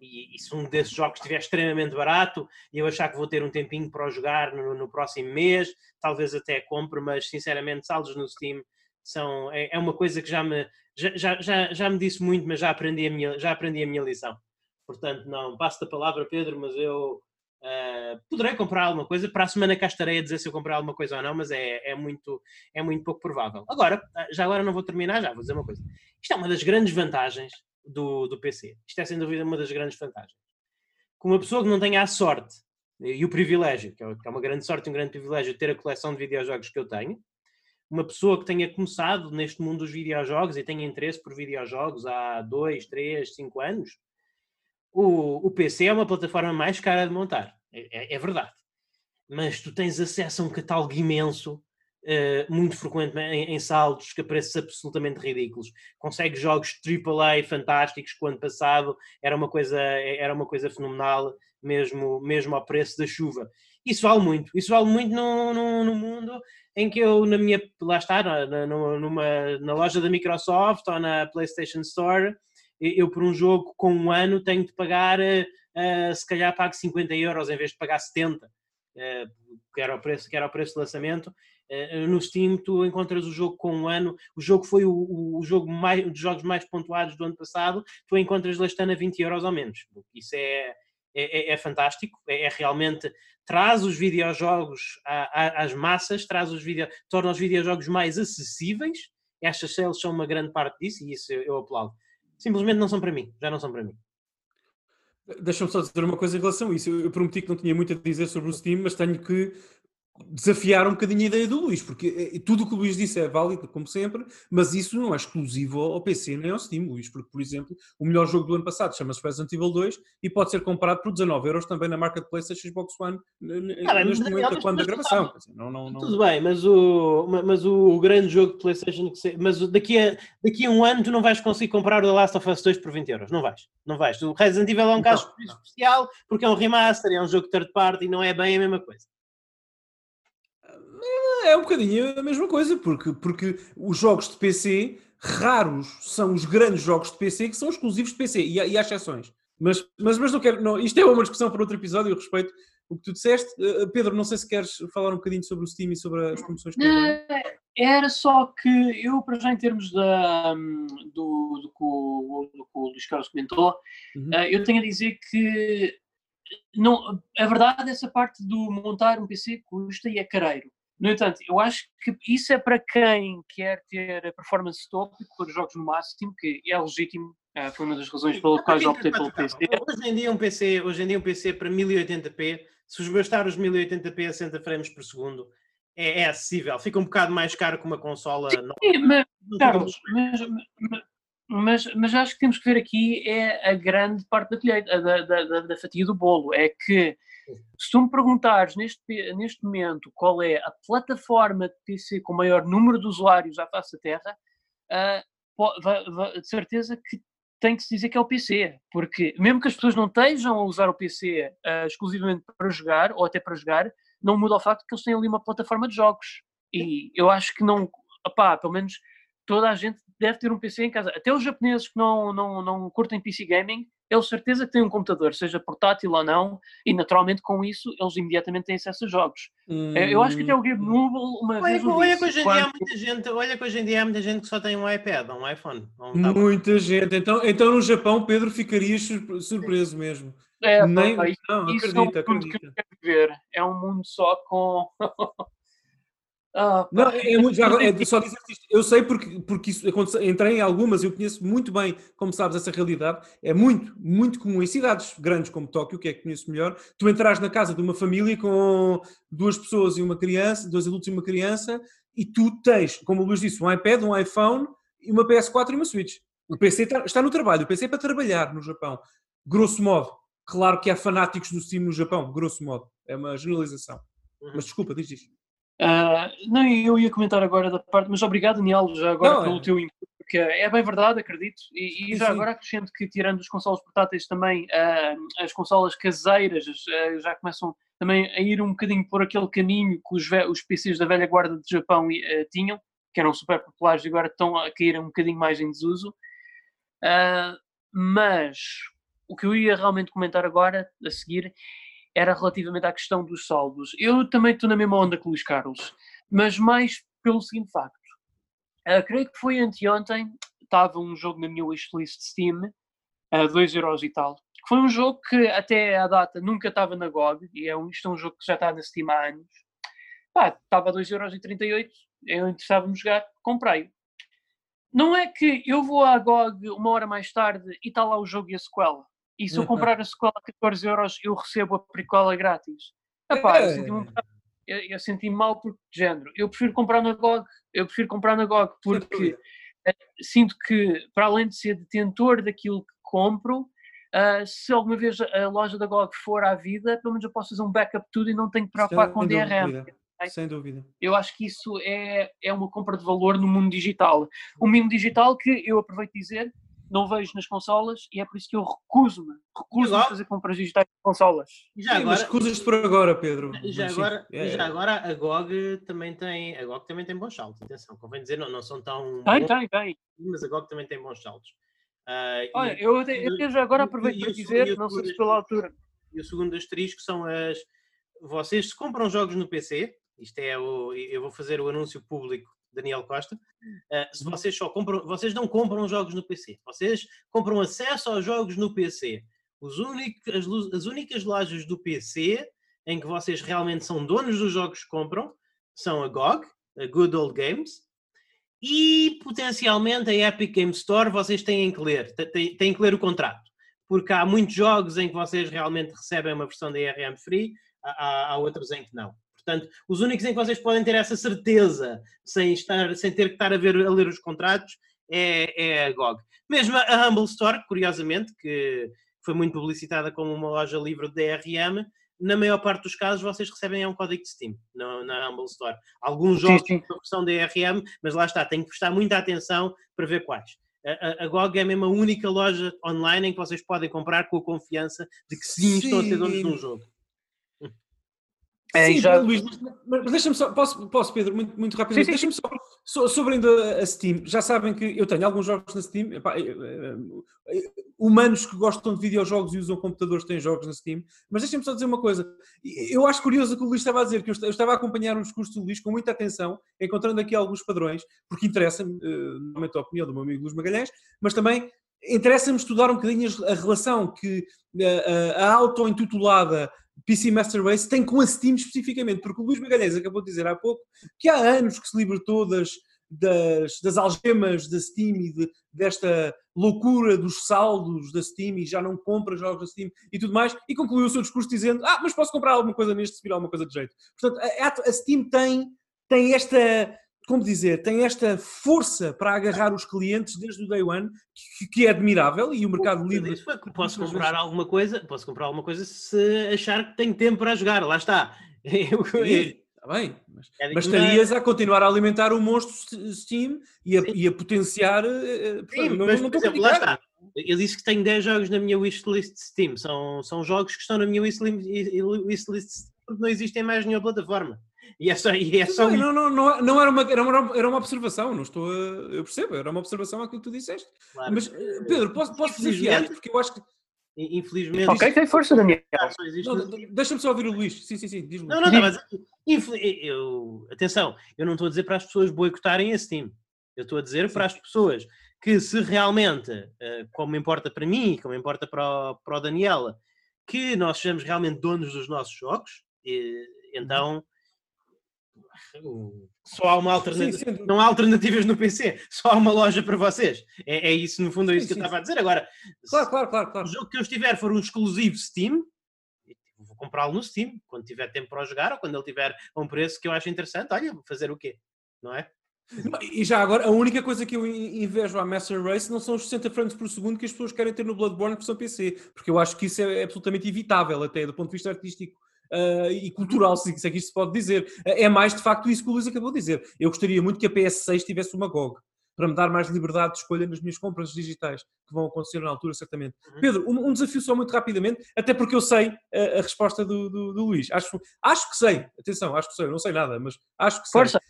e, e, se um desses jogos estiver extremamente barato e eu achar que vou ter um tempinho para jogar no, no, próximo mês, talvez até compre, mas sinceramente saldos no Steam são, é, é uma coisa que já me, já, já, já me disse muito, mas já aprendi a minha, já aprendi a minha lição. Portanto, não, passo a palavra, Pedro, mas eu uh, poderei comprar alguma coisa. Para a semana cá estarei a dizer se eu comprar alguma coisa ou não, mas é, é, muito, é muito pouco provável. Agora, já agora não vou terminar, já vou dizer uma coisa. Isto é uma das grandes vantagens do, do PC. Isto é sem dúvida uma das grandes vantagens. Com uma pessoa que não tenha a sorte e o privilégio, que é, é uma grande sorte e um grande privilégio ter a coleção de videojogos que eu tenho, uma pessoa que tenha começado neste mundo dos videojogos e tenha interesse por videojogos há 2, 3, 5 anos, o, o PC é uma plataforma mais cara de montar. É, é, é verdade. Mas tu tens acesso a um catálogo imenso uh, muito frequente em, em, saldos que preços absolutamente ridículos. Consegue jogos AAA fantásticos que o ano passado era uma coisa, era uma coisa fenomenal, mesmo, mesmo ao preço da chuva. Isso vale muito, isso vale muito no, no, no mundo em que eu, na minha, lá está, na, numa, na loja da Microsoft ou na PlayStation Store, eu por um jogo com um ano tenho de pagar, uh, se calhar pago 50 euros em vez de pagar 70, uh, que, era o preço, que era o preço lançamento, no Steam tu encontras o jogo com um ano, o jogo foi o, o jogo mais, um dos jogos mais pontuados do ano passado, tu encontras Lastana a 20 euros ao menos. Isso é, é, é, é fantástico, é, é, realmente traz os videojogos às massas, traz os video, torna os videojogos mais acessíveis. Estas sales são uma grande parte disso e isso eu, eu aplaudo. Simplesmente não são para mim, já não são para mim. Deixa-me só dizer uma coisa em relação a isso. Eu prometi que não tinha muito a dizer sobre o Steam, mas tenho que desafiar um bocadinho a ideia do Luís, porque eh, tudo o que o Luís disse é válido, como sempre, mas isso não é exclusivo ao PC nem ao Steam, Luís, porque, por exemplo, o melhor jogo do ano passado chama-se Resident Evil 2 e pode ser comprado por 19 euros também na Marketplace da Xbox One ah, neste momento, quando da gravação. não, não, não... Tudo bem, mas o, mas o, grande jogo de PlayStation, mas daqui a, daqui a um ano tu não vais conseguir comprar o The Last of Us 2 por 20 euros, não vais, não vais. O Resident Evil é um caso especial porque é um remaster, é um jogo third party e não é bem a mesma coisa. É um bocadinho a mesma coisa, porque, porque os jogos de PC, raros são os grandes jogos de PC que são exclusivos de PC, e, e há exceções. Mas, mas, mas não quero. Não, isto é uma discussão para outro episódio, eu respeito o que tu disseste. Uh, Pedro, não sei se queres falar um bocadinho sobre o Steam e sobre as promoções que uh, Era só que eu, para já, em termos da, um, do, do, que o, do que o Luís Carlos comentou, uhum. uh, eu tenho a dizer que. Não, a verdade, essa parte do montar um PC custa e é careiro. No entanto, eu acho que isso é para quem quer ter a performance top e correr jogos no máximo, que é legítimo, uh, foi uma das razões pelas quais optei pelo PC. Hoje em dia um PC, hoje em dia um PC para 1080p, se os gastar os 1080p a 60 frames por segundo, é, é, acessível. Fica um bocado mais caro que uma consola Sim, mas, Carlos, mas, mas, mas, mas, acho que temos que ver aqui é a grande parte da, colheita, da, da, da fatia do bolo. É que se tu me perguntares neste, neste momento qual é a plataforma de PC com maior número de usuários à face da Terra, uh, de certeza que tem que se dizer que é o PC, porque mesmo que as pessoas não estejam a usar o PC uh, ah, exclusivamente para jogar, ou até para jogar, não muda o facto que eles têm ali uma plataforma de jogos. E eu acho que não, opá, pelo menos toda a gente deve ter um PC em casa. Até os japoneses que não, não, não curtem PC gaming, eles certeza que têm um computador, seja portátil ou não, e naturalmente com isso eles imediatamente têm acesso a jogos. Hum. Eu acho que até o Gabe Nubel uma olha, vez. Olha que hoje em dia há muita gente, olha que hoje em dia há muita gente que só tem um iPad, um iPhone. Um muita gente. Então, então no Japão, Pedro, ficarias surpreso mesmo. É, Nem, não, isso acredita, é um mundo acredita. que eu quero ver. É um mundo só com Ah, não, é, é muito, já, é, só dizer isto. Eu sei porque, porque isso aconteceu, entrei em algumas, eu conheço muito bem, como sabes, essa realidade. É muito, muito comum em cidades grandes como Tóquio, que é que conheço melhor, tu entras na casa de uma família com duas pessoas e uma criança, dois adultos e uma criança, e tu tens, como o Luís disse, um iPad, um iPhone, e uma PS4 e uma Switch. O PC está, está no trabalho, o PC é para trabalhar no Japão. Grosso modo. Claro que há fanáticos do Steam no Japão, grosso modo. É uma generalização. Uhum. Mas desculpa, diz isto. Uh, não, eu ia comentar agora da parte, mas obrigado, Daniel, já agora não, pelo é. teu input, porque é bem verdade, acredito. E, e já sim. agora acrescento que, tirando os consoles portáteis, também uh, as consolas caseiras uh, já começam também a ir um bocadinho por aquele caminho que os, os PCs da velha guarda de Japão tinham, que eram super populares e agora estão a cair um bocadinho mais em desuso. mas o que eu ia realmente comentar agora, a seguir, era relativamente à questão dos saldos. Eu também estou na mesma onda que o Luís Carlos, mas mais pelo seguinte facto. Uh, creio que foi anteontem, estava um jogo na minha wishlist Steam, a uh, 2 euros e tal. Foi um jogo que até à data nunca estava na GOG, e é um, isto é um jogo que já está na Steam há anos. Pá, estava a 2,38€, eu interessava-me jogar, comprei. Não é que eu vou à GOG uma hora mais tarde e está lá o jogo e a sequela. E se eu comprar a sequela a 14 euros, eu recebo a prequela grátis. Epá, eu senti-me um eu, eu senti mal porque, de género, eu prefiro comprar na GOG, eu prefiro comprar na GOG porque uh, sinto que, para além de ser detentor daquilo que compro, uh, se alguma vez a loja da GOG for à vida, pelo menos eu posso fazer um backup tudo e não tenho que preocupar Sem com DRM. Dúvida. Sem dúvida. Eu acho que isso é, é uma compra de valor no mundo digital. O mundo digital que eu aproveito de dizer, não vejo nas consolas e é por isso que eu recuso-me, recuso-me a fazer compras digitais de consolas. Já Sim, agora, mas recusas-te por agora, Pedro. Já agora, é. já agora a GOG também tem, a GOG também tem bons saltos, atenção, convém dizer, não, não são tão Tem, bons, tem, tem. Mas a GOG também tem bons saltos. Uh, Olha, e, eu, eu, já agora aproveito para dizer, não sei se pela altura. E o segundo asterisco são as... Vocês se compram jogos no PC, isto é o, eu vou fazer o anúncio público Daniel Costa, uh, se vocês só compram, vocês não compram jogos no PC, vocês compram acesso aos jogos no PC. Os únicos, as, as únicas lojas do PC em que vocês realmente são donos dos jogos que compram são a GOG, a Good Old Games, e potencialmente a Epic Game Store vocês têm que ler, têm, têm que ler o contrato, porque há muitos jogos em que vocês realmente recebem uma versão da DRM free, há, há outros em que não. Portanto, os únicos em que vocês podem ter essa certeza sem, estar, sem ter que estar a, ver, a ler os contratos é, é a GOG. Mesmo a Humble Store, curiosamente, que foi muito publicitada como uma loja livre de DRM, na maior parte dos casos vocês recebem é um código de Steam na, na Humble Store. Alguns jogos sim, versão DRM, mas lá está, tem que prestar muita atenção para ver quais. A, a, a GOG é mesmo a única loja online em que vocês podem comprar com a confiança de que sim, sim. estão a ser donos de um jogo. É, sim, já... Luís, mas deixa-me só, posso, posso Pedro, muito, muito rapidamente, deixa-me só, so, sobre ainda a Steam, já sabem que eu tenho alguns jogos na Steam, epá, eh, eh, eh, humanos que gostam de videojogos e usam computadores têm jogos na Steam, mas deixem-me só dizer uma coisa, eu acho curioso o que o Luís estava a dizer, que eu estava a acompanhar um discurso do Luís com muita atenção, encontrando aqui alguns padrões, porque interessa-me, normalmente a opinião do meu amigo Luís Magalhães, mas também interessa-me estudar um bocadinho a relação que a, a auto-intitulada PC Master Race tem com a Steam especificamente, porque o Luís Magalhães acabou de dizer há pouco que há anos que se libertou das, das, das algemas da Steam e de, desta loucura dos saldos da Steam e já não compra jogos da Steam e tudo mais, e concluiu o seu discurso dizendo: Ah, mas posso comprar alguma coisa neste se vir alguma coisa de jeito. Portanto, a, a Steam tem, tem esta como dizer, tem esta força para agarrar os clientes desde o day one, que, que é admirável e o mercado livre. Posso comprar alguma coisa, posso comprar alguma coisa se achar que tenho tempo para jogar, lá está. Está bem, mas, é mas estarias a continuar a alimentar o monstro Steam e a, e a potenciar. Eh, eh, Sim, não, mas, não, por exemplo, lá está. Eu disse que tenho 10 jogos na minha wishlist Steam. São, são jogos que estão na minha wishlist, wishlist porque não existem mais nenhuma plataforma. E é só, e é só não, não, não, não, era, uma, era, uma, era uma observação, não estou a, eu percebo, era uma observação àquilo que tu disseste. Claro. Mas, eh, Pedro, posso, posso desafiar porque eu acho que. Infelizmente. Ok, tem força, Daniel. Deixa-me só ouvir o Luís. Sim, sim, sim. Diz não, não, não, mas eu, atenção, eu não estou a dizer para as pessoas boicotarem esse time. Eu estou a dizer sim. para as pessoas que se realmente, eh, como importa para mim, como importa para o, para o Daniela, que nós sejamos realmente donos dos nossos jogos, uhum. então só há uma alternativa. Sim, não há alternativas no PC, só há uma loja para vocês. É, é isso, no fundo, é isso sim, que eu estava a dizer. Agora, claro, claro, claro, claro. o jogo que eu estiver for um exclusivo Steam, vou comprá-lo no Steam, quando tiver tempo para jogar ou quando ele tiver a um preço que eu acho interessante. Olha, vou fazer o quê? Não é? E já agora, a única coisa que eu invejo à Master Race não são os 60 frames por segundo que as pessoas querem ter no Bloodborne versão PC, porque eu acho que isso é absolutamente evitável, até do ponto de vista artístico uh, e cultural, se, se é que isto se pode dizer. Uh, é mais de facto isso que o Luís acabou de dizer. Eu gostaria muito que a PS6 tivesse uma GOG para me dar mais liberdade de escolha nas minhas compras digitais, que vão acontecer na altura, certamente. Uhum. Pedro, um, um, desafio só muito rapidamente, até porque eu sei a, a resposta do, do, do, Luís. Acho, acho que sei, atenção, acho que sei, eu não sei nada, mas acho que sei. Força.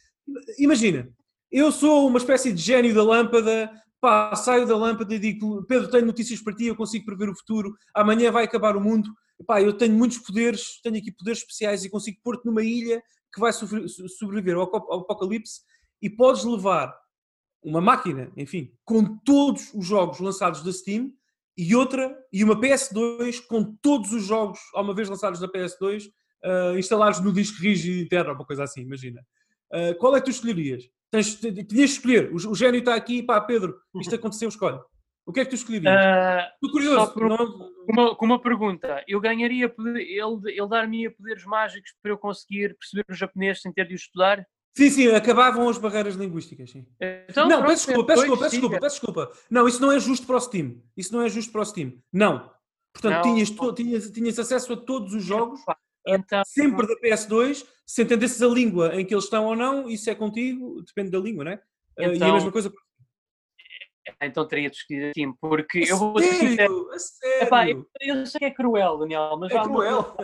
Imagina, eu sou uma espécie de gênio da lâmpada, pá, saio da lâmpada e digo, Pedro, tenho notícias para ti, eu consigo prever o futuro, amanhã vai acabar o mundo, pá, eu tenho muitos poderes, tenho aqui poderes especiais e consigo pôr-te numa ilha que vai sobreviver ao apocalipse e podes levar uma máquina, enfim, com todos os jogos lançados da Steam e outra, e uma PS2 com todos os jogos, uma vez lançados da PS2, uh, eh, instalados no disco rígido interno, uma coisa assim, imagina. Uh, qual é que tu escolherias? Tens, tinhas de escolher. O, o gênio está aqui, pá, Pedro, isto aconteceu, escolhe. O que é que tu escolherias? Uh, Estou curioso. Por, não... uma, com uma pergunta. Eu ganharia poder, ele, ele dar-me poderes mágicos para eu conseguir perceber o japonês sem ter de o estudar? Sim, sim, acabavam as barreiras linguísticas, sim. Então, não, peço desculpa, peço desculpa, peço desculpa, peço desculpa. Não, isso não é justo para o Steam. Isso não é justo para o Steam. Não. Portanto, não. Tinhas, tinhas, tinhas acesso a todos os jogos, então, sempre da PS2, se entendesses a língua em que eles estão ou não, isso é contigo, depende da língua, não é? Então, e a mesma então coisa então teria de escolher assim, porque a eu vou ser sincero. Epá, eu, eu, sei que é cruel, Daniel, mas é cruel.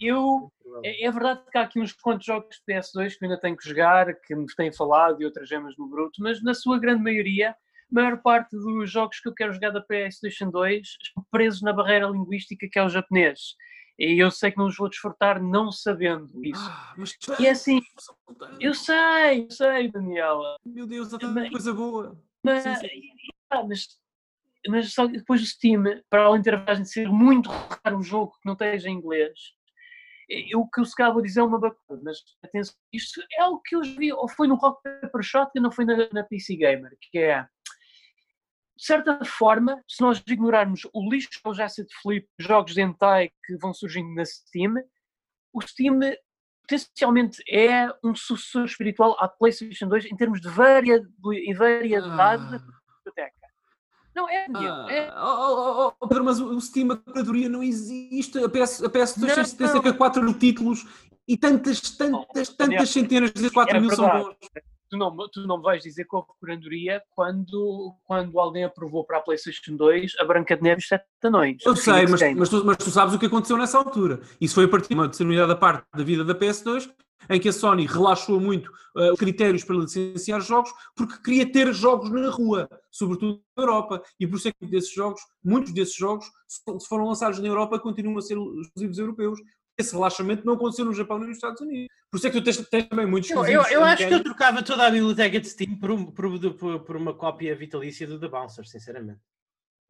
eu, é, é, verdade que há aqui uns quantos jogos de PS2 que eu ainda tenho que jogar, que me têm falado e outras gemas no bruto, mas na sua grande maioria, a maior parte dos jogos que eu quero jogar da PlayStation 2 estão presos na barreira linguística que é o japonês. E eu sei que não os vou desfrutar não sabendo isso. Ah, mas E é assim, eu sei, eu sei, Daniela. Meu Deus, há tanta coisa boa. Mas, Sim, sim. ah, mas, mas só que depois o Steam, para além de ter a vantagem de ser muito raro um jogo que não esteja em inglês, e- o que eu se calhar vou dizer é uma bacana, mas atenção, isto é o que eu já vi, ou foi no Rock Paper Shotgun ou foi na, na PC Gamer, que é, de certa forma, se nós ignorarmos o lixo que já de flip, jogos de hentai que vão surgindo na Steam, o Steam potencialmente é um sucessor espiritual à PlayStation 2 em termos de variedade da biblioteca. Não é, Daniel, é Ah, oh, oh, oh, Pedro, mas o Steam, a curadoria não existe. A, PS, a PS2 tem Não. que há 4 mil títulos e tantas, tantas, Oh, tantas centenas de 4 é mil são bons. Tu não, tu não me vais dizer que houve curadoria quando, quando alguém aprovou para a PlayStation 2 a Branca de Neve e Sete Anões. Eu sei, mas, mas, tu, mas tu sabes o que aconteceu nessa altura. Isso foi a partir de uma determinada parte da vida da PS2, em que a Sony relaxou muito eh, os critérios para licenciar jogos, porque queria ter jogos na rua, sobretudo na Europa. E por isso é que desses jogos, muitos desses jogos, se foram lançados na Europa, continuam a ser exclusivos europeus. Esse relaxamento não aconteceu no Japão nem nos Estados Unidos. Por isso é que tu tens, tens também muitos Eu, eu, eu acho que eu trocava toda a biblioteca de Steam por, um- por, por- por uma cópia vitalícia do The Bouncer, sinceramente.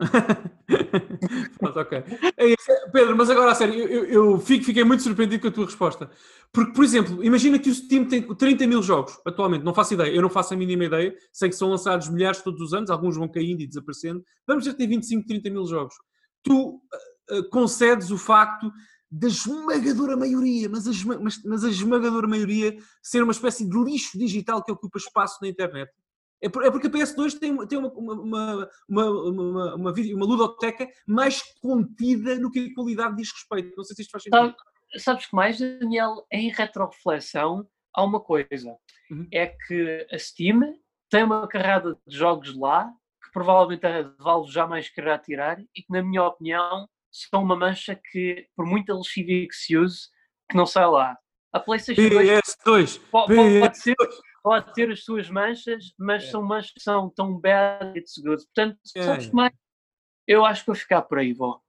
Pronto, ok. É. Pedro, mas agora a sério, eu, eu- fico- fiquei muito surpreendido com a tua resposta. Porque, por exemplo, imagina que o Steam tem 30 mil jogos atualmente, não faço ideia, eu não faço a mínima ideia, sei que são lançados milhares todos os anos, alguns vão caindo e desaparecendo. Vamos dizer que tem 25, 30 mil jogos. Tu ah, concedes o facto da esmagadora maioria, mas a, esma- mas- mas a esmagadora maioria ser uma espécie de lixo digital que ocupa espaço na internet. É, por- é porque a PS2 tem, tem uma, uma, uma, uma, uma, uma, ludoteca mais contida no que a qualidade diz respeito. Não sei se isto faz sentido. Sabe- sabes que mais, Daniel? Em retroreflexão, há uma coisa. Uhum. É que a Steam tem uma carrada de jogos lá que provavelmente a Valve jamais quererá tirar e que, na minha opinião, são uma mancha que, por muita lexívia que se use, que não sai lá. A PlayStation 2 PS2. po- po- pode, PS2. ser, pode ter as suas manchas, mas É. são manchas que são tão bad it's good. Portanto, É. sabes mais? Eu acho que vou ficar por aí, vou.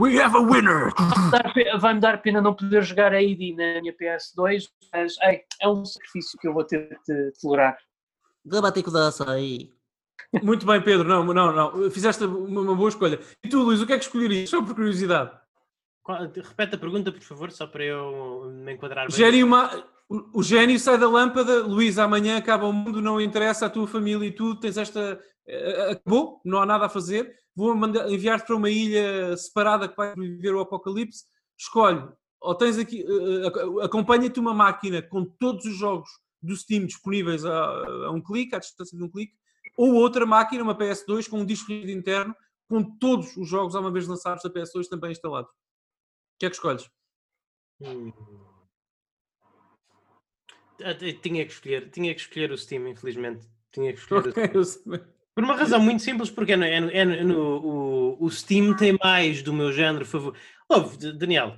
We have a winner! Dar Vai-me dar pena não poder jogar a ID na minha PS2, mas ai, é um sacrifício que eu vou ter de tolerar. Debate aí. Muito bem, Pedro. Não, não, não. Fizeste uma, uma boa escolha. E tu, Luís, o que é que escolherias? Só por curiosidade. Qual- Repete a pergunta, por favor, só para eu me enquadrar bem. Gênio ma- o, gênio sai da lâmpada, Luís, amanhã acaba o mundo, não interessa a tua família e tu tens esta. eh, Acabou, não há nada a fazer. Vou enviar-te para uma ilha separada que vai viver o apocalipse. Escolhe, ou tens aqui, eh, ac- acompanha-te uma máquina com todos os jogos do Steam disponíveis a, a um clique, à distância de um clique, ou outra máquina, uma PS2, com um disco rígido interno, com todos os jogos uma vez lançados da PS2 também instalados. O que é que escolhes? Hum. Ah, Tinha que escolher, tinha que escolher o Steam, infelizmente. Tinha que escolher o Ok, eu sei. Por uma razão muito simples, porque é no, é no- é no- no- o, o Steam tem mais do meu género favorito. Ouve, Daniel,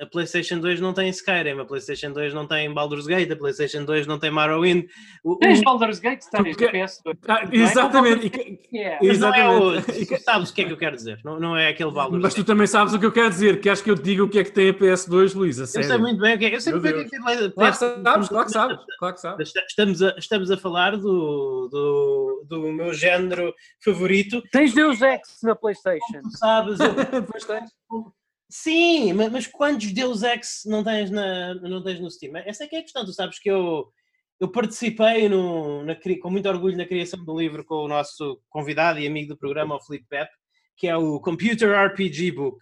a PlayStation 2 não tem Skyrim, a PlayStation 2 não tem Baldur's Gate, a PlayStation 2 não tem Morrowind. O, o- Tens Baldur's Gate, tens porque- na PS2. Ah, não é? exatamente. E que- não é o, exatamente. tu sabes o que é que eu quero dizer, não, não é aquele Baldur's Mas tu Gate. também sabes o que eu quero dizer. Queres que eu te diga o que é que tem a PS2, Luís? A Eu sei muito bem o que é. Eu sei bem o que é que tem. Claro que sabes, claro que sabes. Claro que sabes. Esta- Estamos a, estamos a falar do, do, do meu género favorito. Tens Deus Ex na PlayStation. Tu sabes, eu- Pois tens. Sim, ma- mas quantos Deus Ex não tens, na, não tens no Steam? Essa é que é a questão. Tu sabes que eu, eu participei no, na com muito orgulho na criação do livro com o nosso convidado e amigo do programa, o Felipe Pep, que é o Computer RPG Book,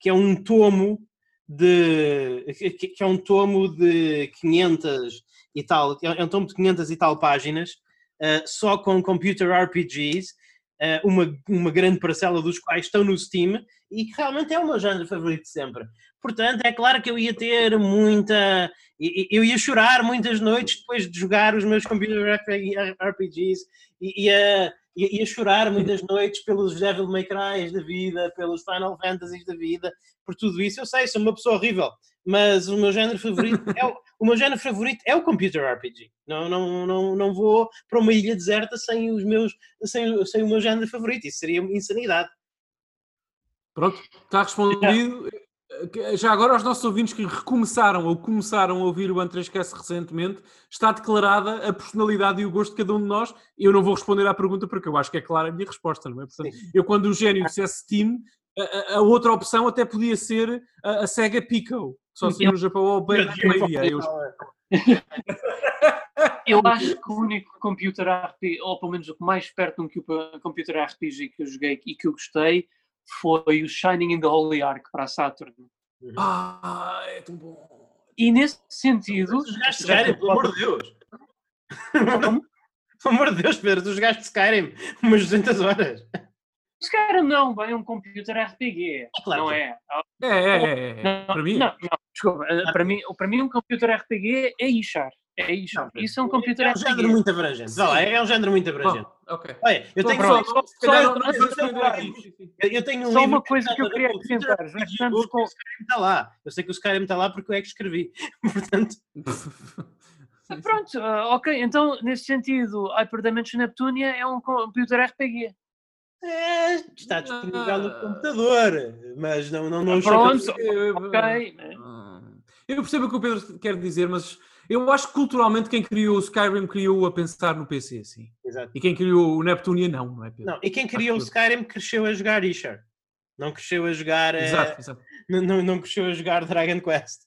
que é um tomo de que, que é um tomo de 500 e tal, é um tomo de 500 e tal páginas, eh, só com computer RPGs, eh, uma, uma grande parcela dos quais estão no Steam e que realmente é o meu género favorito sempre. Portanto, é claro que eu ia ter muita. Eu ia chorar muitas noites depois de jogar os meus computer RPGs e ia, ia, ia chorar muitas noites pelos Devil May Cry da vida, pelos Final Fantasies da vida, por tudo isso. Eu sei, sou uma pessoa horrível, mas o meu género favorito é o, o meu género favorito é o computer RPG. Não, não, não, não vou para uma ilha deserta sem os meus sem, sem o meu género favorito. Isso seria insanidade. Pronto, está respondido. Já agora, aos nossos ouvintes que recomeçaram ou começaram a ouvir o Antrescast recentemente, está declarada a personalidade e o gosto de cada um de nós. Eu não vou responder à pergunta porque eu acho que é clara a minha resposta, não é? Portanto, eu, quando o gênio dissesse Steam, a, a- outra opção até podia ser a, a Sega Pico. Só se no Japão ou bem meio-dia. Eu- Eu acho que o único computer RPG, ou pelo menos o que mais perto de um compu- computer RPG que eu joguei e que eu gostei, foi o Shining in the Holy Ark para a Saturn. Ah, é tão bom. E nesse sentido. Tu jogaste Skyrim, pelo amor de Deus. Pelo amor de Deus, Pedro, tu jogaste Skyrim umas 200 horas. Calhar não, bem um computer RPG. claro não que é? É, é, é. é. Não, Para mim, não, não, desculpa. eh, Para mim, para mim, um computer RPG é Ishar. É Ishar. Isso é um computer É um género RPG. muito abrangente. Vá lá, é um género muito abrangente. Ok. Olha, eu Então, tenho pronto, só, só- aqui. eu- eu tenho um Só uma coisa que eu queria acrescentar, já que estamos o com- Skyrim está lá. Eu sei que o Skyrim está lá porque eu é que escrevi. Portanto, Ah, Pronto, ah, ok. Então, nesse sentido, Hyperdimension Neptunia é um computer RPG. é, está disponível no computador. Mas não, não, não Pronto, Eu- ok. né? Ah, Eu percebo o que o Pedro quer dizer, mas eu acho que culturalmente quem criou o Skyrim criou a pensar no PC, sim. Exato. E quem criou o Neptunia não, não é Pedro? Não, e quem criou o Acho que- Skyrim cresceu a jogar Ishar. Não cresceu a jogar. eh, Exato, exato. não, não, não cresceu a jogar Dragon Quest.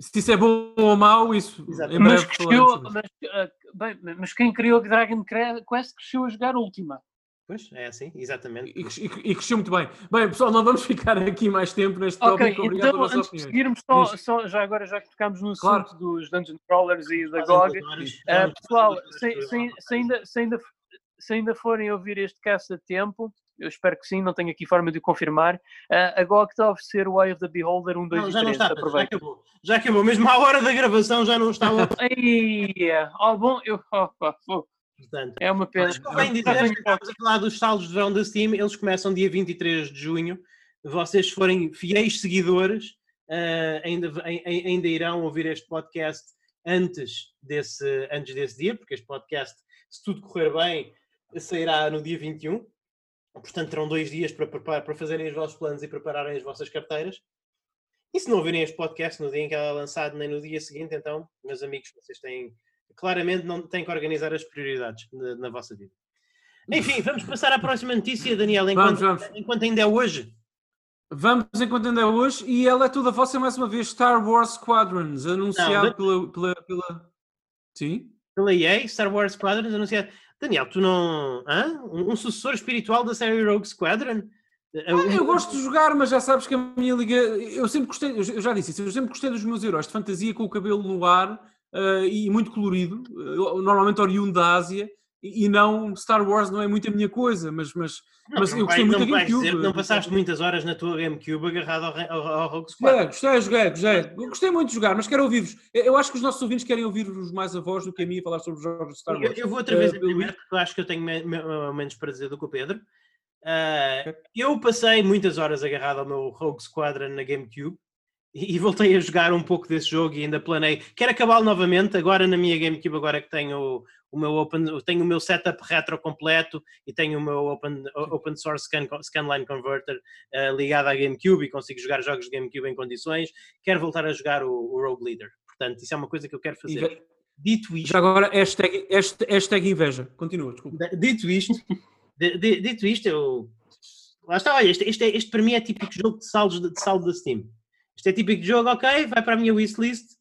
Se isso é bom ou mau, isso Exato. em Mas, cresceu, mas, ah, bem, mas quem criou Dragon Quest cresceu a jogar Última. Pois, é assim, exatamente. E, e e cresceu muito bem. Bem, pessoal, não vamos ficar aqui mais tempo neste Ok, tópico. Obrigado então antes de seguirmos, só, só- já agora já que tocámos no Claro. assunto dos Dungeon Crawlers e da GOG, fazem pessoal, se, se- se ainda, se, ainda, se ainda forem ouvir este cast a tempo, eu espero que sim, não tenho aqui forma de o confirmar, ah, a GOG está a oferecer o Eye of the Beholder 1, 2 Não, e já 3, não está, Pedro, já aproveita. acabou. Já acabou, mesmo à hora da gravação já não está o Ei, oh, bom, eu, oh, oh, oh, Portanto, é uma pena. mas convém dizer que estamos a falar dos saldos de verão da Steam, eles começam dia 23 de junho. Vocês forem fiéis seguidores, eh, ainda, ai- ai- ainda irão ouvir este podcast antes desse, antes desse dia, porque este podcast, se tudo correr bem, sairá no dia 21. Portanto, terão dois dias para, preparar, para fazerem os vossos planos e prepararem as vossas carteiras. E se não ouvirem este podcast no dia em que ela é lançado, nem no dia seguinte, então, meus amigos, vocês têm claramente não têm que organizar as prioridades na, na vossa vida. Enfim, vamos passar à próxima notícia, Daniel, enquanto, Vamos, vamos. enquanto ainda é hoje. Vamos enquanto ainda é hoje e ela é toda vossa mais uma vez Star Wars Squadrons, anunciado Não, pela, pela, pela- Sim? Pela EA, Star Wars Squadrons anunciado. Daniel, tu não. Hã? Um, um sucessor espiritual da série Rogue Squadron? Ah, eu gosto de jogar, mas já sabes que a minha liga. Eu sempre gostei, eu já disse isso, eu sempre gostei dos meus heróis de fantasia com o cabelo no ar ah, e muito colorido, ah, normalmente oriundo da Ásia, e, e não Star Wars não é muito a minha coisa, mas, mas, Não, mas não eu gostei vais- muito da GameCube. dizer não passaste muitas horas na tua GameCube agarrado ao, ao, ao Rogue É, Squadron. gostei, joguei, gostei. Eu Gostei muito de jogar, mas quero ouvir-vos. Eu eu acho que os nossos ouvintes querem ouvir-vos mais a voz do que a mim falar sobre os jogos de Star Eu, Wars. eu vou outra vez Eh, a primeiro, porque eu acho que eu tenho me- me- menos para dizer do que o Pedro. Ah, eu passei muitas horas agarrado ao meu Rogue Squadron na GameCube e, voltei a jogar um pouco desse jogo e ainda planei. Quero acabá-lo novamente, agora na minha GameCube, agora que tenho o, meu open, tenho o meu setup retro completo e tenho o meu open, open source scan, scanline converter ah, ligado à GameCube e consigo jogar jogos de GameCube em condições. Quero voltar a jogar o, o Rogue Leader. Portanto, isso é uma coisa que eu quero fazer. Dito isto, Já agora, hashtag, hashtag, hashtag inveja. Continua, desculpa. Dito isto, di- di- dito isto, eu. Lá está, olha, este, este, é- este para mim é típico jogo de saldos de, de saldo da Steam. Isto é típico de jogo, ok, vai para a minha wishlist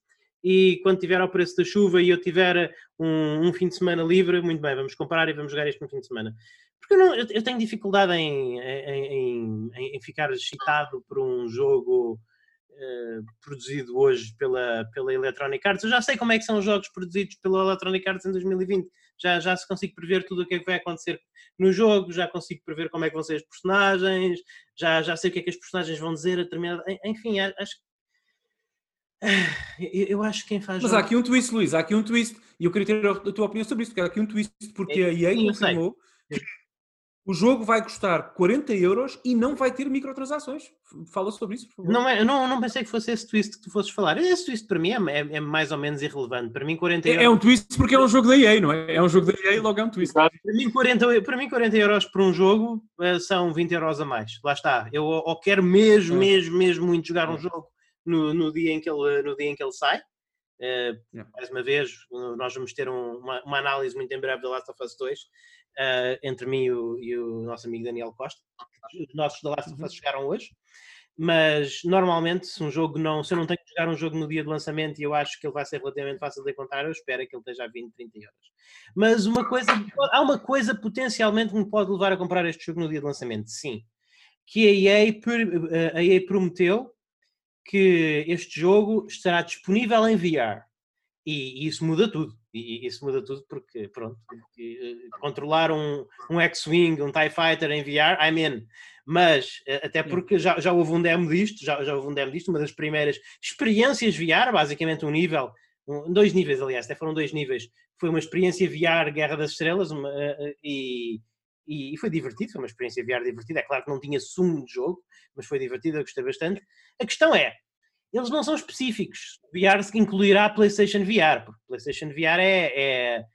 e quando tiver ao preço da chuva e eu tiver um, um fim de semana livre, muito bem, vamos comprar e vamos jogar isto no fim de semana. Porque eu, não, eu, eu tenho dificuldade em, em, em- em- em ficar excitado por um jogo eh, produzido hoje pela, pela Electronic Arts. Eu já sei como é que são os jogos produzidos pela Electronic Arts em 2020. Já, já se consigo prever tudo o que é que vai acontecer no jogo, já consigo prever como é que vão ser os personagens, já, já sei o que é que as personagens vão dizer a determinada. en- Enfim, acho que. Eu, acho que quem faz. Mas há aqui um twist, Luís, há aqui um twist. E eu queria ter a tua opinião sobre isso, porque há aqui um twist, porque a EA confirmou que o jogo vai custar 40 euros e não vai ter microtransações. Fala sobre isso, por favor. Não, é, eu não, não pensei que fosse esse twist que tu fosses falar. Esse twist para mim é, é- é mais ou menos irrelevante. Para mim, 40 euros. É, é um twist porque é um jogo da EA, não é? É um jogo da EA e logo é um twist. Para mim, 40, para mim, 40 euros por um jogo eh, são 20 euros a mais. Lá está. Eu ou quero mesmo, É. mesmo, mesmo muito jogar um jogo no, no dia, em que ele, no dia em que ele sai. Uh. Mais uma vez, nós vamos ter um- uma, uma análise muito em breve da Last of Us 2 uh, entre mim e o, e o nosso amigo Daniel Costa. Os nossos da Last of Us chegaram hoje. Mas normalmente, se um jogo não, se eu não tenho que jogar um jogo no dia de lançamento e eu acho que ele vai ser relativamente fácil de encontrar, eu espero que ele esteja a 20, 30 euros. Mas uma coisa, há uma coisa potencialmente que me pode levar a comprar este jogo no dia de lançamento, sim. Que a EA, eh, a EA prometeu que este jogo estará disponível em VR. E, e isso muda tudo. E, e isso muda tudo porque, pronto, porque, eh, controlar um, um X-Wing, um TIE Fighter em VR, I'm in. Mas, eh, até porque já, já houve um demo disto, já, já houve um demo disto, uma das primeiras experiências VR, basicamente um nível, um- dois níveis, aliás, até foram dois níveis. Foi uma experiência VR Guerra das Estrelas uma, eh, e, e foi divertido, foi uma experiência VR divertida. É claro que não tinha sumo de jogo, mas foi divertido, eu gostei bastante. A questão é, eles não são específicos. VR incluirá a PlayStation VR, porque PlayStation VR é, é-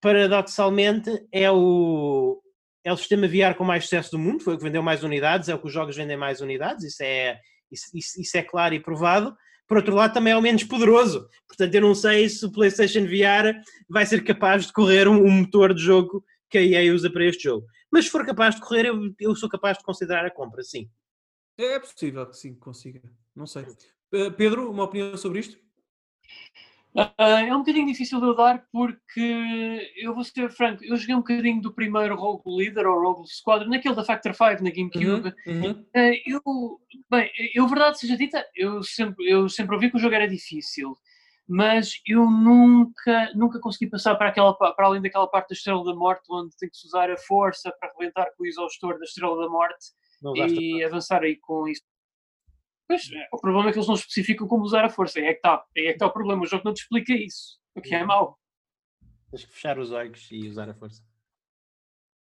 paradoxalmente é o, é o sistema VR com mais sucesso do mundo, foi o que vendeu mais unidades, é o que os jogos vendem mais unidades, isso é, isso, isso- é claro e provado. Por outro lado, também é o menos poderoso. Portanto, eu não sei se o PlayStation VR vai ser capaz de correr um, um motor de jogo que a EA usa para este jogo. Mas se for capaz de correr, eu, eu sou capaz de considerar a compra, sim. É possível que sim, consiga. Não sei. Pedro, uma opinião sobre isto? Ah, é um bocadinho difícil de eu dar porque eu vou ser franco, eu joguei um bocadinho do primeiro Rogue Leader ou Rogue Squadron, naquele da Factor 5 na GameCube. Uhum. Eh, eu, bem, eu, verdade seja dita, eu sempre, eu sempre ouvi que o jogo era difícil, mas eu nunca, nunca consegui passar para, aquela, pa- para além daquela parte da Estrela da Morte, onde tem que se usar a força para arrebentar com o exaustor da Estrela da Morte e avançar aí com isso. Pois, eh, o problema é que eles não especificam como usar a força, aí é que está, é que está o problema, o jogo não te explica isso, o que é mau. Tens que fechar os olhos e usar a força.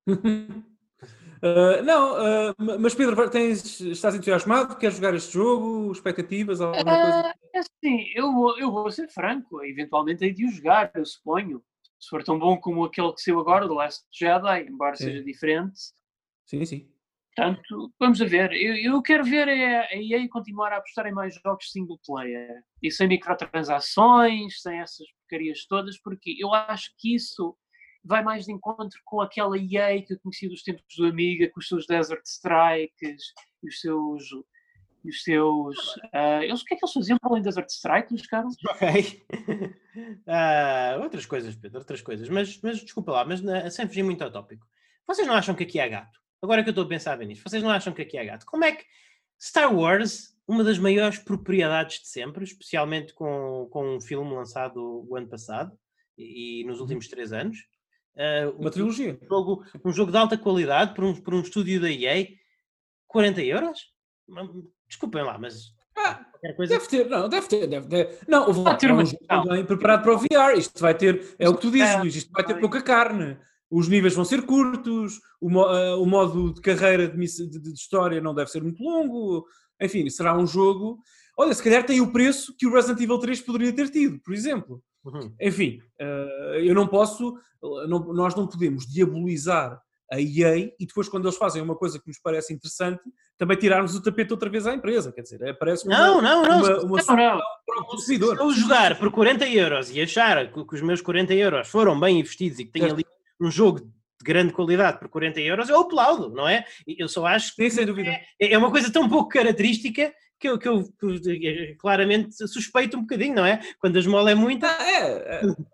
Uh, não, uh, ma- mas Pedro, tens, estás entusiasmado? Queres jogar este jogo? Expectativas? Alguma coisa? Ah, é assim, eu, vou- eu vou ser franco, eventualmente hei de o jogar, eu suponho. Se for tão bom como aquele que saiu agora, The Last Jedi, embora Sim. seja diferente. Sim, sim. Portanto, vamos a ver. Eu, eu quero ver é a EA continuar a apostar em mais jogos single player e sem microtransações, sem essas porcarias todas, porque eu acho que isso vai mais de encontro com aquela EA que eu conheci dos tempos do Amiga, com os seus Desert Strikes e os seus. Os seus ah, eles, o que é que eles faziam para além de Desert Strike, Luís Carlos? Ok. Ah, outras coisas, Pedro, outras coisas. Mas, mas desculpa lá, mas na- sem fugir muito ao tópico. Vocês não acham que aqui há gato? Agora que eu estou a pensar bem nisto, vocês não acham que aqui há gato? Como é que Star Wars, uma das maiores propriedades de sempre, especialmente com, com um filme lançado o ano passado e, e nos últimos três anos, ah, Uma um, trilogia. jogo, um jogo de alta qualidade por um, por um estúdio da EA, 40 euros? Desculpem lá, mas Ah, Deve ter, não, deve ter, deve ter. Não, Vai ter é um jogo também preparado para o VR. Isto vai ter, é o que tu dizes, É, Luís, isto vai ter vai. pouca carne. Os níveis vão ser curtos, o, mo- ah, o modo de carreira de, de- de história não deve ser muito longo. Enfim, será um jogo. Olha, se calhar tem o preço que o Resident Evil 3 poderia ter tido, por exemplo. Uhum. Enfim, eh, eu não posso, não- nós não podemos diabolizar a EA e depois, quando eles fazem uma coisa que nos parece interessante, também tirarmos o tapete outra vez à empresa. Quer dizer, é, parece uma, Não, não, não. uma, uma Não, não. para o Se consumidor. eu jogar por 40 euros e achar que, que os meus 40 euros foram bem investidos e que tenho Certo. ali um jogo de grande qualidade por 40 euros, eu aplaudo, não é? Eu só acho que Sim, dúvida. é é uma coisa tão pouco característica que eu, que eu claramente suspeito um bocadinho, não é? Quando a esmola é muita. Ah, é,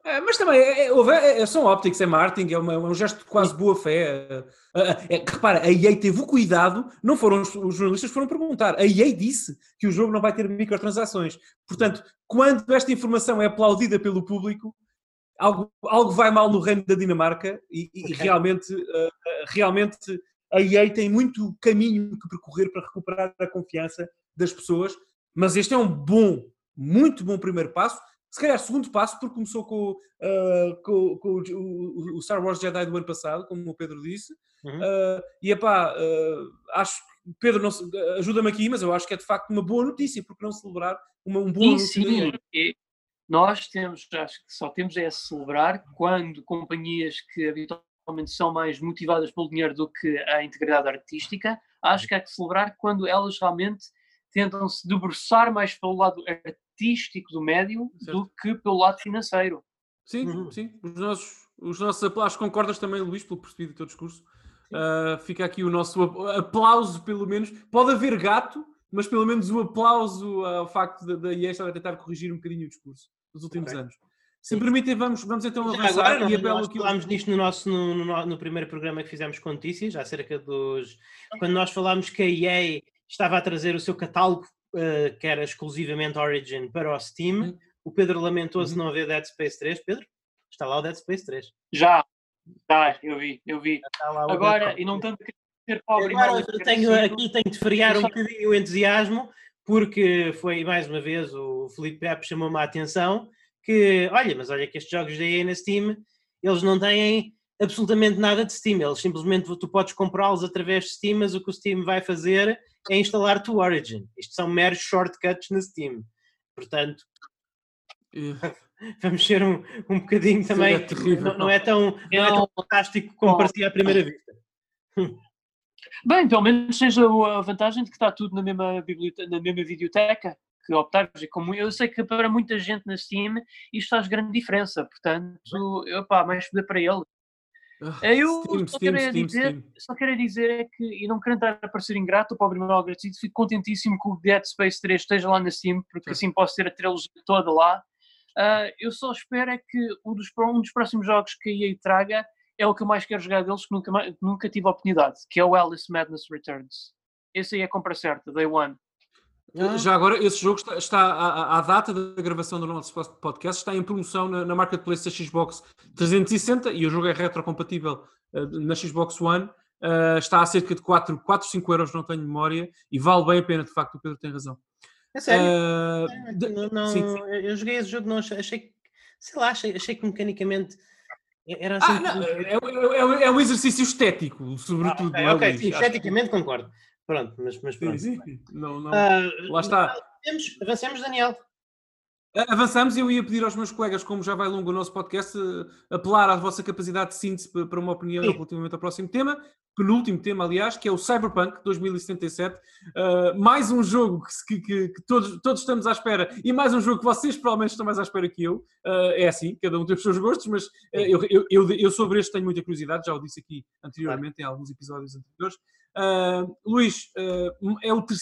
é, é, mas também é, é, é- é- são ópticos, é marketing, é, uma- um gesto de quase boa fé. Repara, a EA teve o cuidado, não foram os, os jornalistas foram perguntar. A EA disse que o jogo não vai ter microtransações. Portanto, quando esta informação é aplaudida pelo público, algo, algo vai mal no reino da Dinamarca e, e realmente, uh, realmente a EA tem muito caminho que percorrer para recuperar a confiança das pessoas, mas este é um bom, muito bom primeiro passo. Se calhar segundo passo, porque começou com, uh, com- com o, o- Star Wars Jedi do ano passado, como o Pedro disse. Uhum. Uh, e epá, uh, acho que Pedro ajuda-me aqui, mas eu acho que é de facto uma boa notícia, porque não celebrar uma, um bom Sim, sim. Nós temos, acho que só temos é a celebrar quando companhias que habitualmente são mais motivadas pelo dinheiro do que a integridade artística, acho que há que celebrar quando elas realmente tentam se debruçar mais pelo lado artístico do médium do que pelo lado financeiro. Sim, Uhum. sim. Os nossos, os nossos aplausos. Concordas também, Luís, pelo percebido do teu discurso? Uh, fica aqui o nosso ap- aplauso, pelo menos. Pode haver gato, mas pelo menos o aplauso ao facto da- EA estar a tentar corrigir um bocadinho o discurso nos últimos Ok. anos. Se me permitem, vamos, vamos então Já avançar agora, e nós, apelo nós aqui. falámos nisto no, nosso, no, no- no primeiro programa que fizemos com notícias, acerca dos. Quando nós falámos que a EA estava a trazer o seu catálogo, eh, que era exclusivamente Origin, para o Steam, Uhum. o Pedro lamentou-se Uhum. não haver Dead Space 3. Pedro, está lá o Dead Space 3. Já, já, eu vi, eu vi. Está lá o Agora, e não tanto que ser pobre Agora eu tenho, aqui tenho de frear um bocadinho o entusiasmo, porque foi mais uma vez o Felipe Pepe chamou-me a atenção que, olha, mas olha que estes jogos da EA na Steam, eles não têm absolutamente nada de Steam, eles simplesmente tu podes comprá-los através de Steam, mas o que o Steam vai fazer é instalar-te o Origin. Isto são meros shortcuts na Steam. Portanto, vamos ser um, um bocadinho também. é terrível. Não, não é tão, não é tão Eu- fantástico como parecia à primeira vista. Bem, pelo menos seja a vantagem de que está tudo na mesma, biblioteca, na mesma videoteca que optares. E como eu sei que para muita gente na Steam isto faz grande diferença, portanto, opá, mais poder para ele. ah, Eu Steam, só Steam, quero é Steam, dizer-. Só quero é dizer é que, e não querendo estar a parecer ingrato, pobre mal agradecido, fico contentíssimo que o Dead Space 3 esteja lá na Steam, porque Sim. assim posso ter a trilogia toda lá. Ah, eu só espero é que um dos, um dos próximos jogos que a EA traga é o que eu mais quero jogar deles, que nunca, nunca tive a oportunidade, que é o Alice Madness Returns. Esse aí é a compra certa, Day One. Ah. Já agora, esse jogo está, está à, à data da gravação do nosso podcast, está em promoção na, na marketplace da Xbox 360 e o jogo é retrocompatível eh, na Xbox One. Eh, está a cerca de 4, 4 5 euros, não tenho memória, e vale bem a pena, de facto, o Pedro tem razão. É sério? De- Não, não- sim. eu eu joguei esse jogo, não achei, achei que, sei lá, achei, achei que mecanicamente era assim. Ah, não, é, é- é um exercício estético, Ah, sobretudo. é, ok, Luís? sim, que- esteticamente concordo. Pronto, mas, mas Sim, pronto. sim. Não, não. Ah, Lá está. avancemos, avancemos, Daniel. Avançamos e eu ia pedir aos meus colegas, como já vai longo o nosso podcast, eh, apelar à vossa capacidade de síntese pa- para uma opinião Sim. relativamente ao próximo tema, penúltimo tema, aliás, que é o Cyberpunk 2077. Uh, mais um jogo que, que- que- todos, todos estamos à espera e mais um jogo que vocês provavelmente estão mais à espera que eu. Uh, é assim, cada um tem os seus gostos, mas uh, eu, eu, eu, eu sobre este tenho muita curiosidade, já o disse aqui anteriormente em alguns episódios anteriores. Luís, é o ter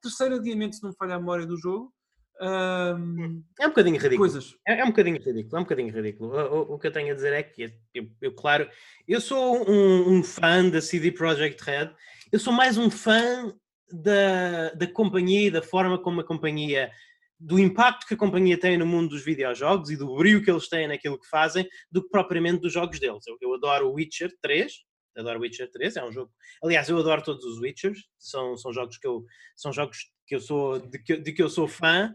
terceiro adiamento, se não me falha a memória do jogo. Um, É um bocadinho ridículo. coisas. É, é um bocadinho ridículo, é um bocadinho ridículo. O, o- o que eu tenho a dizer é que, eu, eu, claro, eu sou um, um fã da CD Projekt Red, eu sou mais um fã da, da companhia e da forma como a companhia, do impacto que a companhia tem no mundo dos videojogos e do brilho que eles têm naquilo que fazem, do que propriamente dos jogos deles. Eu, eu adoro o Witcher 3, adoro Witcher 3, é um jogo. Aliás, eu adoro todos os Witchers, são, são jogos que eu são jogos que eu sou de que, de que eu sou fã,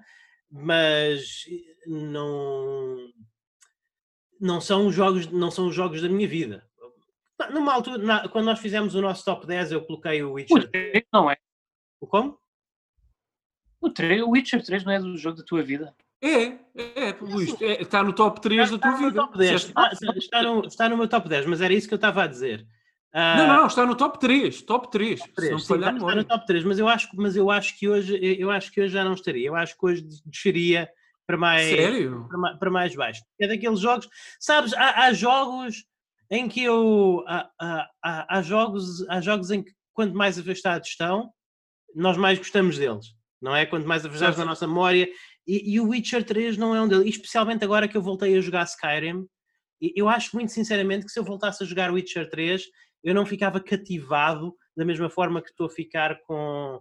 mas não não são os jogos não são os jogos da minha vida. Numa altura, na- quando nós fizemos o nosso top 10, eu coloquei o O Witcher. 3 não é. O como? O, 3, o Witcher 3 não é do jogo da tua vida. É, é, é Luís, é, está no top 3 da tua Está no vida. top 10. Disseste- Está, está- está no, está no meu top 10, mas era isso que eu estava a dizer. Ah, Não, não, não, está no top 3, top 3. se três, não sim, falhar a está, está no top 3, mas eu acho, mas eu acho que hoje eu acho que hoje já não estaria. Eu acho que hoje desceria para mais Sério? para para mais baixo. É daqueles jogos, sabes, há, há jogos em que eu há, há- há- jogos, há jogos em que quanto mais afastados estão, nós mais gostamos deles, não é? Quanto mais afastados da nossa memória. E, e o Witcher 3 não é um deles, e especialmente agora que eu voltei a jogar Skyrim. Eu acho muito sinceramente que se eu voltasse a jogar Witcher 3, eu não ficava cativado da mesma forma que estou a ficar com.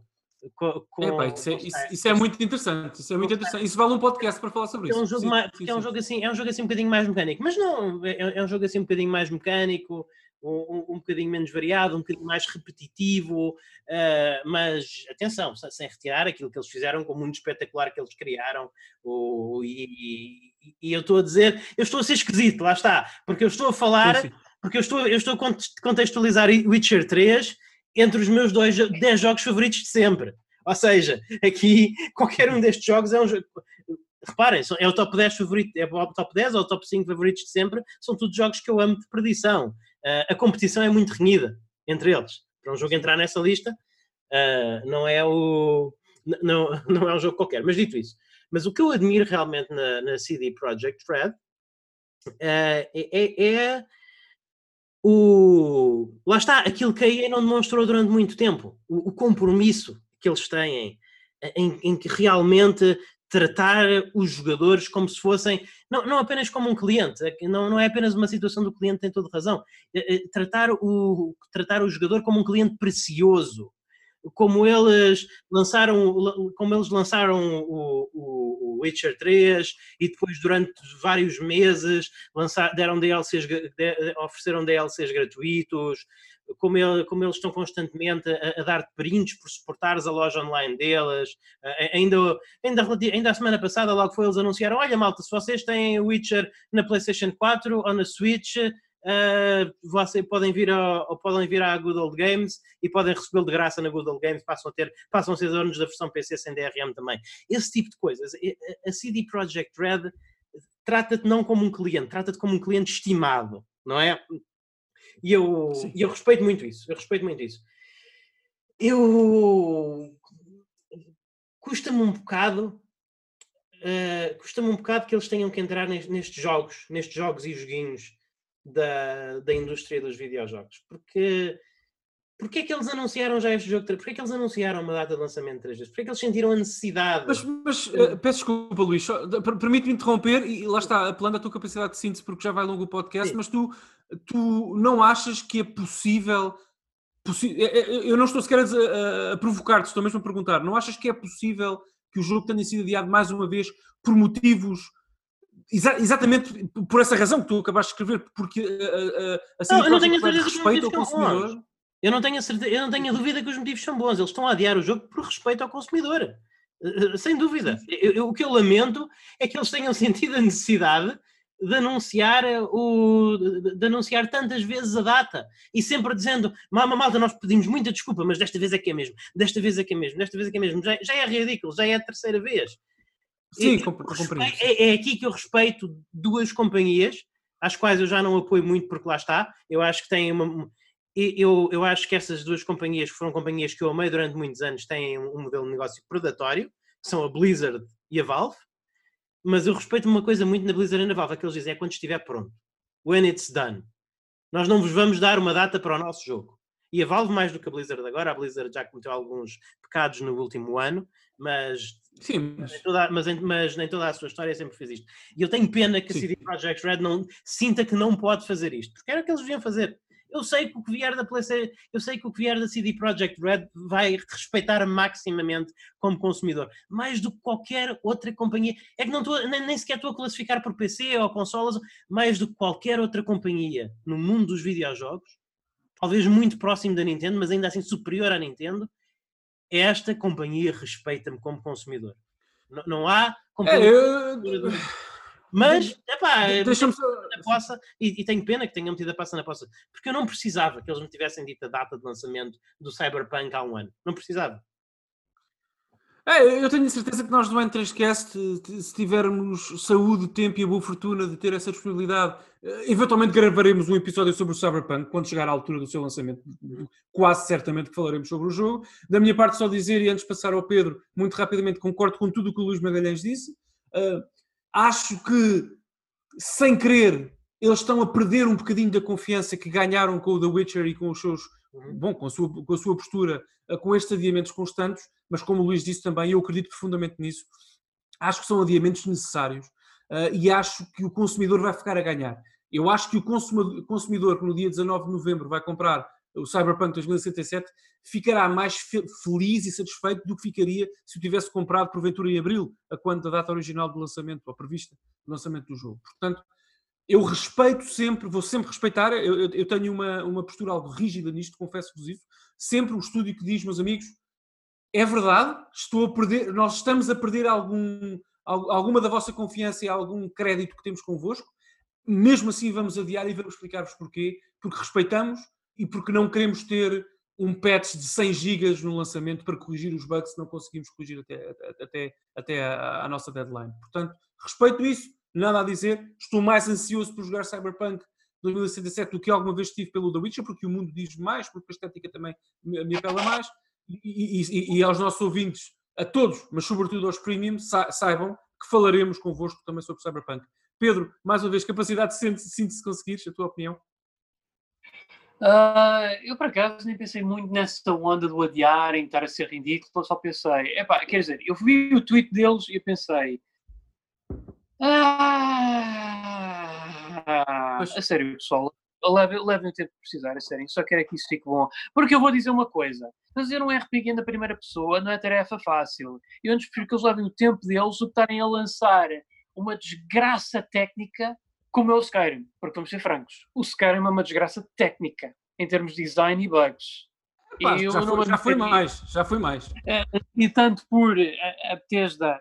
com, com- Epá, isso, é, isso- isso é muito interessante. Isso é muito interessante. Isso vale um podcast para falar sobre É isso. um jogo Sim, mais, sim, é um jogo assim, é um jogo assim um bocadinho mais mecânico, mas não, é, é um jogo assim um bocadinho mais mecânico, um, um- bocadinho menos variado, um bocadinho mais repetitivo, ah, mas atenção, sem, retirar aquilo que eles fizeram com o mundo espetacular que eles criaram, o, e, e- e eu estou a dizer, eu estou a ser esquisito, lá está, porque eu estou a falar, sim. Porque eu estou, eu estou a conte- contextualizar Witcher 3 entre os meus dois, 10 jogos favoritos de sempre. Ou seja, aqui qualquer um destes jogos é um jogo. Reparem, é o top 10 favorito, é o top 10 ou o top 5 favoritos de sempre, são todos jogos que eu amo de perdição. Ah, a competição é muito renhida entre eles. Para um jogo entrar nessa lista, ah, não é o, não, não é um jogo qualquer. Mas dito isso, mas o que eu admiro realmente na, na CD Projekt Red uh, é, é, o. Lá está, aquilo que a EA não demonstrou durante muito tempo, o, o compromisso que eles têm em, em que realmente tratar os jogadores como se fossem, não, não apenas como um cliente, é não, não é apenas uma situação do cliente tem toda razão, é, é, tratar, o, tratar o jogador como um cliente precioso, como eles lançaram, como eles lançaram o, o, o Witcher 3 e depois durante vários meses lançar, deram DLCs, ofereceram DLCs gratuitos, como, ele, como eles estão constantemente a, a dar prints por suportares a loja online deles. Ainda, ainda, ainda a semana passada, logo foi, eles anunciaram: olha, malta, se vocês têm Witcher na PlayStation 4 ou na Switch. Uh, vocês podem vir, ao, podem vir à Good Old Games e podem recebê-lo de graça na Good Old Games, passam a ter, passam a ser donos da versão PC sem DRM também. Esse tipo de coisas. A CD Projekt Red trata-te não como um cliente, trata-te como um cliente estimado, não é? E eu, eu respeito muito isso. Eu respeito muito isso. Eu. Custa-me um bocado. Uh, custa-me um bocado que eles tenham que entrar nestes jogos, nestes jogos e joguinhos da, da indústria dos videojogos. Porque. Porquê é que eles anunciaram já este jogo? Porquê é que eles anunciaram uma data de lançamento três vezes? Porquê é que eles sentiram a necessidade? Mas, mas uh, peço desculpa, Luís, permite-me interromper e lá está, apelando à tua capacidade de síntese, porque já vai longo o podcast, Sim. mas tu tu não achas que é possível. Possi é, é, eu não estou sequer a, a, a provocar-te, estou mesmo a perguntar. Não achas que é possível que o jogo tenha sido adiado mais uma vez por motivos Exa exatamente por essa razão que tu acabaste de escrever, porque assim não, eu não tenho a certeza respeito ao consumidor. Eu não, tenho a certeza, eu não tenho a dúvida que os motivos são bons. Eles estão a adiar o jogo por respeito ao consumidor. Eh, sem dúvida. Eu, eu, o que eu lamento é que eles tenham sentido a necessidade de anunciar, o, de anunciar tantas vezes a data e sempre dizendo, mama malta, nós pedimos muita desculpa, mas desta vez é que é mesmo, desta vez é que é mesmo, desta vez é que é mesmo, já, já é ridículo, já é a terceira vez. Sim, compreendo. É, é aqui que eu respeito duas companhias, às quais eu já não apoio muito porque lá está, eu acho que têm uma... Eu, eu acho que essas duas companhias, que foram companhias que eu amei durante muitos anos, têm um modelo de negócio predatório, que são a Blizzard e a Valve, mas eu respeito uma coisa muito na Blizzard e na Valve, que eles dizem é quando estiver pronto. When it's done. Nós não vos vamos dar uma data para o nosso jogo. E a Valve, mais do que a Blizzard agora, a Blizzard já cometeu alguns pecados no último ano, mas, Sim, mas... Mas, toda, mas, mas nem toda a sua história sempre fez isto. E eu tenho pena que Sim. a CD Projekt Red não sinta que não pode fazer isto, porque era o que eles deviam fazer. Eu sei que o que vier da PlayStation, eu sei que o que vier da CD Projekt Red vai respeitar maximamente como consumidor, mais do que qualquer outra companhia. É que não estou, nem, nem sequer estou a classificar por PC ou consolas, mais do que qualquer outra companhia no mundo dos videojogos, talvez muito próximo da Nintendo, mas ainda assim superior à Nintendo. Esta companhia respeita-me como consumidor. Não, não há companhia. É, eu... Mas, epá, deixa-me na poça, e, e, tenho pena que tenham metido a passa na poça, porque eu não precisava que eles me tivessem dito a data de lançamento do Cyberpunk há um ano. Não precisava. É, eu tenho certeza que nós do N3Cast, se tivermos saúde, tempo e a boa fortuna de ter essa disponibilidade, eh, eventualmente gravaremos um episódio sobre o Cyberpunk quando chegar à altura do seu lançamento. Quase certamente que falaremos sobre o jogo. Da minha parte, só dizer, e antes de passar ao Pedro, muito rapidamente concordo com tudo o que o Luís Magalhães disse. Uh, Acho que, sem querer, eles estão a perder um bocadinho da confiança que ganharam com o The Witcher e com os seus. Uhum. Bom, com a sua, com a sua postura, eh, com estes adiamentos constantes, mas como o Luís disse também, eu acredito profundamente nisso. Acho que são adiamentos necessários uh, e acho que o consumidor vai ficar a ganhar. Eu acho que o consumidor que no dia 19 de novembro vai comprar o Cyberpunk 2077 ficará mais feliz e satisfeito do que ficaria se o tivesse comprado porventura em abril, a quando da data original do lançamento, ou prevista do lançamento do jogo. Portanto, eu respeito sempre, vou sempre respeitar, eu, eu tenho uma, uma postura algo rígida nisto, confesso-vos isso, sempre o estúdio que diz, meus amigos, é verdade, estou a perder, nós estamos a perder algum, alguma da vossa confiança e algum crédito que temos convosco, mesmo assim vamos adiar e vamos explicar-vos porquê, porque respeitamos e porque não queremos ter um patch de 100 GB no lançamento para corrigir os bugs se não conseguimos corrigir até, até, até a, a, nossa deadline. Portanto, respeito isso, nada a dizer. Estou mais ansioso por jogar Cyberpunk 2077 do que alguma vez estive pelo The Witcher, porque o mundo diz mais, porque a estética também me, apela mais. E, e, e, aos nossos ouvintes, a todos, mas sobretudo aos premium, sa saibam que falaremos convosco também sobre Cyberpunk. Pedro, mais uma vez, capacidade de síntese conseguires, a tua opinião? Uh, eu, por acaso, nem pensei muito nessa onda do adiarem, estar a ser ridículo, só pensei, epá, quer dizer, eu vi o tweet deles e eu pensei, ah, a sério, pessoal, levem, levem o tempo que precisar, a sério, só quero é que isso fique bom. Porque eu vou dizer uma coisa, fazer um RPG na primeira pessoa não é tarefa fácil. Eu antes prefiro que eles levem o tempo deles do que estarem a lançar uma desgraça técnica como é o Skyrim, porque vamos ser francos, o Skyrim é uma desgraça técnica em termos de design e bugs. Já, foi, já foi mais, já foi mais. É, e tanto por a, a Bethesda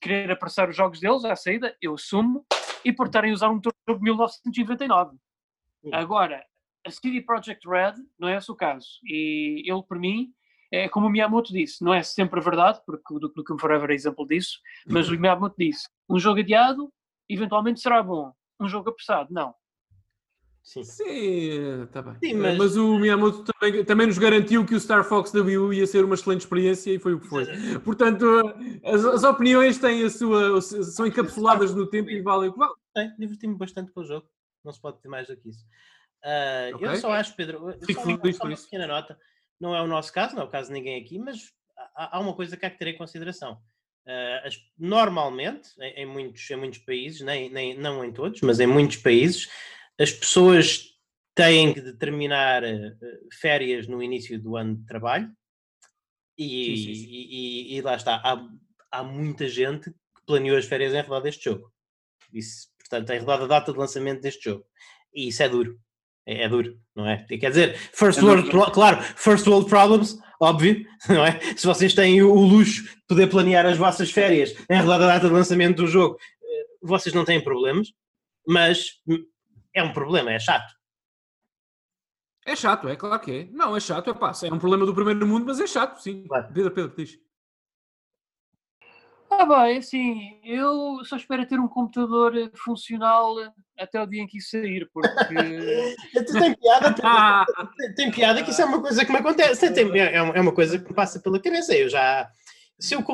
querer apressar os jogos deles à saída, eu assumo, e por estarem a usar um jogo de 1999. Agora, a CD Projekt Red não é esse o caso. E ele, para mim, é como o Miyamoto disse, não é sempre a verdade, porque o Duke Forever é exemplo disso, mas o Miyamoto disse, um jogo adiado eventualmente será bom um jogo apressado, não. Sim, Sim tá bem. Sim, mas... mas... o Miyamoto também, também nos garantiu que o Star Fox da Wii U ia ser uma excelente experiência e foi o que foi. Portanto, as, as opiniões têm a sua, são encapsuladas no tempo e valem o que vale. É, diverti-me bastante com o jogo. Não se pode ter mais do que isso. Uh, okay. Eu só acho, Pedro, Fico só, uma, só uma pequena nota. Não é o nosso caso, não é o caso de ninguém aqui, mas há, há uma coisa que há que ter em consideração. Uh, as, normalmente, em, em, muitos, em muitos países, nem, nem, não em todos, mas em muitos países, as pessoas têm que determinar uh, férias no início do ano de trabalho e, sim, sim, e, e lá está. Há, há, muita gente que planeou as férias em redor deste jogo. Isso, portanto, em redor da data de lançamento deste jogo. E isso é duro. É, é duro, não é? Quer dizer, first é world, claro, first world problems, óbvio, não é? Se vocês têm o, luxo de poder planear as vossas férias em redor da data de lançamento do jogo, eh, vocês não têm problemas, mas é um problema, é chato. É chato, é claro que é. Não, é chato, é pá, é um problema do primeiro mundo, mas é chato, sim. Claro. Pedro, Pedro, diz. Ah, bem, assim, eu só espero ter um computador funcional até o dia em que isso sair, porque. tem piada, tem, tem, piada que isso é uma coisa que me acontece. Tem, é, é uma coisa que me passa pela cabeça. Eu já. Se eu,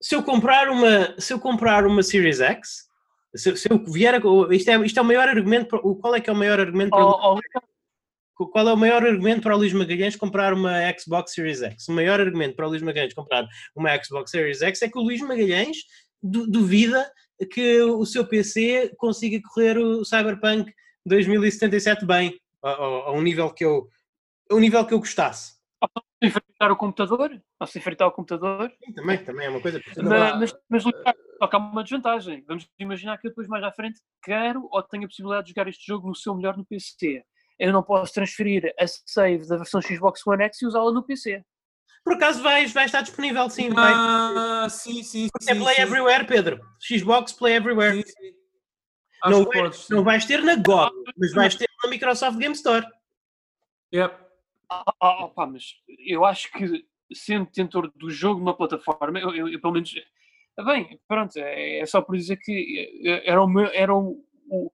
se eu comprar uma. Se eu comprar uma Series X, se, se eu vier a, isto, é, isto é o maior argumento. Qual é que é o maior argumento para. Oh, oh, qual é o maior argumento para o Luís Magalhães comprar uma Xbox Series X? O maior argumento para o Luís Magalhães comprar uma Xbox Series X é que o Luís Magalhães duvida que o seu PC consiga correr o Cyberpunk 2077 bem, a, a, a um nível que eu a um nível que eu gostasse. Posso enfrentar o computador? Posso enfrentar o computador? Sim, também, também é uma coisa. Mas, mas, mas só que há uma desvantagem. Vamos imaginar que eu depois mais à frente quero ou tenho a possibilidade de jogar este jogo no seu melhor no PC. Eu não posso transferir a save da versão Xbox One X e usá-la no PC. Por acaso vai, vai estar disponível, sim. Vai. Ah, sim, sim. Porque é Play sim. Everywhere, Pedro. Xbox Play Everywhere. Sim, sim. Não, vai, podes, não vais ter na GOG, mas vais ter na Microsoft Game Store. Yep. Ah, ah, pá, mas eu acho que sendo detentor do jogo numa plataforma, eu, eu, eu pelo menos. Bem, pronto, é, é, só por dizer que era o meu. Era o, o,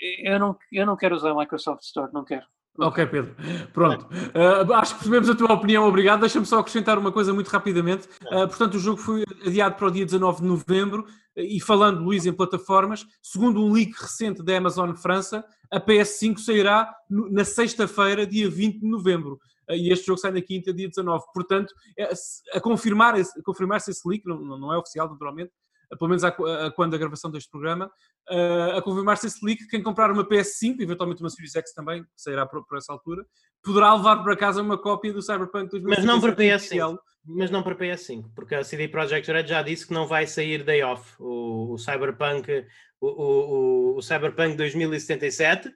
eu, não, eu não quero usar a Microsoft Store, não quero. Ok, Pedro. Pronto. Uh, acho que percebemos a tua opinião, obrigado. Deixa-me só acrescentar uma coisa muito rapidamente. Uh, portanto, o jogo foi adiado para o dia 19 de novembro. E falando, Luís, em plataformas, segundo um leak recente da Amazon França, a PS5 sairá na sexta-feira, dia 20 de novembro. E este jogo sai na quinta, dia 19. Portanto, é, a confirmar-se confirmar esse leak, não, não é oficial, naturalmente, pelo menos a, a, quando a gravação deste programa, uh, a confirmar-se esse leak, quem comprar uma PS5, eventualmente uma Series X também, que sairá por, por, essa altura, poderá levar para casa uma cópia do Cyberpunk 2077. Mas não para PS5. Mas não para PS5, porque a CD Projekt Red já disse que não vai sair day off o, o Cyberpunk, o, o, o Cyberpunk 2077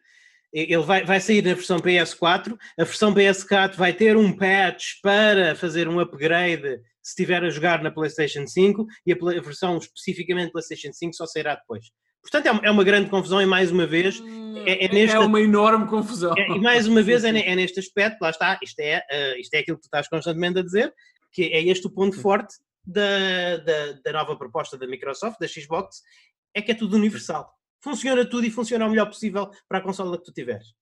ele vai, vai sair na versão PS4. A versão PS4 vai ter um patch para fazer um upgrade se estiver a jogar na PlayStation 5 e a, versão especificamente PlayStation 5 só sairá depois. Portanto, é uma, é uma grande confusão e mais uma vez é, é, neste, é uma enorme confusão. É, e mais uma vez é, é, neste aspecto, lá está, isto é, uh, isto é aquilo que tu estás constantemente a dizer, que é este o ponto forte da, da, da nova proposta da Microsoft, da Xbox, é que é tudo universal. Funciona tudo e funciona o melhor possível para a consola que tu tiveres.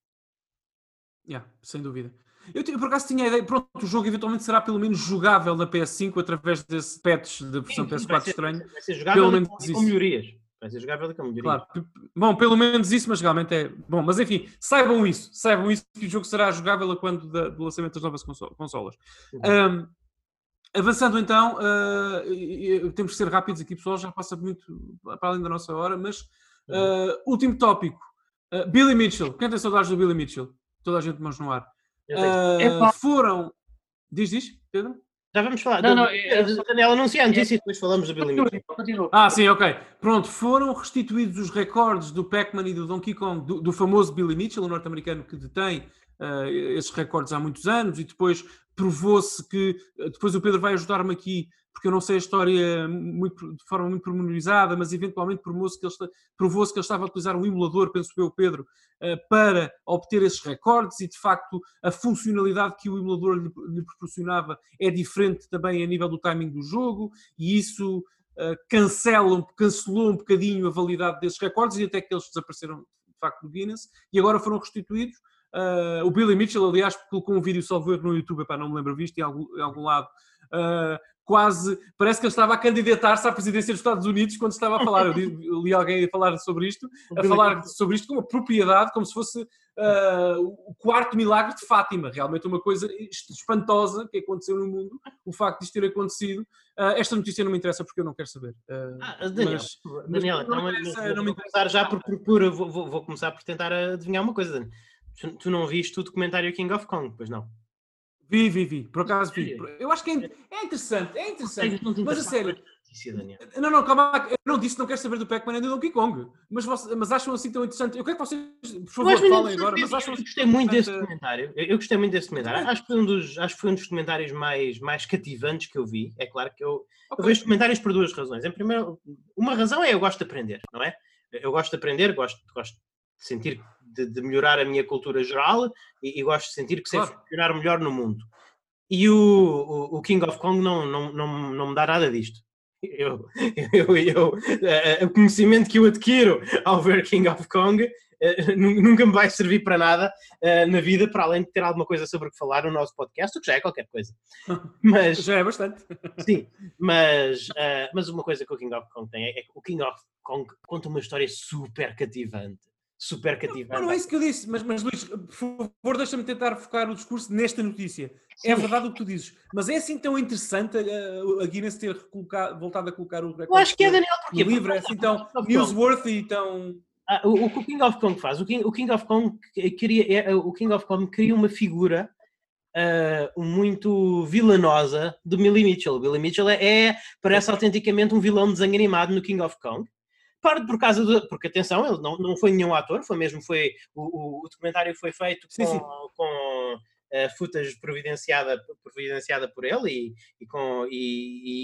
Yeah, sem dúvida. Eu, por acaso tinha a ideia, pronto, o jogo eventualmente será pelo menos jogável na PS5 através desse patch da versão Sim, sim, vai PS4 ser- estranho. Vai ser jogável Pelo menos com, com melhorias. Vai ser jogável e com melhorias. Claro. Bom, pelo menos isso, mas realmente é. Bom, mas enfim, saibam isso. Saibam isso que o jogo será jogável a quando da- do lançamento das novas conso- consolas. Uhum. Ahm, avançando então, e- temos que ser rápidos aqui, pessoal, já passa muito para além da nossa hora, mas Uhum. ah, último tópico. Ah, Billy Mitchell. Quem tem saudades do Billy Mitchell? Toda a gente mãos no ar. Ah, Epá. foram. Diz, diz, Pedro? Já vamos falar. Não, do- não, é- Daniel, anuncia a notícia e depois falamos do Billy Mitchell. Continua. Ah, sim, ok. Pronto, foram restituídos os recordes do Pac-Man e do Donkey Kong, do, do famoso Billy Mitchell, o norte-americano que detém ah, esses recordes há muitos anos, e depois provou-se que. Depois o Pedro vai ajudar-me aqui, porque eu não sei a história muito- de forma muito pormenorizada, mas eventualmente provou-se que, provou-se que ele estava a utilizar um emulador, penso eu, Pedro, ah, para obter esses recordes, e de facto a funcionalidade que o emulador lhe, lhe proporcionava é diferente também a nível do timing do jogo, e isso uh, cancelam, cancelou um bocadinho a validade desses recordes e até que eles desapareceram de facto do Guinness e agora foram restituídos. Uh, o Billy Mitchell, aliás, colocou um vídeo salvo erro no YouTube, epá, não me lembro visto em algum, em algum lado, uh, quase, parece que ele estava a candidatar-se à presidência dos Estados Unidos quando estava a falar. Eu, li, eu li alguém a falar sobre isto, a falar sobre isto com uma propriedade, como se fosse uh, o quarto milagre de Fátima, realmente uma coisa espantosa que aconteceu no mundo, o facto de isto ter acontecido. Uh, esta notícia não me interessa porque eu não quero saber. Uh, Ah, Daniel, mas- Daniel, mas não então, me interessa, vou- não me começar já por, por, por- vou, vou- vou começar por tentar adivinhar uma coisa. Daniel. Tu, tu não viste o documentário King of Kong, pois não? Vi, vi, vi. Por acaso vi. Eu acho que é, é interessante, é interessante. Mas a sério, não, não, calma, eu não disse que não quero saber do Pac-Man e do Donkey Kong. Mas, vocês- mas acham assim tão interessante? Eu quero que vocês, por Eu favor, falem agora, mas eu acham assim gostei muito desse documentário. Eu, eu gostei muito desse documentário. Acho que foi um dos, acho que foi um dos documentários mais, mais cativantes que eu vi. É claro que eu, eu Ok. vejo documentários por duas razões. Em primeiro, uma razão é eu gosto de aprender, não é? Eu gosto de aprender, gosto, gosto de sentir, de, de melhorar a minha cultura geral e, e gosto de sentir que sei Claro. funcionar melhor no mundo. E o, o, o King of Kong não, não, não, não me dá nada disto. Eu, eu, eu, eh, o conhecimento que eu adquiro ao ver King of Kong nu- nunca me vai servir para nada eh, na vida, para além de ter alguma coisa sobre o que falar no nosso podcast, o que já é qualquer coisa. Mas, Já é bastante. sim, mas, mas uma coisa que o King of Kong tem é que o King of Kong conta uma história super cativante. Super Não, cativante. não é isso que eu disse, mas, mas Luís, por favor, deixa-me tentar focar o discurso nesta notícia. É Sim. verdade o que tu dizes, mas é assim tão interessante a, a Guinness ter voltado a colocar o recorde Eu acho que é, Daniel, porque livro, é assim tão King of Kong- newsworthy e tão... Ah, o, o que o King of Kong faz? O King, o King of Kong queria, é, o King of Kong cria uma figura ah, muito vilanosa do Billy Mitchell. O Billy Mitchell é, é- parece autenticamente um vilão de desenho animado no King of Kong. Parte por causa de, porque atenção, ele não, não foi nenhum ator, foi mesmo, foi, o, o- documentário foi feito Sim, com, sim. com ah, footage providenciada, providenciada por ele e, e, com, e,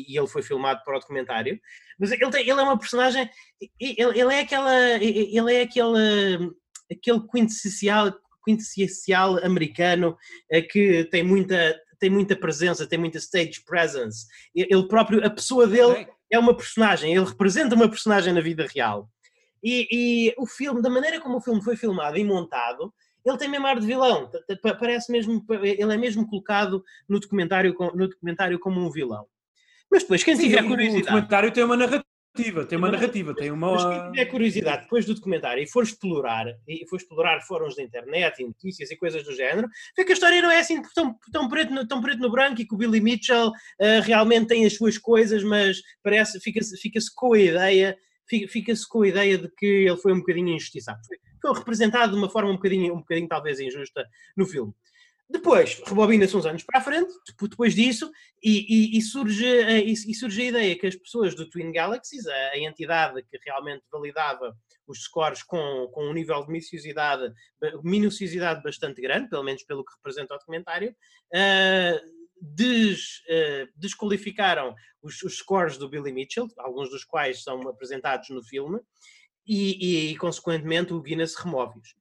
e- e ele foi filmado para o documentário. Mas ele, tem- ele é uma personagem, ele, ele é aquela, ele é aquele, aquele quintessencial, quintessencial americano eh, que tem muita, tem muita presença, tem muita stage presence. Ele próprio, a pessoa dele é uma personagem, ele representa uma personagem na vida real. E, e o filme, da maneira como o filme foi filmado e montado, ele tem mesmo ar de vilão. Parece mesmo, ele é mesmo colocado no documentário, no documentário como um vilão. Mas depois, quem Sim, tiver o curiosidade. documentário tem uma narrativa, tem uma narrativa, tem Mas quem uma... tiver curiosidade depois do documentário e for explorar, e for explorar fóruns da internet e notícias e coisas do género, vê que a história não é assim tão, tão, preto, no, tão preto no branco e que o Billy Mitchell ah, realmente tem as suas coisas, mas parece, fica-se fica com a ideia, fica- fica-se com a ideia de que ele foi um bocadinho injustiçado. Foi, foi representado de uma forma um bocadinho, um bocadinho talvez injusta no filme. Depois, rebobina-se uns anos para a frente, depo- depois disso, e, e- e surge, e, e surge a ideia que as pessoas do Twin Galaxies, a, a entidade que realmente validava os scores com, com um nível de minuciosidade, minuciosidade bastante grande, pelo menos pelo que representa o documentário, ah, des- ah, desqualificaram os, os scores do Billy Mitchell, alguns dos quais são apresentados no filme, e, e, consequentemente o Guinness remove-os.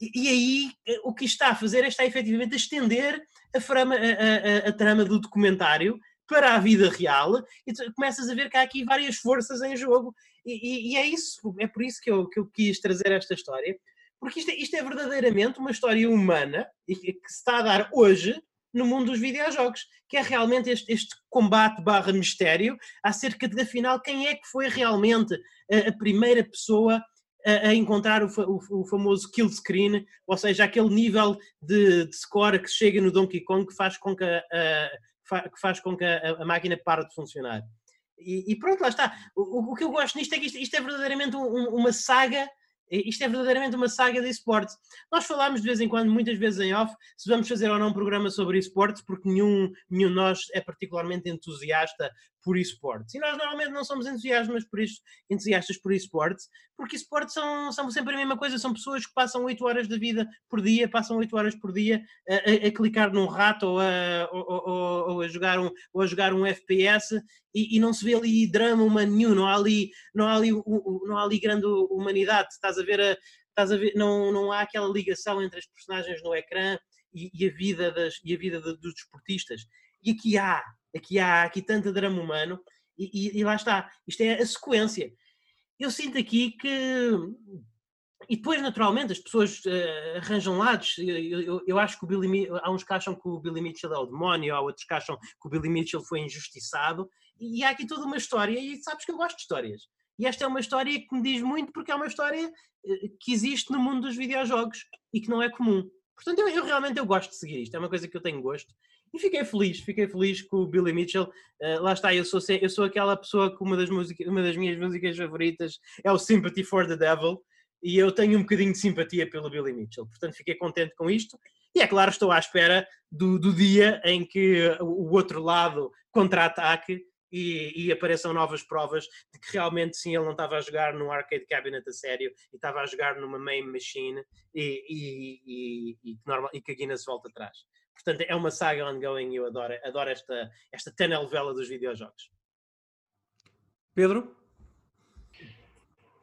E, aí eh, o que está a fazer é está efetivamente a estender a, frama- a- a- a- trama do documentário para a vida real e tu começas a ver que há aqui várias forças em jogo. E, e- e é isso, é por isso que eu, que eu quis trazer esta história Porque isto é, isto é verdadeiramente uma história humana que que se está a dar hoje no mundo dos videojogos, que é realmente este, este combate barra mistério acerca de, afinal, quem é que foi realmente a, a primeira pessoa a, a encontrar o, o- famoso kill screen, ou seja, aquele nível de, de score que chega no Donkey Kong que faz com que a, a- que faz com que a, a máquina pare de funcionar. E, e pronto, lá está. O, o- que eu gosto nisto é que isto, isto é verdadeiramente um- uma saga. Isto é verdadeiramente uma saga de esportes. Nós falámos de vez em quando, muitas vezes em off, se vamos fazer ou não um programa sobre esportes, porque nenhum, nenhum de nós é particularmente entusiasta por esportes. E nós normalmente não somos entusiastas por isso, entusiastas por esportes, porque esportes são, são sempre a mesma coisa, são pessoas que passam 8 horas da vida por dia, passam 8 horas por dia a, a- a clicar num rato ou a, ou, ou- ou a jogar um, ou a jogar um FPS e, e não se vê ali drama humano nenhum, não há ali, não há ali, não há ali grande humanidade, estás a ver, a, estás a ver não, não há aquela ligação entre as personagens no ecrã e, e a vida, das, e a vida de- dos desportistas. E aqui há, aqui há aqui tanto drama humano e, e- e lá está, isto é a sequência. Eu sinto aqui que e depois, naturalmente, as pessoas eh, arranjam lados. Eu, eu- eu acho que o Billy Mi- há uns que acham que o Billy Mitchell é o demónio, há outros que acham que o Billy Mitchell foi injustiçado. E, há aqui toda uma história, e sabes que eu gosto de histórias. E esta é uma história que me diz muito, porque é uma história eh, que existe no mundo dos videojogos e que não é comum. Portanto, eu, eu realmente eu gosto de seguir isto, é uma coisa que eu tenho gosto. E fiquei feliz, fiquei feliz com o Billy Mitchell. Eh, lá está, eu sou, eu sou aquela pessoa que uma das, música, uma das minhas músicas favoritas é o Sympathy for the Devil e eu tenho um bocadinho de simpatia pelo Billy Mitchell. Portanto, fiquei contente com isto. E é claro, estou à espera do, do dia em que o outro lado contra-ataque e, e apareçam novas provas de que realmente sim, ele não estava a jogar num arcade cabinet a sério e estava a jogar numa main machine e, e, e, e normal- e que a Guinness volta atrás. Portanto, é uma saga ongoing e eu adoro, adoro esta, esta telenovela dos videojogos. Pedro?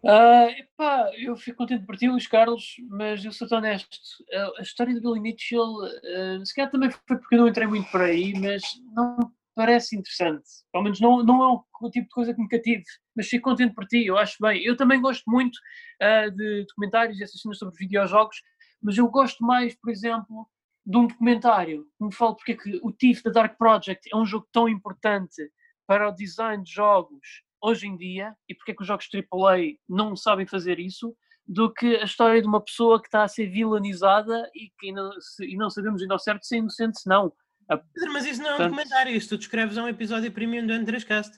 Ah, epá, eu fico contente por ti, Luís Carlos, mas eu sou tão honesto. A, a história do Billy Mitchell, ah, se calhar também foi porque eu não entrei muito por aí, mas não me parece interessante. Pelo menos não, não é o, o tipo de coisa que me cative. Mas fico contente por ti, eu acho bem. Eu também gosto muito ah, de documentários e essas cenas sobre videojogos, mas eu gosto mais, por exemplo, de um documentário que me fala porque é que o Thief da Dark Project é um jogo tão importante para o design de jogos hoje em dia e porque é que os jogos AAA não sabem fazer isso do que a história de uma pessoa que está a ser vilanizada e que não, se- e não sabemos ainda ao certo se é inocente se não. Pedro, mas isso não é um Portanto- documentário, isso tu descreves é um episódio premium do N3Cast.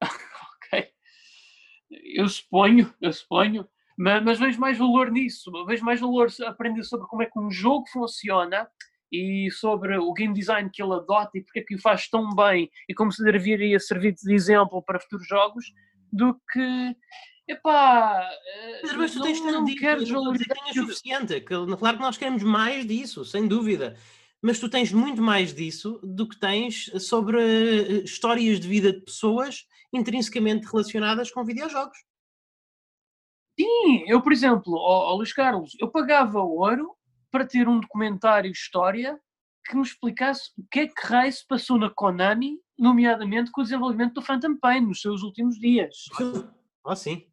Ok. Eu suponho, eu suponho, mas, mas vejo mais valor nisso, vejo mais valor aprender sobre como é que um jogo funciona e sobre o game design que ele adota e porque é que o faz tão bem e como se deveria servir de exemplo para futuros jogos do que epá, eh, Pedro, mas tu tens não quero não estou a dizer que desvalorizar tenhas suficiente. que- Claro que nós queremos mais disso, sem dúvida. Mas tu tens muito mais disso do que tens sobre eh, histórias de vida de pessoas intrinsecamente relacionadas com videojogos. Sim, eu, por exemplo, ó, ó Luís Carlos, eu pagava ouro para ter um documentário história que me explicasse o que é que raio se passou na Konami, nomeadamente com o desenvolvimento do Phantom Pain nos seus últimos dias. Oh, sim.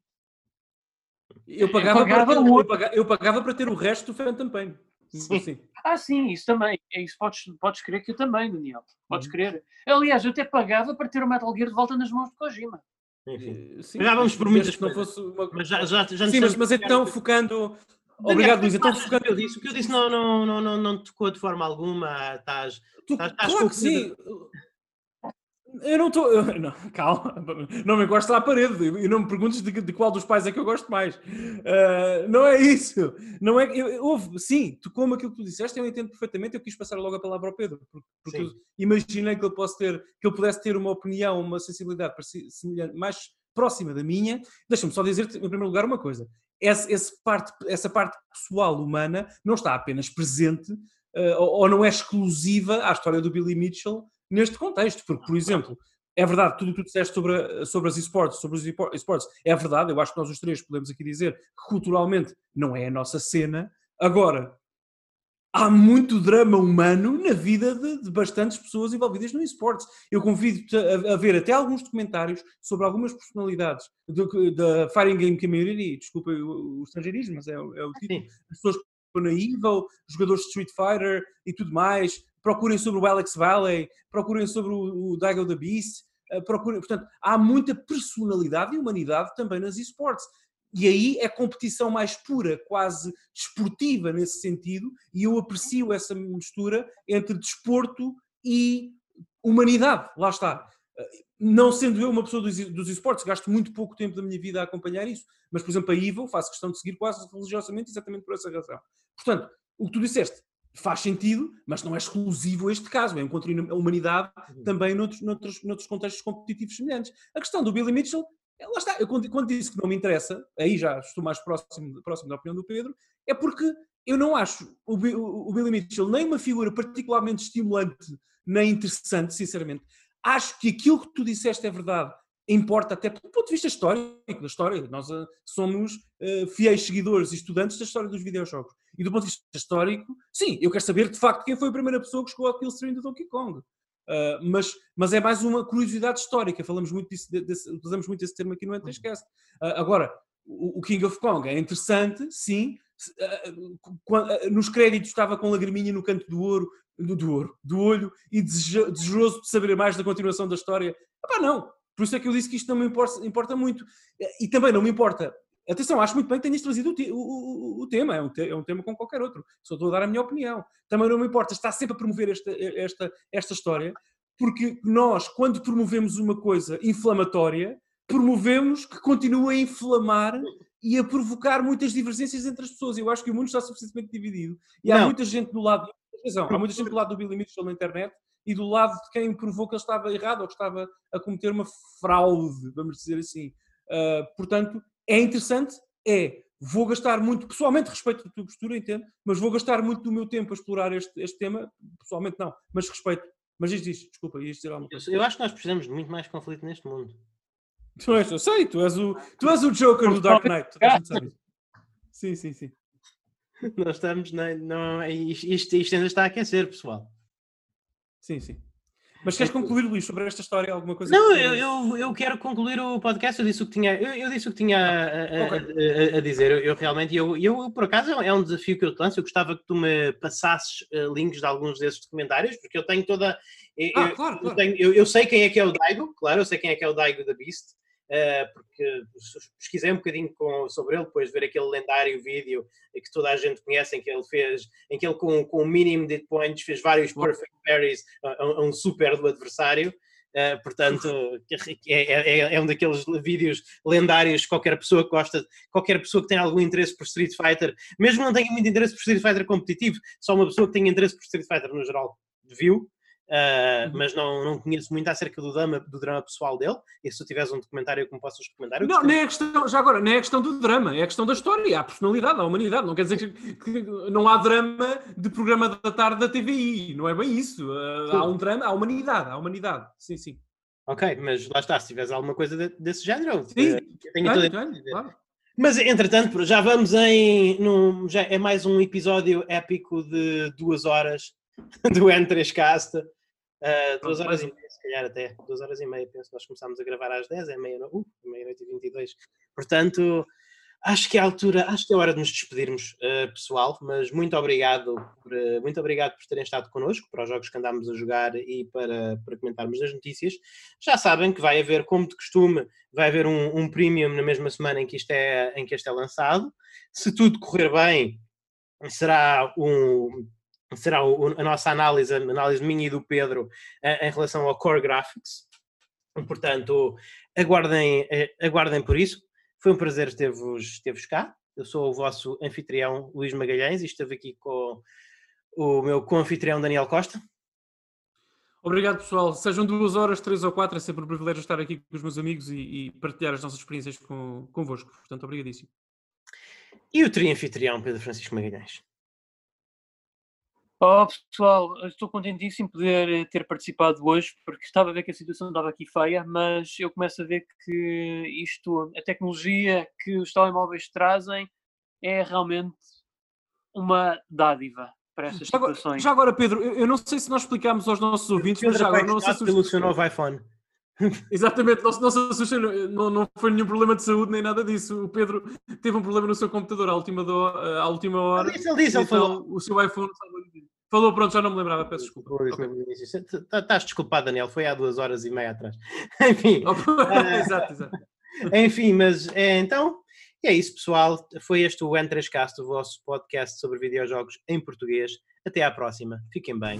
Eu pagava, pagava para, ter, o- eu, pagava, eu pagava para ter o resto do Phantom Pain. Sim. Assim. Ah, sim, isso também. É Isso podes, podes crer que eu também, Daniel. Podes Uhum. crer. Aliás, eu até pagava para ter o Metal Gear de volta nas mãos de Kojima. Enfim. Eh, sim, Já vamos por muitas que não coisas. fosse uma- Mas já, já, já Sim, mas, mas então focando. Obrigado, Luís. Então focando. que eu disse. O que eu disse não, não, não, não, não te tocou de forma alguma. Estás. Tu, Estás- estás claro que sim. Eu não estou. Calma, não me encostes à parede e não me perguntes de, de qual dos pais é que eu gosto mais. Ah, não é isso. Não é, eu, eu- houve, sim, tocou-me aquilo que tu disseste, eu entendo perfeitamente. Eu quis passar logo a palavra ao Pedro, porque, imaginei que ele, possa ter, que ele pudesse ter uma opinião, uma sensibilidade semelhante, mais próxima da minha. Deixa-me só dizer-te, em primeiro lugar, uma coisa: esse, esse parte, essa parte pessoal humana não está apenas presente ah, ou, ou não é exclusiva à história do Billy Mitchell neste contexto, porque, por exemplo, é verdade, tudo o que tu disseste sobre, sobre as esportes, sobre os esportes, é verdade, eu acho que nós os três podemos aqui dizer que culturalmente não é a nossa cena. Agora, há muito drama humano na vida de, de bastantes pessoas envolvidas no esportes. Eu convido-te a, a, ver até alguns documentários sobre algumas personalidades da Firing Game Community, desculpa o, o estrangeirismo, mas é, é o título, as pessoas que estão na Evil, jogadores de Street Fighter e tudo mais, procurem sobre o Alex Valley, procurem sobre o, o Daigo the Beast, uh, procurem, portanto, há muita personalidade e humanidade também nas esportes. E aí é competição mais pura, quase desportiva nesse sentido, e eu aprecio essa mistura entre desporto e humanidade. Lá está. Não sendo eu uma pessoa dos, dos esportes, gasto muito pouco tempo da minha vida a acompanhar isso, mas, por exemplo, a Ivo faço questão de seguir quase religiosamente, exatamente por essa razão. Portanto, o que tu disseste faz sentido, mas não é exclusivo este caso, é encontro a humanidade uhum. também noutros, noutros, noutros contextos competitivos semelhantes. A questão do Billy Mitchell é, lá está, eu quando, quando disse que não me interessa, aí já estou mais próximo, próximo da opinião do Pedro, é porque eu não acho o, o, o Billy Mitchell nem uma figura particularmente estimulante nem interessante, sinceramente. Acho que aquilo que tu disseste é verdade, importa até do ponto de vista histórico da história. Nós uh, somos uh, fiéis seguidores e estudantes da história dos videojogos. E do ponto de vista histórico, sim, eu quero saber de facto quem foi a primeira pessoa que chegou ao Killstream do Donkey Kong. Uh, mas, mas é mais uma curiosidade histórica, falamos muito disso, desse, usamos muito esse termo aqui no Entescast. Uh, ah, agora, o, o, King of Kong é interessante, sim. Uh, nos créditos estava com lagriminha no canto do ouro, do, do ouro, do olho e desejoso de saber mais da continuação da história. Epá, não. Por isso é que eu disse que isto não me importa, importa muito. E também não me importa Atenção, acho muito bem que tenhas trazido o, o, o, o tema, é um, te, é um, tema como qualquer outro. Só estou a dar a minha opinião. Também não me importa, está sempre a promover esta, esta, esta história, porque nós, quando promovemos uma coisa inflamatória, promovemos que continue a inflamar e a provocar muitas divergências entre as pessoas. Eu acho que o mundo está suficientemente dividido. E há muita gente do lado. Razão, há muita gente do lado do Billy Mitchell na internet e do lado de quem provou que ele estava errado ou que estava a cometer uma fraude, vamos dizer assim. Uh, portanto, é interessante, é, vou gastar muito, pessoalmente respeito a tua postura, entendo, mas vou gastar muito do meu tempo a explorar este, este tema, pessoalmente não, mas respeito. Mas isto diz, desculpa, ias dizer alguma coisa. Eu acho que nós precisamos de muito mais conflito neste mundo. Tu és, eu sei, tu és o, tu és o Joker do Dark Knight. Sim, sim, sim. Nós estamos, não, não, isto, isto ainda está a aquecer, pessoal. Sim, sim. Mas queres concluir, Luís, sobre esta história? Alguma coisa? Não, eu, eu, eu, quero concluir o podcast. Eu disse o que tinha, eu, eu disse o que tinha a, okay. a, a, a dizer. Eu, eu, realmente, eu, eu, por acaso, é um desafio que eu te lanço. Eu gostava que tu me passasses uh, links de alguns desses documentários, porque eu tenho toda. Eu, ah, claro, claro. Tenho, eu, sei quem é que é o Daigo, claro, eu sei quem é que é o Daigo da Beast. Uh, porque pesquisei um bocadinho com, sobre ele, depois de ver aquele lendário vídeo que toda a gente conhece, em que ele fez, em que ele com, com o mínimo de points fez vários perfect parries a, a, um super do adversário. Uh, portanto, é, é, é, um daqueles vídeos lendários que qualquer pessoa que gosta, qualquer pessoa que tem algum interesse por Street Fighter, mesmo não tenha muito interesse por Street Fighter competitivo, só uma pessoa que tenha interesse por Street Fighter no geral, viu, Uh, mas não, não conheço muito acerca do drama, do drama pessoal dele. E se tu tiveres um documentário que me possas recomendar, não, nem é questão, já agora, nem é questão do drama, é a questão da história, a personalidade, a humanidade. Não quer dizer que, que não há drama de programa da tarde da TVI, não é bem isso. Uh, há um drama, há humanidade, há humanidade, sim, sim. Ok, mas lá está, se tiveres alguma coisa de, desse género, sim, tenho tenho, tenho, claro. Mas entretanto, já vamos em. Num, já é mais um episódio épico de duas horas do N3Cast. Uh, duas horas e meia, se calhar até. Duas horas e meia, penso. Nós começámos a gravar às 10, é meia-noite uh, meia e 22. Portanto, acho que é a altura, acho que é hora de nos despedirmos, uh, pessoal. Mas muito obrigado, por, uh, muito obrigado por terem estado connosco, para os jogos que andámos a jogar e para, para comentarmos as notícias. Já sabem que vai haver, como de costume, vai haver um, um premium na mesma semana em que isto é, em que este é lançado. Se tudo correr bem, será um será o, a nossa análise, a análise minha e do Pedro em relação ao Core Graphics. Portanto, aguardem, eh, aguardem por isso. Foi um prazer ter-vos ter cá. Eu sou o vosso anfitrião Luís Magalhães e estive aqui com o meu co-anfitrião Daniel Costa. Obrigado, pessoal. Sejam duas horas, três ou quatro, é sempre um privilégio estar aqui com os meus amigos e, e partilhar as nossas experiências com, convosco. Portanto, obrigadíssimo. E o tri-anfitrião Pedro Francisco Magalhães. Oh, pessoal, estou contentíssimo poder eh, ter participado hoje, porque estava a ver que a situação estava aqui feia, mas eu começo a ver que isto, a tecnologia que os telemóveis trazem, é realmente uma dádiva. para essas Já agora, situações. já agora, Pedro, eu, não sei se nós explicámos aos nossos ouvintes, mas já agora não sei se pelo seu novo iPhone. Exatamente, não, se- não se assustem, não, não foi nenhum problema de saúde nem nada disso. O Pedro teve um problema no seu computador à última, do, à última hora. Ele disse, ele disse, ele então falou. o seu iPhone falou, pronto, já não me lembrava, peço desculpa. Falou isso Ok. no início. Tá- Estás desculpado, Daniel, foi há duas horas e meia atrás. Enfim, exato, exato. enfim, mas é, então, é isso, pessoal. Foi este o N3Cast, o vosso podcast sobre videojogos em português. Até à próxima. Fiquem bem.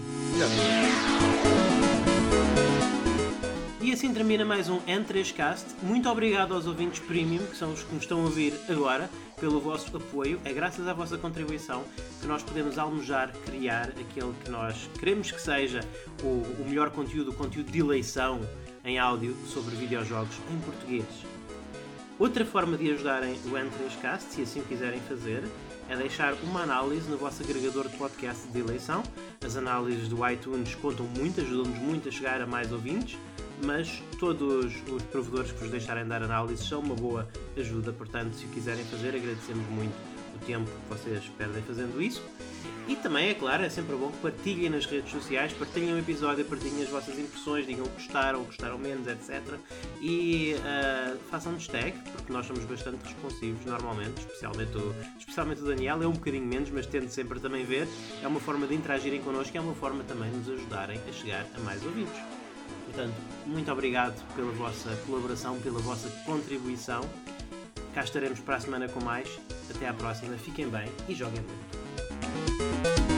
E assim termina mais um N3Cast. Muito obrigado aos ouvintes premium, que são os que nos estão a ouvir agora, pelo vosso apoio. É graças à vossa contribuição que nós podemos almojar criar aquele que nós queremos que seja o, o melhor conteúdo, o conteúdo de eleição em áudio sobre videojogos em português. Outra forma de ajudarem o N3Cast, se assim quiserem fazer, é deixar uma análise no vosso agregador de podcast de eleição. As análises do iTunes contam muito, ajudam-nos muito a chegar a mais ouvintes, mas todos os provedores que vos deixarem dar análises são uma boa ajuda, portanto, se o quiserem fazer, agradecemos muito o tempo que vocês perdem fazendo isso. E também, é claro, é sempre bom que partilhem nas redes sociais, partilhem o episódio, partilhem as vossas impressões, digam que gostaram gostaram menos, etc. E ah, façam-nos tag, porque nós somos bastante responsivos normalmente, especialmente o, especialmente o Daniel, é um bocadinho menos, mas tento sempre também ver. É uma forma de interagirem connosco e é uma forma também de nos ajudarem a chegar a mais ouvidos. Portanto, muito obrigado pela vossa colaboração, pela vossa contribuição. Cá estaremos para a semana com mais. Até à próxima, fiquem bem e joguem muito.